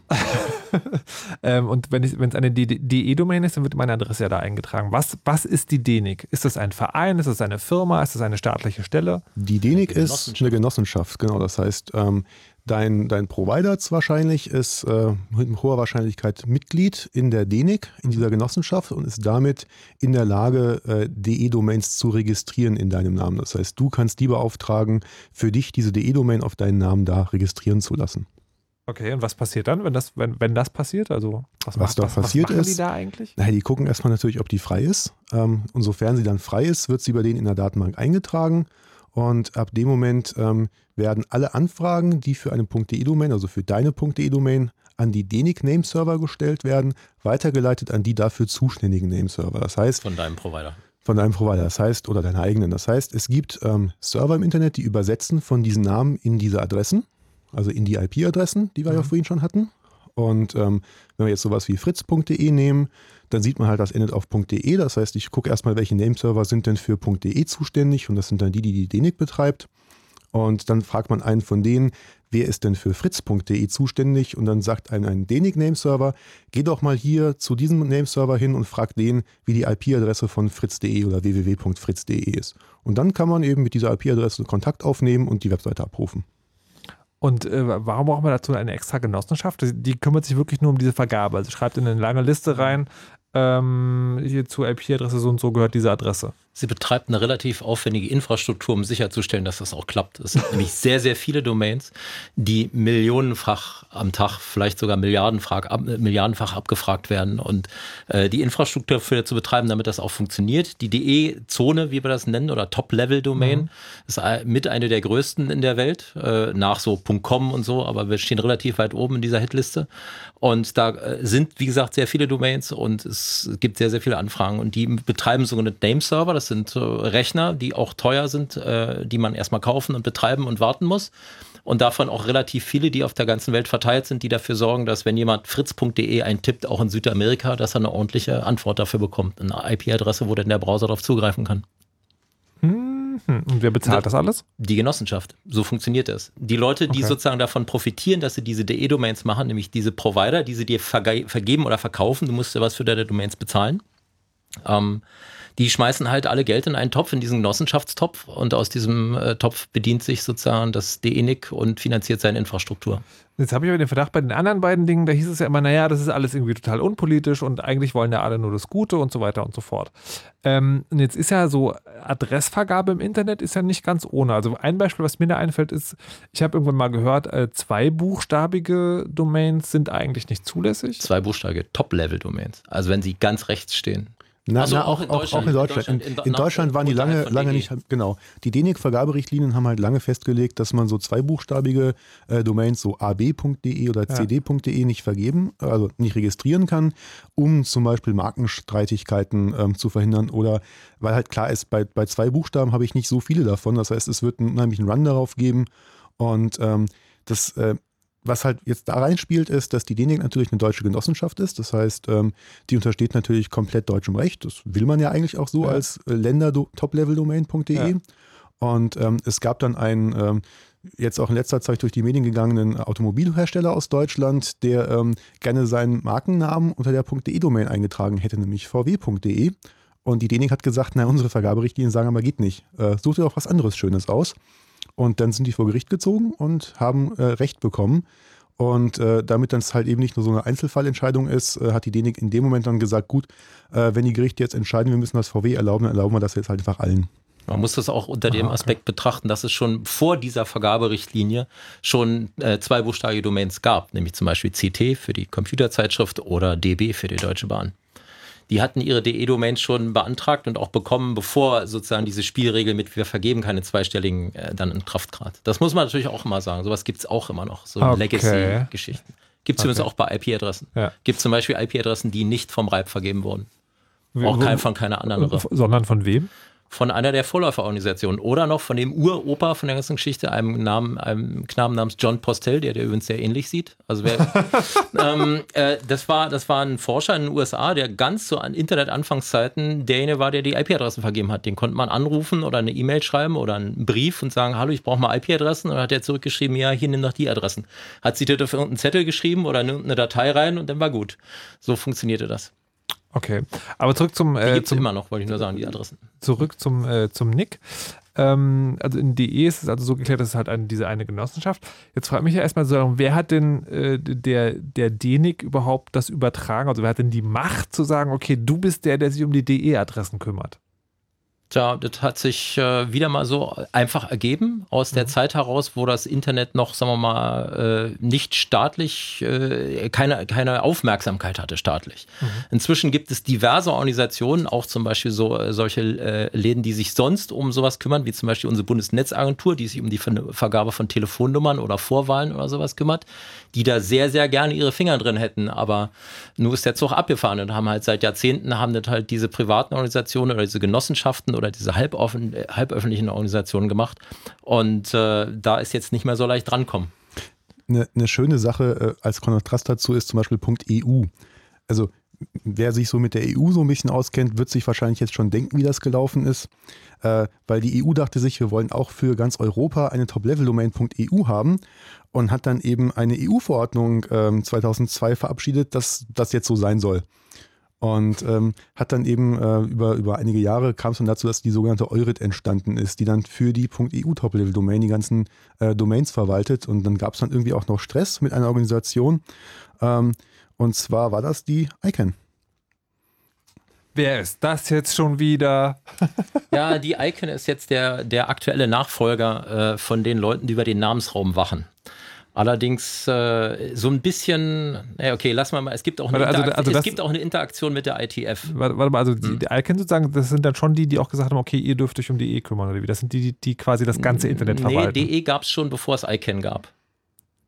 *laughs* ähm, und wenn es eine DE-Domain ist, dann wird meine Adresse ja da eingetragen. Was, was ist die DENIC? Ist das ein Verein? Ist das eine Firma? Ist das eine staatliche Stelle? Die DENIC ist eine Genossenschaft, genau. Das heißt, ähm, Dein, dein Provider wahrscheinlich ist äh, mit hoher Wahrscheinlichkeit Mitglied in der DENIC, in dieser Genossenschaft und ist damit in der Lage, äh, DE-Domains zu registrieren in deinem Namen. Das heißt, du kannst die beauftragen, für dich diese DE-Domain auf deinen Namen da registrieren zu lassen. Okay, und was passiert dann, wenn das, wenn, wenn das passiert? Also was, was macht, da was, passiert was machen ist, die da eigentlich? Naja, die gucken erstmal natürlich, ob die frei ist. Ähm, und sofern sie dann frei ist, wird sie bei denen in der Datenbank eingetragen. Und ab dem Moment ähm, werden alle Anfragen, die für eine .de-Domain, also für deine .de-Domain, an die DENIC Nameserver gestellt werden, weitergeleitet an die dafür zuständigen Nameserver. Das heißt von deinem Provider. Von deinem Provider, das heißt, oder deiner eigenen. Das heißt, es gibt ähm, Server im Internet, die übersetzen von diesen Namen in diese Adressen, also in die IP-Adressen, die wir mhm. ja vorhin schon hatten. Und ähm, wenn wir jetzt sowas wie fritz.de nehmen, dann sieht man halt, das endet auf .de. Das heißt, ich gucke erstmal, welche Nameserver sind denn für .de zuständig und das sind dann die, die die DENIC betreibt. Und dann fragt man einen von denen, wer ist denn für fritz.de zuständig? Und dann sagt einem ein DENIC-Nameserver, geh doch mal hier zu diesem Nameserver hin und frag den, wie die IP-Adresse von fritz.de oder www.fritz.de ist. Und dann kann man eben mit dieser IP-Adresse Kontakt aufnehmen und die Webseite abrufen. Und äh, warum braucht man dazu eine extra Genossenschaft? Die kümmert sich wirklich nur um diese Vergabe. Also schreibt in eine lange Liste rein, ähm, hier zur IP-Adresse so und so gehört diese Adresse. Sie betreibt eine relativ aufwendige Infrastruktur, um sicherzustellen, dass das auch klappt. Es sind nämlich sehr, sehr viele Domains, die millionenfach am Tag, vielleicht sogar milliardenfach, ab, milliardenfach abgefragt werden. Und äh, die Infrastruktur für zu betreiben, damit das auch funktioniert. Die DE-Zone, wie wir das nennen, oder Top-Level-Domain, mhm. ist mit eine der größten in der Welt, äh, nach so .com und so, aber wir stehen relativ weit oben in dieser Hitliste. Und da äh, sind, wie gesagt, sehr viele Domains und es gibt sehr, sehr viele Anfragen. Und die betreiben sogenannte Name-Server. Das sind äh, Rechner, die auch teuer sind, äh, die man erstmal kaufen und betreiben und warten muss. Und davon auch relativ viele, die auf der ganzen Welt verteilt sind, die dafür sorgen, dass wenn jemand fritz.de eintippt, auch in Südamerika, dass er eine ordentliche Antwort dafür bekommt. Eine IP-Adresse, wo dann der Browser darauf zugreifen kann. Hm, und wer bezahlt das alles? Die Genossenschaft. So funktioniert das. Die Leute, die okay. sozusagen davon profitieren, dass sie diese DE-Domains machen, nämlich diese Provider, die sie dir vergeben oder verkaufen, du musst ja was für deine Domains bezahlen. Ähm, die schmeißen halt alle Geld in einen Topf, in diesen Genossenschaftstopf und aus diesem äh, Topf bedient sich sozusagen das DENIC und finanziert seine Infrastruktur. Jetzt habe ich aber den Verdacht, bei den anderen beiden Dingen, da hieß es ja immer, naja, das ist alles irgendwie total unpolitisch und eigentlich wollen ja alle nur das Gute und so weiter und so fort. Ähm, und jetzt ist ja so, Adressvergabe im Internet ist ja nicht ganz ohne. Also ein Beispiel, was mir da einfällt, ist, ich habe irgendwann mal gehört, äh, zweibuchstabige Domains sind eigentlich nicht zulässig. Zweibuchstabige Top-Level-Domains. Also wenn sie ganz rechts stehen. Na, also na, auch, auch, in auch, auch, in Deutschland. In, in, in Deutschland waren die lange, lange nicht, genau. Die DENIC-Vergaberichtlinien haben halt lange festgelegt, dass man so zweibuchstabige äh, Domains, so ab.de oder ja. cd.de nicht vergeben, also nicht registrieren kann, um zum Beispiel Markenstreitigkeiten ähm, zu verhindern oder weil halt klar ist, bei, bei zwei Buchstaben habe ich nicht so viele davon. Das heißt, es wird einen unheimlichen Run darauf geben und ähm, das äh, was halt jetzt da reinspielt, ist, dass die DENIC natürlich eine deutsche Genossenschaft ist. Das heißt, ähm, die untersteht natürlich komplett deutschem Recht. Das will man ja eigentlich auch so ja. als äh, Länder-Top-Level-Domain.de. Ja. Und ähm, es gab dann einen, ähm, jetzt auch in letzter Zeit durch die Medien gegangenen Automobilhersteller aus Deutschland, der ähm, gerne seinen Markennamen unter der .de-Domain eingetragen hätte, nämlich vw.de. Und die DENIC hat gesagt, na, unsere Vergaberichtlinien sagen aber geht nicht. Äh, such dir doch was anderes Schönes aus. Und dann sind die vor Gericht gezogen und haben äh, Recht bekommen. Und äh, damit dann es halt eben nicht nur so eine Einzelfallentscheidung ist, äh, hat die DENIC in dem Moment dann gesagt, gut, äh, wenn die Gerichte jetzt entscheiden, wir müssen das VW erlauben, dann erlauben wir das jetzt halt einfach allen. Man muss das auch unter dem Aspekt betrachten, dass es schon vor dieser Vergaberichtlinie schon äh, zweibuchstabige Domains gab, nämlich zum Beispiel CT für die Computerzeitschrift oder DB für die Deutsche Bahn die hatten ihre DE-Domains schon beantragt und auch bekommen, bevor sozusagen diese Spielregel mit wir vergeben keine zweistelligen äh, dann in Kraft trat. Das muss man natürlich auch immer sagen. Sowas gibt es auch immer noch, so okay. Legacy-Geschichten. Gibt es okay. übrigens auch bei IP-Adressen. Ja. Gibt es zum Beispiel IP-Adressen, die nicht vom RIPE vergeben wurden. Auch kein, von keiner anderen. Sondern von wem? Von einer der Vorläuferorganisationen oder noch von dem Uropa von der ganzen Geschichte, einem, Namen, einem Knaben namens John Postel, der der übrigens sehr ähnlich sieht. Also wer, *laughs* ähm, äh, das, war, das war ein Forscher in den USA, der ganz so an Internet-Anfangszeiten derjenige war, der die IP-Adressen vergeben hat. Den konnte man anrufen oder eine E-Mail schreiben oder einen Brief und sagen, hallo, ich brauche mal IP-Adressen. Und dann hat er zurückgeschrieben, ja, hier nimm doch die Adressen. Hat sie dafür irgendeinen Zettel geschrieben oder eine Datei rein und dann war gut. So funktionierte das. Okay, aber zurück zum. Äh, zum immer noch, wollte ich nur sagen, die Adressen. Zurück zum, äh, zum Nick. Ähm, also in DE ist es also so geklärt, dass es halt eine, diese eine Genossenschaft. Jetzt frage ich mich ja erstmal so, wer hat denn äh, der, der DNIC überhaupt das übertragen? Also wer hat denn die Macht zu sagen, okay, du bist der, der sich um die DE-Adressen kümmert? Tja, das hat sich äh, wieder mal so einfach ergeben aus der mhm. Zeit heraus, wo das Internet noch, sagen wir mal, äh, nicht staatlich, äh, keine, keine Aufmerksamkeit hatte staatlich. Mhm. Inzwischen gibt es diverse Organisationen, auch zum Beispiel so äh, solche äh, Läden, die sich sonst um sowas kümmern, wie zum Beispiel unsere Bundesnetzagentur, die sich um die Vergabe von Telefonnummern oder Vorwahlen oder sowas kümmert, die da sehr, sehr gerne ihre Finger drin hätten. Aber nur ist der Zug abgefahren und haben halt seit Jahrzehnten haben das halt diese privaten Organisationen oder diese Genossenschaften oder diese halboffen, äh, halböffentlichen Organisationen gemacht. Und äh, da ist jetzt nicht mehr so leicht drankommen. Eine, eine schöne Sache äh, als Kontrast dazu ist zum Beispiel Punkt EU. Also wer sich so mit der EU so ein bisschen auskennt, wird sich wahrscheinlich jetzt schon denken, wie das gelaufen ist. Äh, weil die EU dachte sich, wir wollen auch für ganz Europa eine Top-Level-Domain.eu haben und hat dann eben eine EU-Verordnung ähm, 2002 verabschiedet, dass das jetzt so sein soll. Und ähm, hat dann eben äh, über, über einige Jahre kam es dann dazu, dass die sogenannte Eurit entstanden ist, die dann für die .eu Top-Level-Domain die ganzen äh, Domains verwaltet. Und dann gab es dann irgendwie auch noch Stress mit einer Organisation. Ähm, und zwar war das die ICANN. Wer ist das jetzt schon wieder? *laughs* ja, die ICANN ist jetzt der, der aktuelle Nachfolger äh, von den Leuten, die über den Namensraum wachen. Allerdings äh, so ein bisschen, okay, lass mal mal, es gibt auch eine, also, also, also es gibt auch eine Interaktion mit der ITF. Warte, warte mal, also die, hm. die ICANN sozusagen, das sind dann schon die, die auch gesagt haben, okay, ihr dürft euch um die E kümmern oder wie? Das sind die, die quasi das ganze Internet nee, verwalten. Nee, DE gab es schon, bevor es ICANN gab.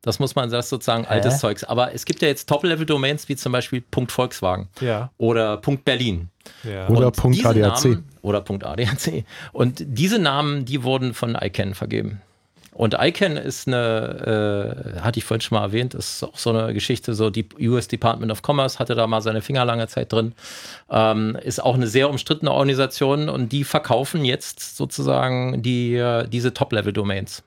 Das muss man, das sozusagen Hä? altes Zeugs. Aber es gibt ja jetzt Top-Level-Domains wie zum Beispiel Punkt Volkswagen ja. oder Punkt Berlin. Ja. Oder Punkt ADAC. Namen, oder Punkt ADAC. Und diese Namen, die wurden von ICANN vergeben. Und ICANN ist eine, äh, hatte ich vorhin schon mal erwähnt, ist auch so eine Geschichte, so die US Department of Commerce hatte da mal seine Finger lange Zeit drin, ähm, ist auch eine sehr umstrittene Organisation und die verkaufen jetzt sozusagen die, äh, diese Top-Level-Domains.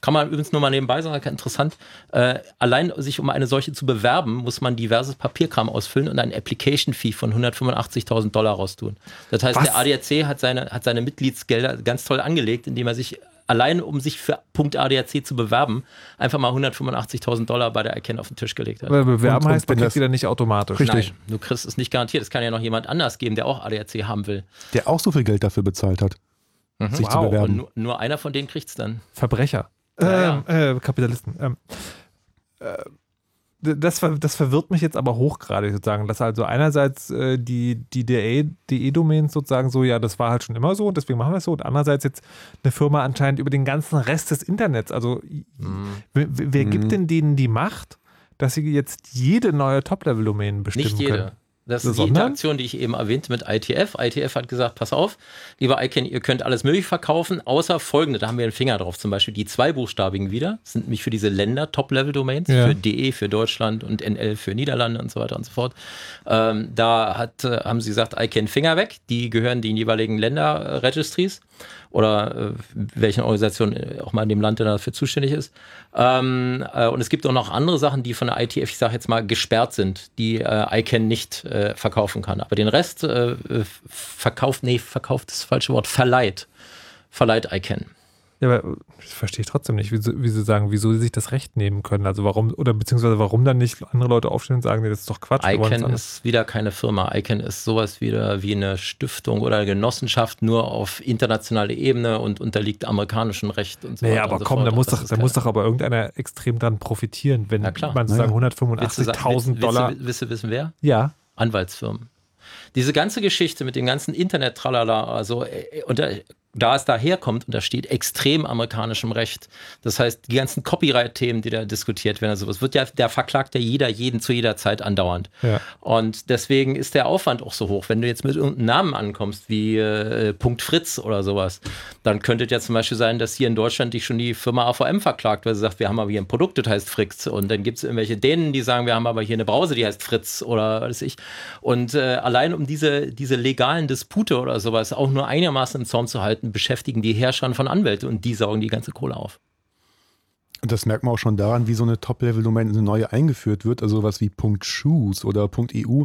Kann man übrigens nur mal nebenbei sagen, interessant. Äh, allein sich um eine solche zu bewerben, muss man diverses Papierkram ausfüllen und ein Application-Fee von 185.000 Dollar raustun. Das heißt, Was? der ADAC hat seine, hat seine Mitgliedsgelder ganz toll angelegt, indem er sich allein um sich für Punkt ADAC zu bewerben, einfach mal 185.000 Dollar bei der Erkenn auf den Tisch gelegt hat. Aber bewerben und, heißt, man kriegt wieder nicht automatisch. Richtig. Nein, du kriegst es nicht garantiert. Es kann ja noch jemand anders geben, der auch ADAC haben will. Der auch so viel Geld dafür bezahlt hat, mhm. sich wow. zu bewerben. Und nur, nur einer von denen kriegt es dann. Verbrecher. Ja, ja. Ähm, äh, Kapitalisten. Ähm, äh, das, das verwirrt mich jetzt aber hochgradig sozusagen, dass also einerseits äh, die, die DE-Domains sozusagen so, ja, das war halt schon immer so und deswegen machen wir es so und andererseits jetzt eine Firma anscheinend über den ganzen Rest des Internets. Also mhm. wer, wer mhm. gibt denn denen die Macht, dass sie jetzt jede neue Top-Level-Domain bestimmen Nicht jede. können? Das ist die Interaktion, die ich eben erwähnte mit ITF. ITF hat gesagt, pass auf, lieber ICANN, ihr könnt alles möglich verkaufen, außer folgende, da haben wir einen Finger drauf, zum Beispiel die zweibuchstabigen wieder, das sind nämlich für diese Länder Top-Level-Domains, ja. für DE für Deutschland und NL für Niederlande und so weiter und so fort. Ähm, da hat, äh, haben sie gesagt, ICANN Finger weg, die gehören den jeweiligen Länder-Registries oder äh, welchen Organisation äh, auch mal in dem Land, der dafür zuständig ist. Ähm, äh, und es gibt auch noch andere Sachen, die von der ITF, ich sage jetzt mal, gesperrt sind, die äh, ICANN nicht äh, verkaufen kann. Aber den Rest äh, verkauft, nee, verkauft ist das falsche Wort, verleiht. Verleiht ICANN. Ja, aber das verstehe ich trotzdem nicht, wie sie, wie sie sagen, wieso sie sich das Recht nehmen können. Also warum, oder beziehungsweise warum dann nicht andere Leute aufstehen und sagen, nee, das ist doch Quatsch. ICANN ist wieder keine Firma. ICANN ist sowas wieder wie eine Stiftung oder eine Genossenschaft nur auf internationaler Ebene und unterliegt amerikanischem Recht und so naja, aber so komm, fort. da muss, doch, da muss doch aber irgendeiner extrem dran profitieren, wenn man sagen 185.000 Dollar. Willst du wissen, wer? Ja. Anwaltsfirmen. Diese ganze Geschichte mit dem ganzen Internet, tralala, also, äh, und da, es daherkommt und da steht extrem amerikanischem Recht. Das heißt, die ganzen Copyright-Themen, die da diskutiert werden, sowas, wird ja, der verklagt ja jeder jeden zu jeder Zeit andauernd. Ja. Und deswegen ist der Aufwand auch so hoch. Wenn du jetzt mit irgendeinem Namen ankommst, wie äh, Punkt Fritz oder sowas, dann könnte es ja zum Beispiel sein, dass hier in Deutschland dich schon die Firma AVM verklagt, weil sie sagt, wir haben aber hier ein Produkt, das heißt Fritz. Und dann gibt es irgendwelche Dänen, die sagen, wir haben aber hier eine Brause, die heißt Fritz oder was weiß ich. Und äh, allein um diese, diese legalen Dispute oder sowas auch nur einigermaßen im Zaum zu halten, beschäftigen die Herrscher von Anwälten und die saugen die ganze Kohle auf. Und das merkt man auch schon daran, wie so eine Top-Level-Domain eine neue eingeführt wird, also was wie .shoes oder .eu,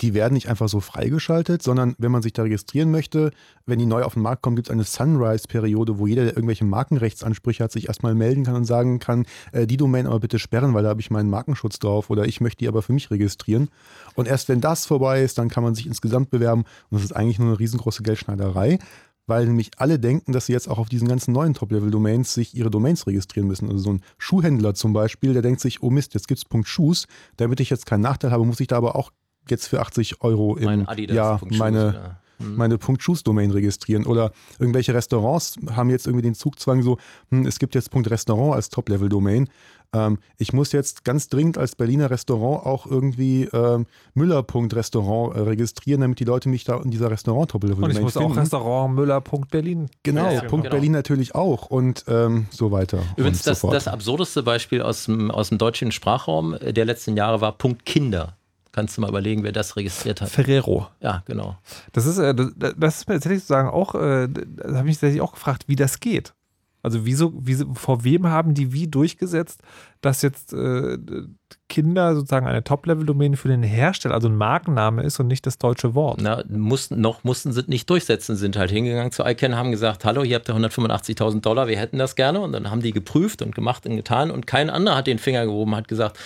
die werden nicht einfach so freigeschaltet, sondern wenn man sich da registrieren möchte, wenn die neu auf den Markt kommen, gibt es eine Sunrise-Periode, wo jeder, der irgendwelche Markenrechtsansprüche hat, sich erstmal melden kann und sagen kann, äh, die Domain aber bitte sperren, weil da habe ich meinen Markenschutz drauf oder ich möchte die aber für mich registrieren. Und erst wenn das vorbei ist, dann kann man sich insgesamt bewerben und das ist eigentlich nur eine riesengroße Geldschneiderei weil nämlich alle denken, dass sie jetzt auch auf diesen ganzen neuen Top-Level-Domains sich ihre Domains registrieren müssen. Also so ein Schuhhändler zum Beispiel, der denkt sich, oh Mist, jetzt gibt es Schuhs, damit ich jetzt keinen Nachteil habe, muss ich da aber auch jetzt für 80 Euro im Jahr meine. Mhm. meine .shoes-Domain registrieren. Oder irgendwelche Restaurants haben jetzt irgendwie den Zugzwang so, hm, es gibt jetzt .restaurant als Top-Level-Domain. Ähm, ich muss jetzt ganz dringend als Berliner Restaurant auch irgendwie ähm, Müller.restaurant äh, registrieren, damit die Leute mich da in dieser restaurant top level Und ich muss finden. auch Restaurant Müller.berlin. Genau, Ja, Punkt genau. Berlin natürlich auch und ähm, so weiter. Übrigens, und so das, fort. das absurdeste Beispiel aus dem, aus dem deutschen Sprachraum der letzten Jahre war Punkt Kinder. Kannst du mal überlegen, wer das registriert hat? Ferrero. Ja, genau. Das ist, äh, das, das ist mir tatsächlich sozusagen auch, äh, da habe ich mich tatsächlich auch gefragt, wie das geht. Also wieso, wieso, vor wem haben die wie durchgesetzt, dass jetzt äh, Kinder sozusagen eine Top-Level-Domäne für den Hersteller, also ein Markenname ist und nicht das deutsche Wort? Na, mussten, noch mussten sie nicht durchsetzen, sind halt hingegangen zu ICANN, haben gesagt, hallo, hier habt ihr 185.000 Dollar, wir hätten das gerne. Und dann haben die geprüft und gemacht und getan und kein anderer hat den Finger gehoben, hat gesagt,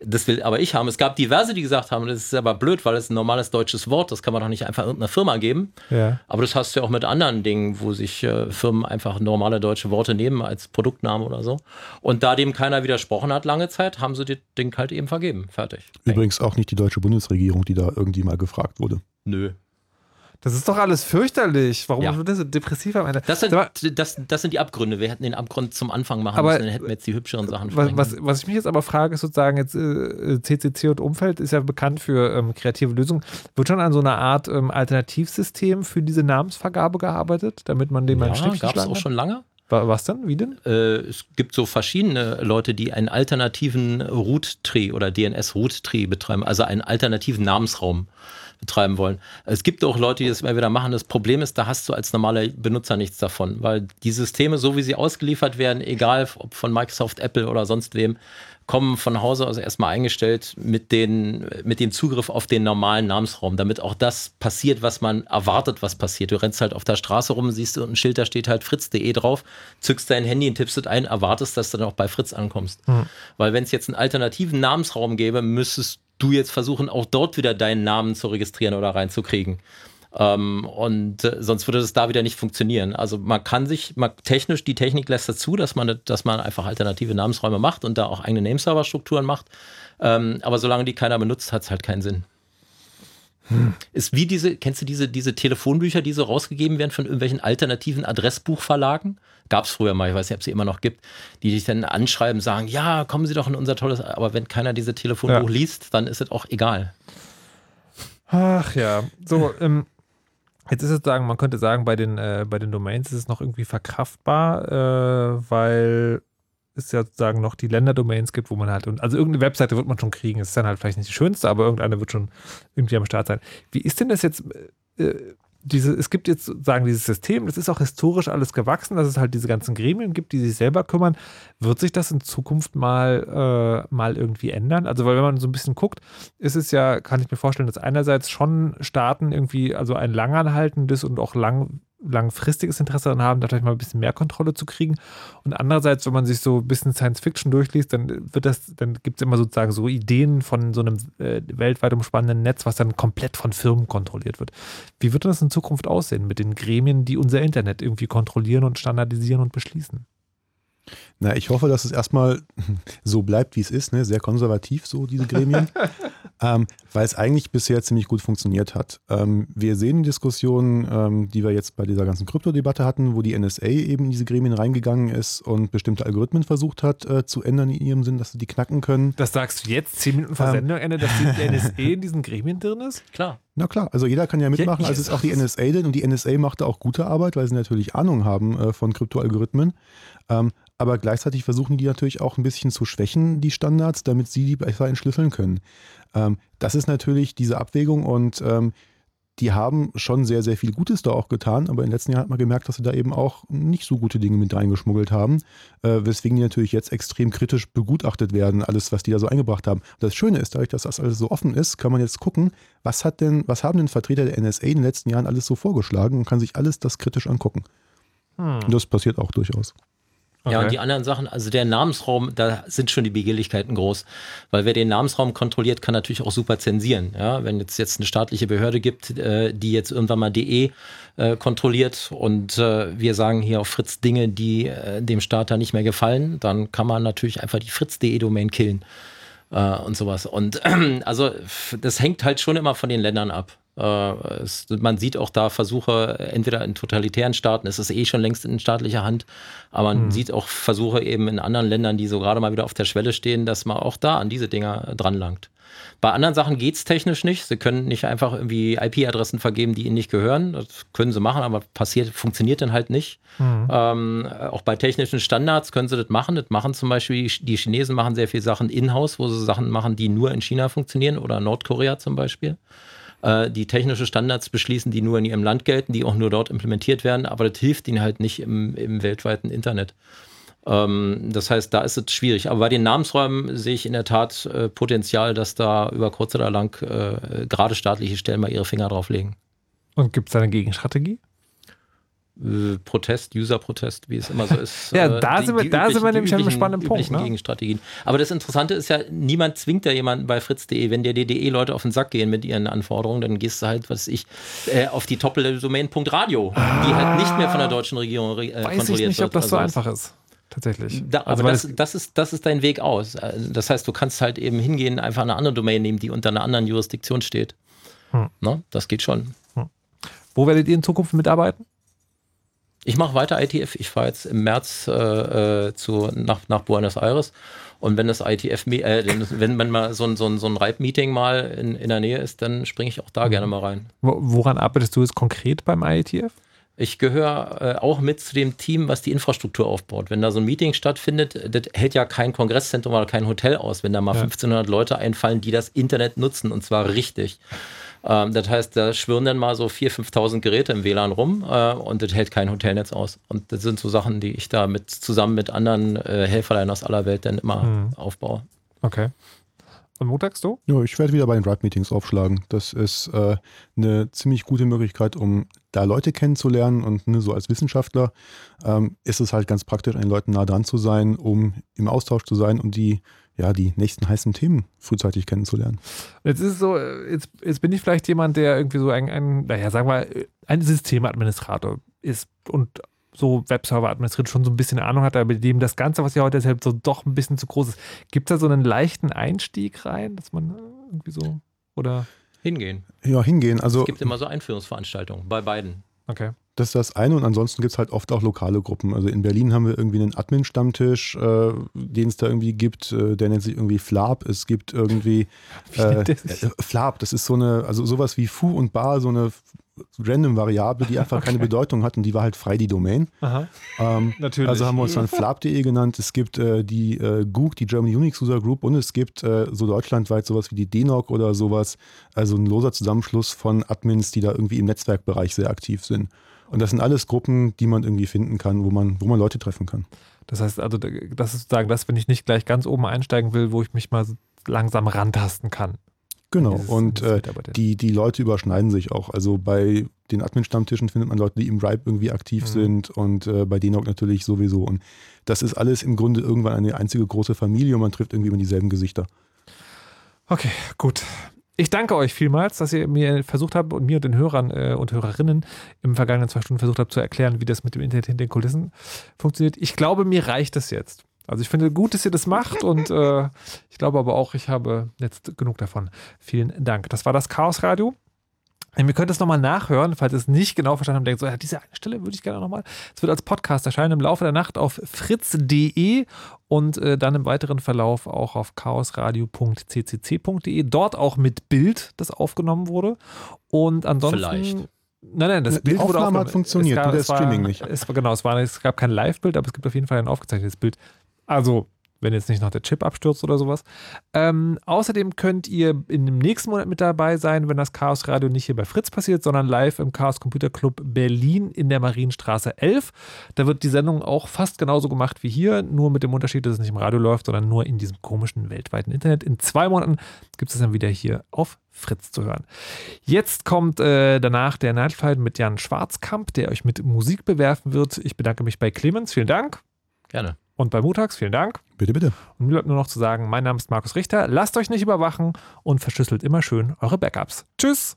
das will aber ich haben. Es gab diverse, die gesagt haben, das ist aber blöd, weil es ein normales deutsches Wort, das kann man doch nicht einfach irgendeiner Firma geben. Ja. Aber das hast du ja auch mit anderen Dingen, wo sich äh, Firmen einfach normale deutsche Worte nehmen als Produktname oder so. Und da dem keiner widersprochen hat lange Zeit, haben sie das Ding halt eben vergeben. Fertig. Übrigens auch nicht die deutsche Bundesregierung, die da irgendwie mal gefragt wurde. Nö. Das ist doch alles fürchterlich. Warum Ja. wird das so depressiv am Ende? Das sind, das, das sind die Abgründe. Wir hätten den Abgrund zum Anfang machen Aber- müssen, dann hätten wir jetzt die hübscheren Sachen Was, was, was ich mich jetzt aber frage, ist sozusagen jetzt äh, CCC und Umfeld ist ja bekannt für ähm, kreative Lösungen. Wird schon an so einer Art ähm, Alternativsystem für diese Namensvergabe gearbeitet, damit man dem mal ein Ja, Schnippchen gab es auch schon lange. Wa- Was denn? Wie denn? Äh, es gibt so verschiedene Leute, die einen alternativen Root-Tree oder DNS-Root-Tree betreiben, also einen alternativen Namensraum betreiben wollen. Es gibt auch Leute, die das immer wieder machen. Das Problem ist, da hast du als normaler Benutzer nichts davon, weil die Systeme, so wie sie ausgeliefert werden, egal ob von Microsoft, Apple oder sonst wem, kommen von Hause aus erstmal eingestellt mit, den, mit dem Zugriff auf den normalen Namensraum, damit auch das passiert, was man erwartet, was passiert. Du rennst halt auf der Straße rum, siehst du ein Schild, da steht halt fritz.de drauf, zückst dein Handy und tippst es ein, erwartest, dass du dann auch bei Fritz ankommst. Hm. Weil wenn es jetzt einen alternativen Namensraum gäbe, müsstest du jetzt versuchen, auch dort wieder deinen Namen zu registrieren oder reinzukriegen. Ähm, und äh, sonst würde es da wieder nicht funktionieren. Also man kann sich, man, technisch, die Technik lässt dazu, dass man, dass man einfach alternative Namensräume macht und da auch eigene Nameserver-Strukturen macht. Ähm, aber solange die keiner benutzt, hat es halt keinen Sinn. Ist wie diese, kennst du diese, diese Telefonbücher, die so rausgegeben werden von irgendwelchen alternativen Adressbuchverlagen? Gab es früher mal, ich weiß nicht, ob es sie immer noch gibt, die dich dann anschreiben, sagen, ja, kommen Sie doch in unser tolles, aber wenn keiner diese Telefonbuch Ja. liest, dann ist es auch egal. Ach ja, so, ähm, jetzt ist es sagen, man könnte sagen, bei den, äh, bei den Domains ist es noch irgendwie verkraftbar, äh, weil es ja sozusagen noch die Länderdomains gibt, wo man halt, und- also irgendeine Webseite wird man schon kriegen, es ist dann halt vielleicht nicht die schönste, aber irgendeine wird schon irgendwie am Start sein. Wie ist denn das jetzt, äh, diese, es gibt jetzt sozusagen dieses System, das ist auch historisch alles gewachsen, dass es halt diese ganzen Gremien gibt, die sich selber kümmern. Wird sich das in Zukunft mal, äh, mal irgendwie ändern? Also, weil wenn man so ein bisschen guckt, ist es ja, kann ich mir vorstellen, dass einerseits schon Staaten irgendwie, also ein langanhaltendes und auch lang, langfristiges Interesse daran haben, da vielleicht mal ein bisschen mehr Kontrolle zu kriegen. Und andererseits, wenn man sich so ein bisschen Science Fiction durchliest, dann wird das, dann gibt es immer sozusagen so Ideen von so einem äh, weltweit umspannenden Netz, was dann komplett von Firmen kontrolliert wird. Wie wird das in Zukunft aussehen mit den Gremien, die unser Internet irgendwie kontrollieren und standardisieren und beschließen? Na, ich hoffe, dass es erstmal *laughs* so bleibt, wie es ist, ne? sehr konservativ, so diese Gremien, *laughs* ähm, weil es eigentlich bisher ziemlich gut funktioniert hat. Ähm, wir sehen Diskussionen, ähm, die wir jetzt bei dieser ganzen Kryptodebatte hatten, wo die NSA eben in diese Gremien reingegangen ist und bestimmte Algorithmen versucht hat äh, zu ändern in ihrem Sinn, dass sie die knacken können. Das sagst du jetzt, zehn Minuten vor Sendungsende, dass die *laughs* NSA in diesen Gremien drin ist? Klar. Na klar, also jeder kann ja mitmachen, Ja, also ist auch die NSA drin und die NSA macht da auch gute Arbeit, weil sie natürlich Ahnung haben äh, von Kryptoalgorithmen. Ähm, aber gleichzeitig versuchen die natürlich auch ein bisschen zu schwächen, die Standards, damit sie die besser entschlüsseln können. Ähm, das ist natürlich diese Abwägung und ähm, die haben schon sehr, sehr viel Gutes da auch getan, aber in den letzten Jahren hat man gemerkt, dass sie da eben auch nicht so gute Dinge mit reingeschmuggelt haben, äh, weswegen die natürlich jetzt extrem kritisch begutachtet werden, alles, was die da so eingebracht haben. Und das Schöne ist, dadurch, dass das alles so offen ist, kann man jetzt gucken, was hat denn, was haben denn Vertreter der NSA in den letzten Jahren alles so vorgeschlagen und kann sich alles das kritisch angucken. Hm. Und das passiert auch durchaus. Ja, Okay. und die anderen Sachen, also der Namensraum, da sind schon die Begehrlichkeiten groß. Weil wer den Namensraum kontrolliert, kann natürlich auch super zensieren. Ja, wenn jetzt jetzt eine staatliche Behörde gibt, äh, die jetzt irgendwann mal DE äh, kontrolliert und äh, wir sagen hier auf Fritz Dinge, die äh, dem Staat da nicht mehr gefallen, dann kann man natürlich einfach die Fritz.de-Domain killen äh, und sowas. Und *clears throat* also das hängt halt schon immer von den Ländern ab. Äh, es, man sieht auch da Versuche, entweder in totalitären Staaten, es ist eh schon längst in staatlicher Hand, aber man Hm. sieht auch Versuche eben in anderen Ländern, die so gerade mal wieder auf der Schwelle stehen, dass man auch da an diese Dinger dran langt. Bei anderen Sachen geht es technisch nicht. Sie können nicht einfach irgendwie IP-Adressen vergeben, die ihnen nicht gehören. Das können sie machen, aber passiert, funktioniert dann halt nicht. Mhm. Ähm, auch bei technischen Standards können sie das machen. Das machen zum Beispiel, die- Chinesen machen sehr viel Sachen in-house, wo sie Sachen machen, die nur in China funktionieren oder Nordkorea zum Beispiel. Äh, die technische Standards beschließen, die nur in ihrem Land gelten, die auch nur dort implementiert werden, aber das hilft ihnen halt nicht im, im weltweiten Internet. Ähm, das heißt, da ist es schwierig. Aber bei den Namensräumen sehe ich in der Tat äh, Potenzial, dass da über kurz oder lang äh, gerade staatliche Stellen mal ihre Finger drauflegen. Und gibt es da eine Gegenstrategie? Äh, Protest, User-Protest, wie es immer so ist. *laughs* Ja, Äh, da sind wir- da sind wir die nämlich an einem üblichen- spannenden Punkt, üblichen ne? Gegenstrategien. Aber das Interessante ist ja, niemand zwingt ja jemanden bei fritz.de. Wenn der DDE-Leute auf den Sack gehen mit ihren Anforderungen, dann gehst du halt, was weiß ich, äh, auf die Top-Domain.radio, die halt nicht mehr von der deutschen Regierung äh, Weiß ich kontrolliert nicht, wird. ob das so oder einfach ist. Tatsächlich. Da, also, aber das, das, ist, das ist dein Weg aus. Äh, Das heißt, du kannst halt eben hingehen, einfach eine andere Domain nehmen, die unter einer anderen Jurisdiktion steht. Hm. Ne? Das geht schon. wo werdet ihr in Zukunft mitarbeiten? Ich mache weiter ITF. Ich fahre jetzt im März äh, äh, zu, nach, nach Buenos Aires. Und wenn das ITF, äh, wenn man mal so ein, so ein, so ein Reib-Meeting mal in, in der Nähe ist, dann springe ich auch da gerne mal rein. Wo- Woran arbeitest du jetzt konkret beim IETF? Ich gehöre äh, auch mit zu dem Team, was die Infrastruktur aufbaut. Wenn da so ein Meeting stattfindet, das hält ja kein Kongresszentrum oder kein Hotel aus, wenn da mal Ja. 1500 Leute einfallen, die das Internet nutzen und zwar richtig. Ähm, das heißt, da schwirren dann mal so 4.000, 5.000 Geräte im WLAN rum äh, und das hält kein Hotelnetz aus. Und das sind so Sachen, die ich da mit zusammen mit anderen äh, Helferlein aus aller Welt dann immer Mhm. aufbaue. Okay. Und montags du? Ja, ich werde wieder bei den Drive-Meetings aufschlagen. Das ist äh, eine ziemlich gute Möglichkeit, um da Leute kennenzulernen und ne, so als Wissenschaftler ähm, ist es halt ganz praktisch, an den Leuten nah dran zu sein, um im Austausch zu sein und die, ja, die nächsten heißen Themen frühzeitig kennenzulernen. Jetzt ist es so, jetzt, jetzt bin ich vielleicht jemand, der irgendwie so ein, ein naja, sagen wir, ein Systemadministrator ist und so Webserver administriert, schon so ein bisschen Ahnung hat, aber dem das Ganze, was ihr heute erzählt, so doch ein bisschen zu groß ist. Gibt es da so einen leichten Einstieg rein, dass man irgendwie so, oder? Hingehen. Ja, hingehen. Also es gibt immer so Einführungsveranstaltungen bei beiden. Okay. Das ist das eine und ansonsten gibt es halt oft auch lokale Gruppen. Also in Berlin haben wir irgendwie einen Admin-Stammtisch, äh, den es da irgendwie gibt, äh, der nennt sich irgendwie Flab. Es gibt irgendwie *laughs* Wie äh, sich? äh, Flab, das ist so eine, also sowas wie Fu und Bar, so eine random Variable, die einfach *laughs* keine Okay. Bedeutung hat und die war halt frei die Domain. Aha. Ähm, *laughs* Natürlich. Also haben wir uns dann flab.de genannt. Es gibt äh, die äh, GUG, die German Unix User Group und es gibt äh, so deutschlandweit sowas wie die DNOG oder sowas. Also ein loser Zusammenschluss von Admins, die da irgendwie im Netzwerkbereich sehr aktiv sind. Und das sind alles Gruppen, die man irgendwie finden kann, wo man, wo man Leute treffen kann. Das heißt, also das ist sozusagen das, wenn ich nicht gleich ganz oben einsteigen will, wo ich mich mal langsam rantasten kann. Genau. Dieses- und äh, die, die Leute überschneiden sich auch. Also bei den Admin-Stammtischen findet man Leute, die im Ripe irgendwie aktiv Mhm. sind und äh, bei DNOG natürlich sowieso. Und das ist alles im Grunde irgendwann eine einzige große Familie und man trifft irgendwie immer dieselben Gesichter. Okay, gut. Ich danke euch vielmals, dass ihr mir versucht habt und mir und den Hörern äh, und Hörerinnen im vergangenen zwei Stunden versucht habt zu erklären, wie das mit dem Internet hinter den Kulissen funktioniert. Ich glaube, mir reicht das jetzt. Also ich finde gut, dass ihr das macht und äh, ich glaube aber auch, ich habe jetzt genug davon. Vielen Dank. Das war das Chaos Radio. Wir können es nochmal nachhören, falls ihr es nicht genau verstanden habt, denkt so, ja, diese eine Stelle würde ich gerne nochmal. Es wird als Podcast erscheinen im Laufe der Nacht auf fritz.de und äh, dann im weiteren Verlauf auch auf chaosradio.ccc.de. Dort auch mit Bild, das aufgenommen wurde. Und ansonsten. Vielleicht. Nein, nein, das Die Bild wurde Aufnahme aufgenommen. hat funktioniert, Es nur der es war, Streaming nicht. Es genau, es, war, es gab kein Live-Bild, aber es gibt auf jeden Fall ein aufgezeichnetes Bild. Also, wenn jetzt nicht noch der Chip abstürzt oder sowas. Ähm, außerdem könnt ihr in dem nächsten Monat mit dabei sein, wenn das Chaos Radio nicht hier bei Fritz passiert, sondern live im Chaos Computer Club Berlin in der Marienstraße 11. Da wird die Sendung auch fast genauso gemacht wie hier, nur mit dem Unterschied, dass es nicht im Radio läuft, sondern nur in diesem komischen weltweiten Internet. In zwei Monaten gibt es dann wieder hier auf Fritz zu hören. Jetzt kommt äh, danach der Nightflight mit Jan Schwarzkamp, der euch mit Musik bewerfen wird. Ich bedanke mich bei Clemens, vielen Dank. Gerne. Und bei Mutax, vielen Dank. Bitte, bitte. Und mir bleibt nur noch zu sagen, mein Name ist Markus Richter. Lasst euch nicht überwachen und verschlüsselt immer schön eure Backups. Tschüss.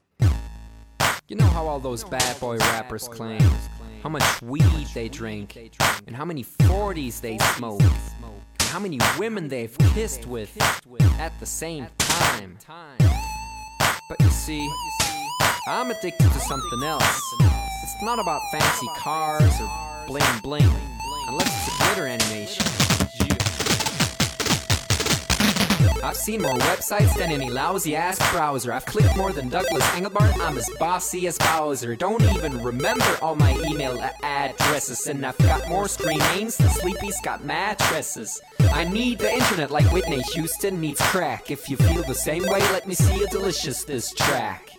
You know how all those bad boy rappers claim how much weed they drink, and how many 40s they smoke, and how many women they've kissed with at the same time. But you see, I'm addicted to something else. It's not about fancy cars or bling bling, unless it's a glitter animation. I've seen more websites than any lousy ass browser. I've clicked more than Douglas Engelbart. I'm as bossy as Bowser. Don't even remember all my email addresses. And I've got more screen names than Sleepy's got mattresses. I need the internet like Whitney Houston needs crack. If you feel the same way, let me see a delicious this track.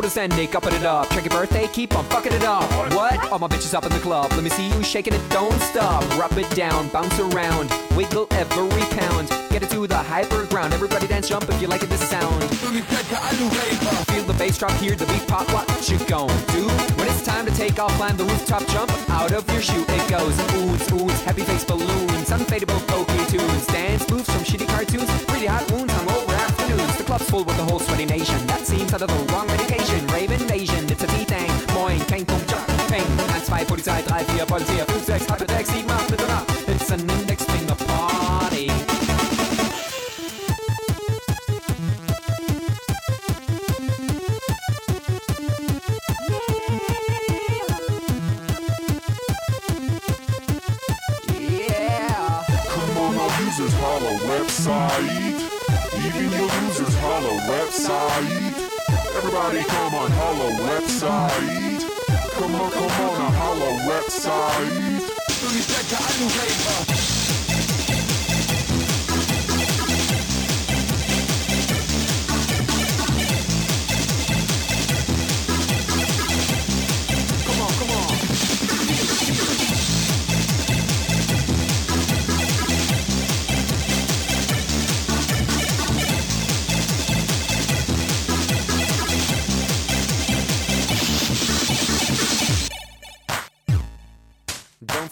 orders ending, upping it up. Check your birthday, keep on fucking it up. What? All my bitches up in the club. Let me see you shaking it, don't stop. Rub it down, bounce around, wiggle every pound. Get it to the hyper ground. Everybody dance, jump if you like it, this sound. Feel the bass drop, hear the beat pop. What you gon' do? When it's time to take off, climb the rooftop, jump out of your shoe. It goes oohs, oohs, happy face balloons, unfadable pokey tunes, dance moves from shitty cartoons, pretty hot wounds, hungover afternoons. The club's full with the whole sweaty nation. That seems out of the wrong medication. Rave invasion, it's a V-Thing. Moin, kein Punkt, Job, Ping. 1, 2, Polizei, 3, 4, Polizei, 5, 6, 8, 6, 7, 8, Mitternacht. It's an index finger party. Yeah. Come on, our users holla website. Website. Everybody come on, holla website. Come on, come on, holla website. Come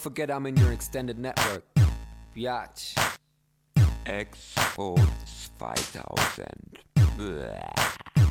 forget I'm in your extended network. Biatch. Expos 2000. Bäh.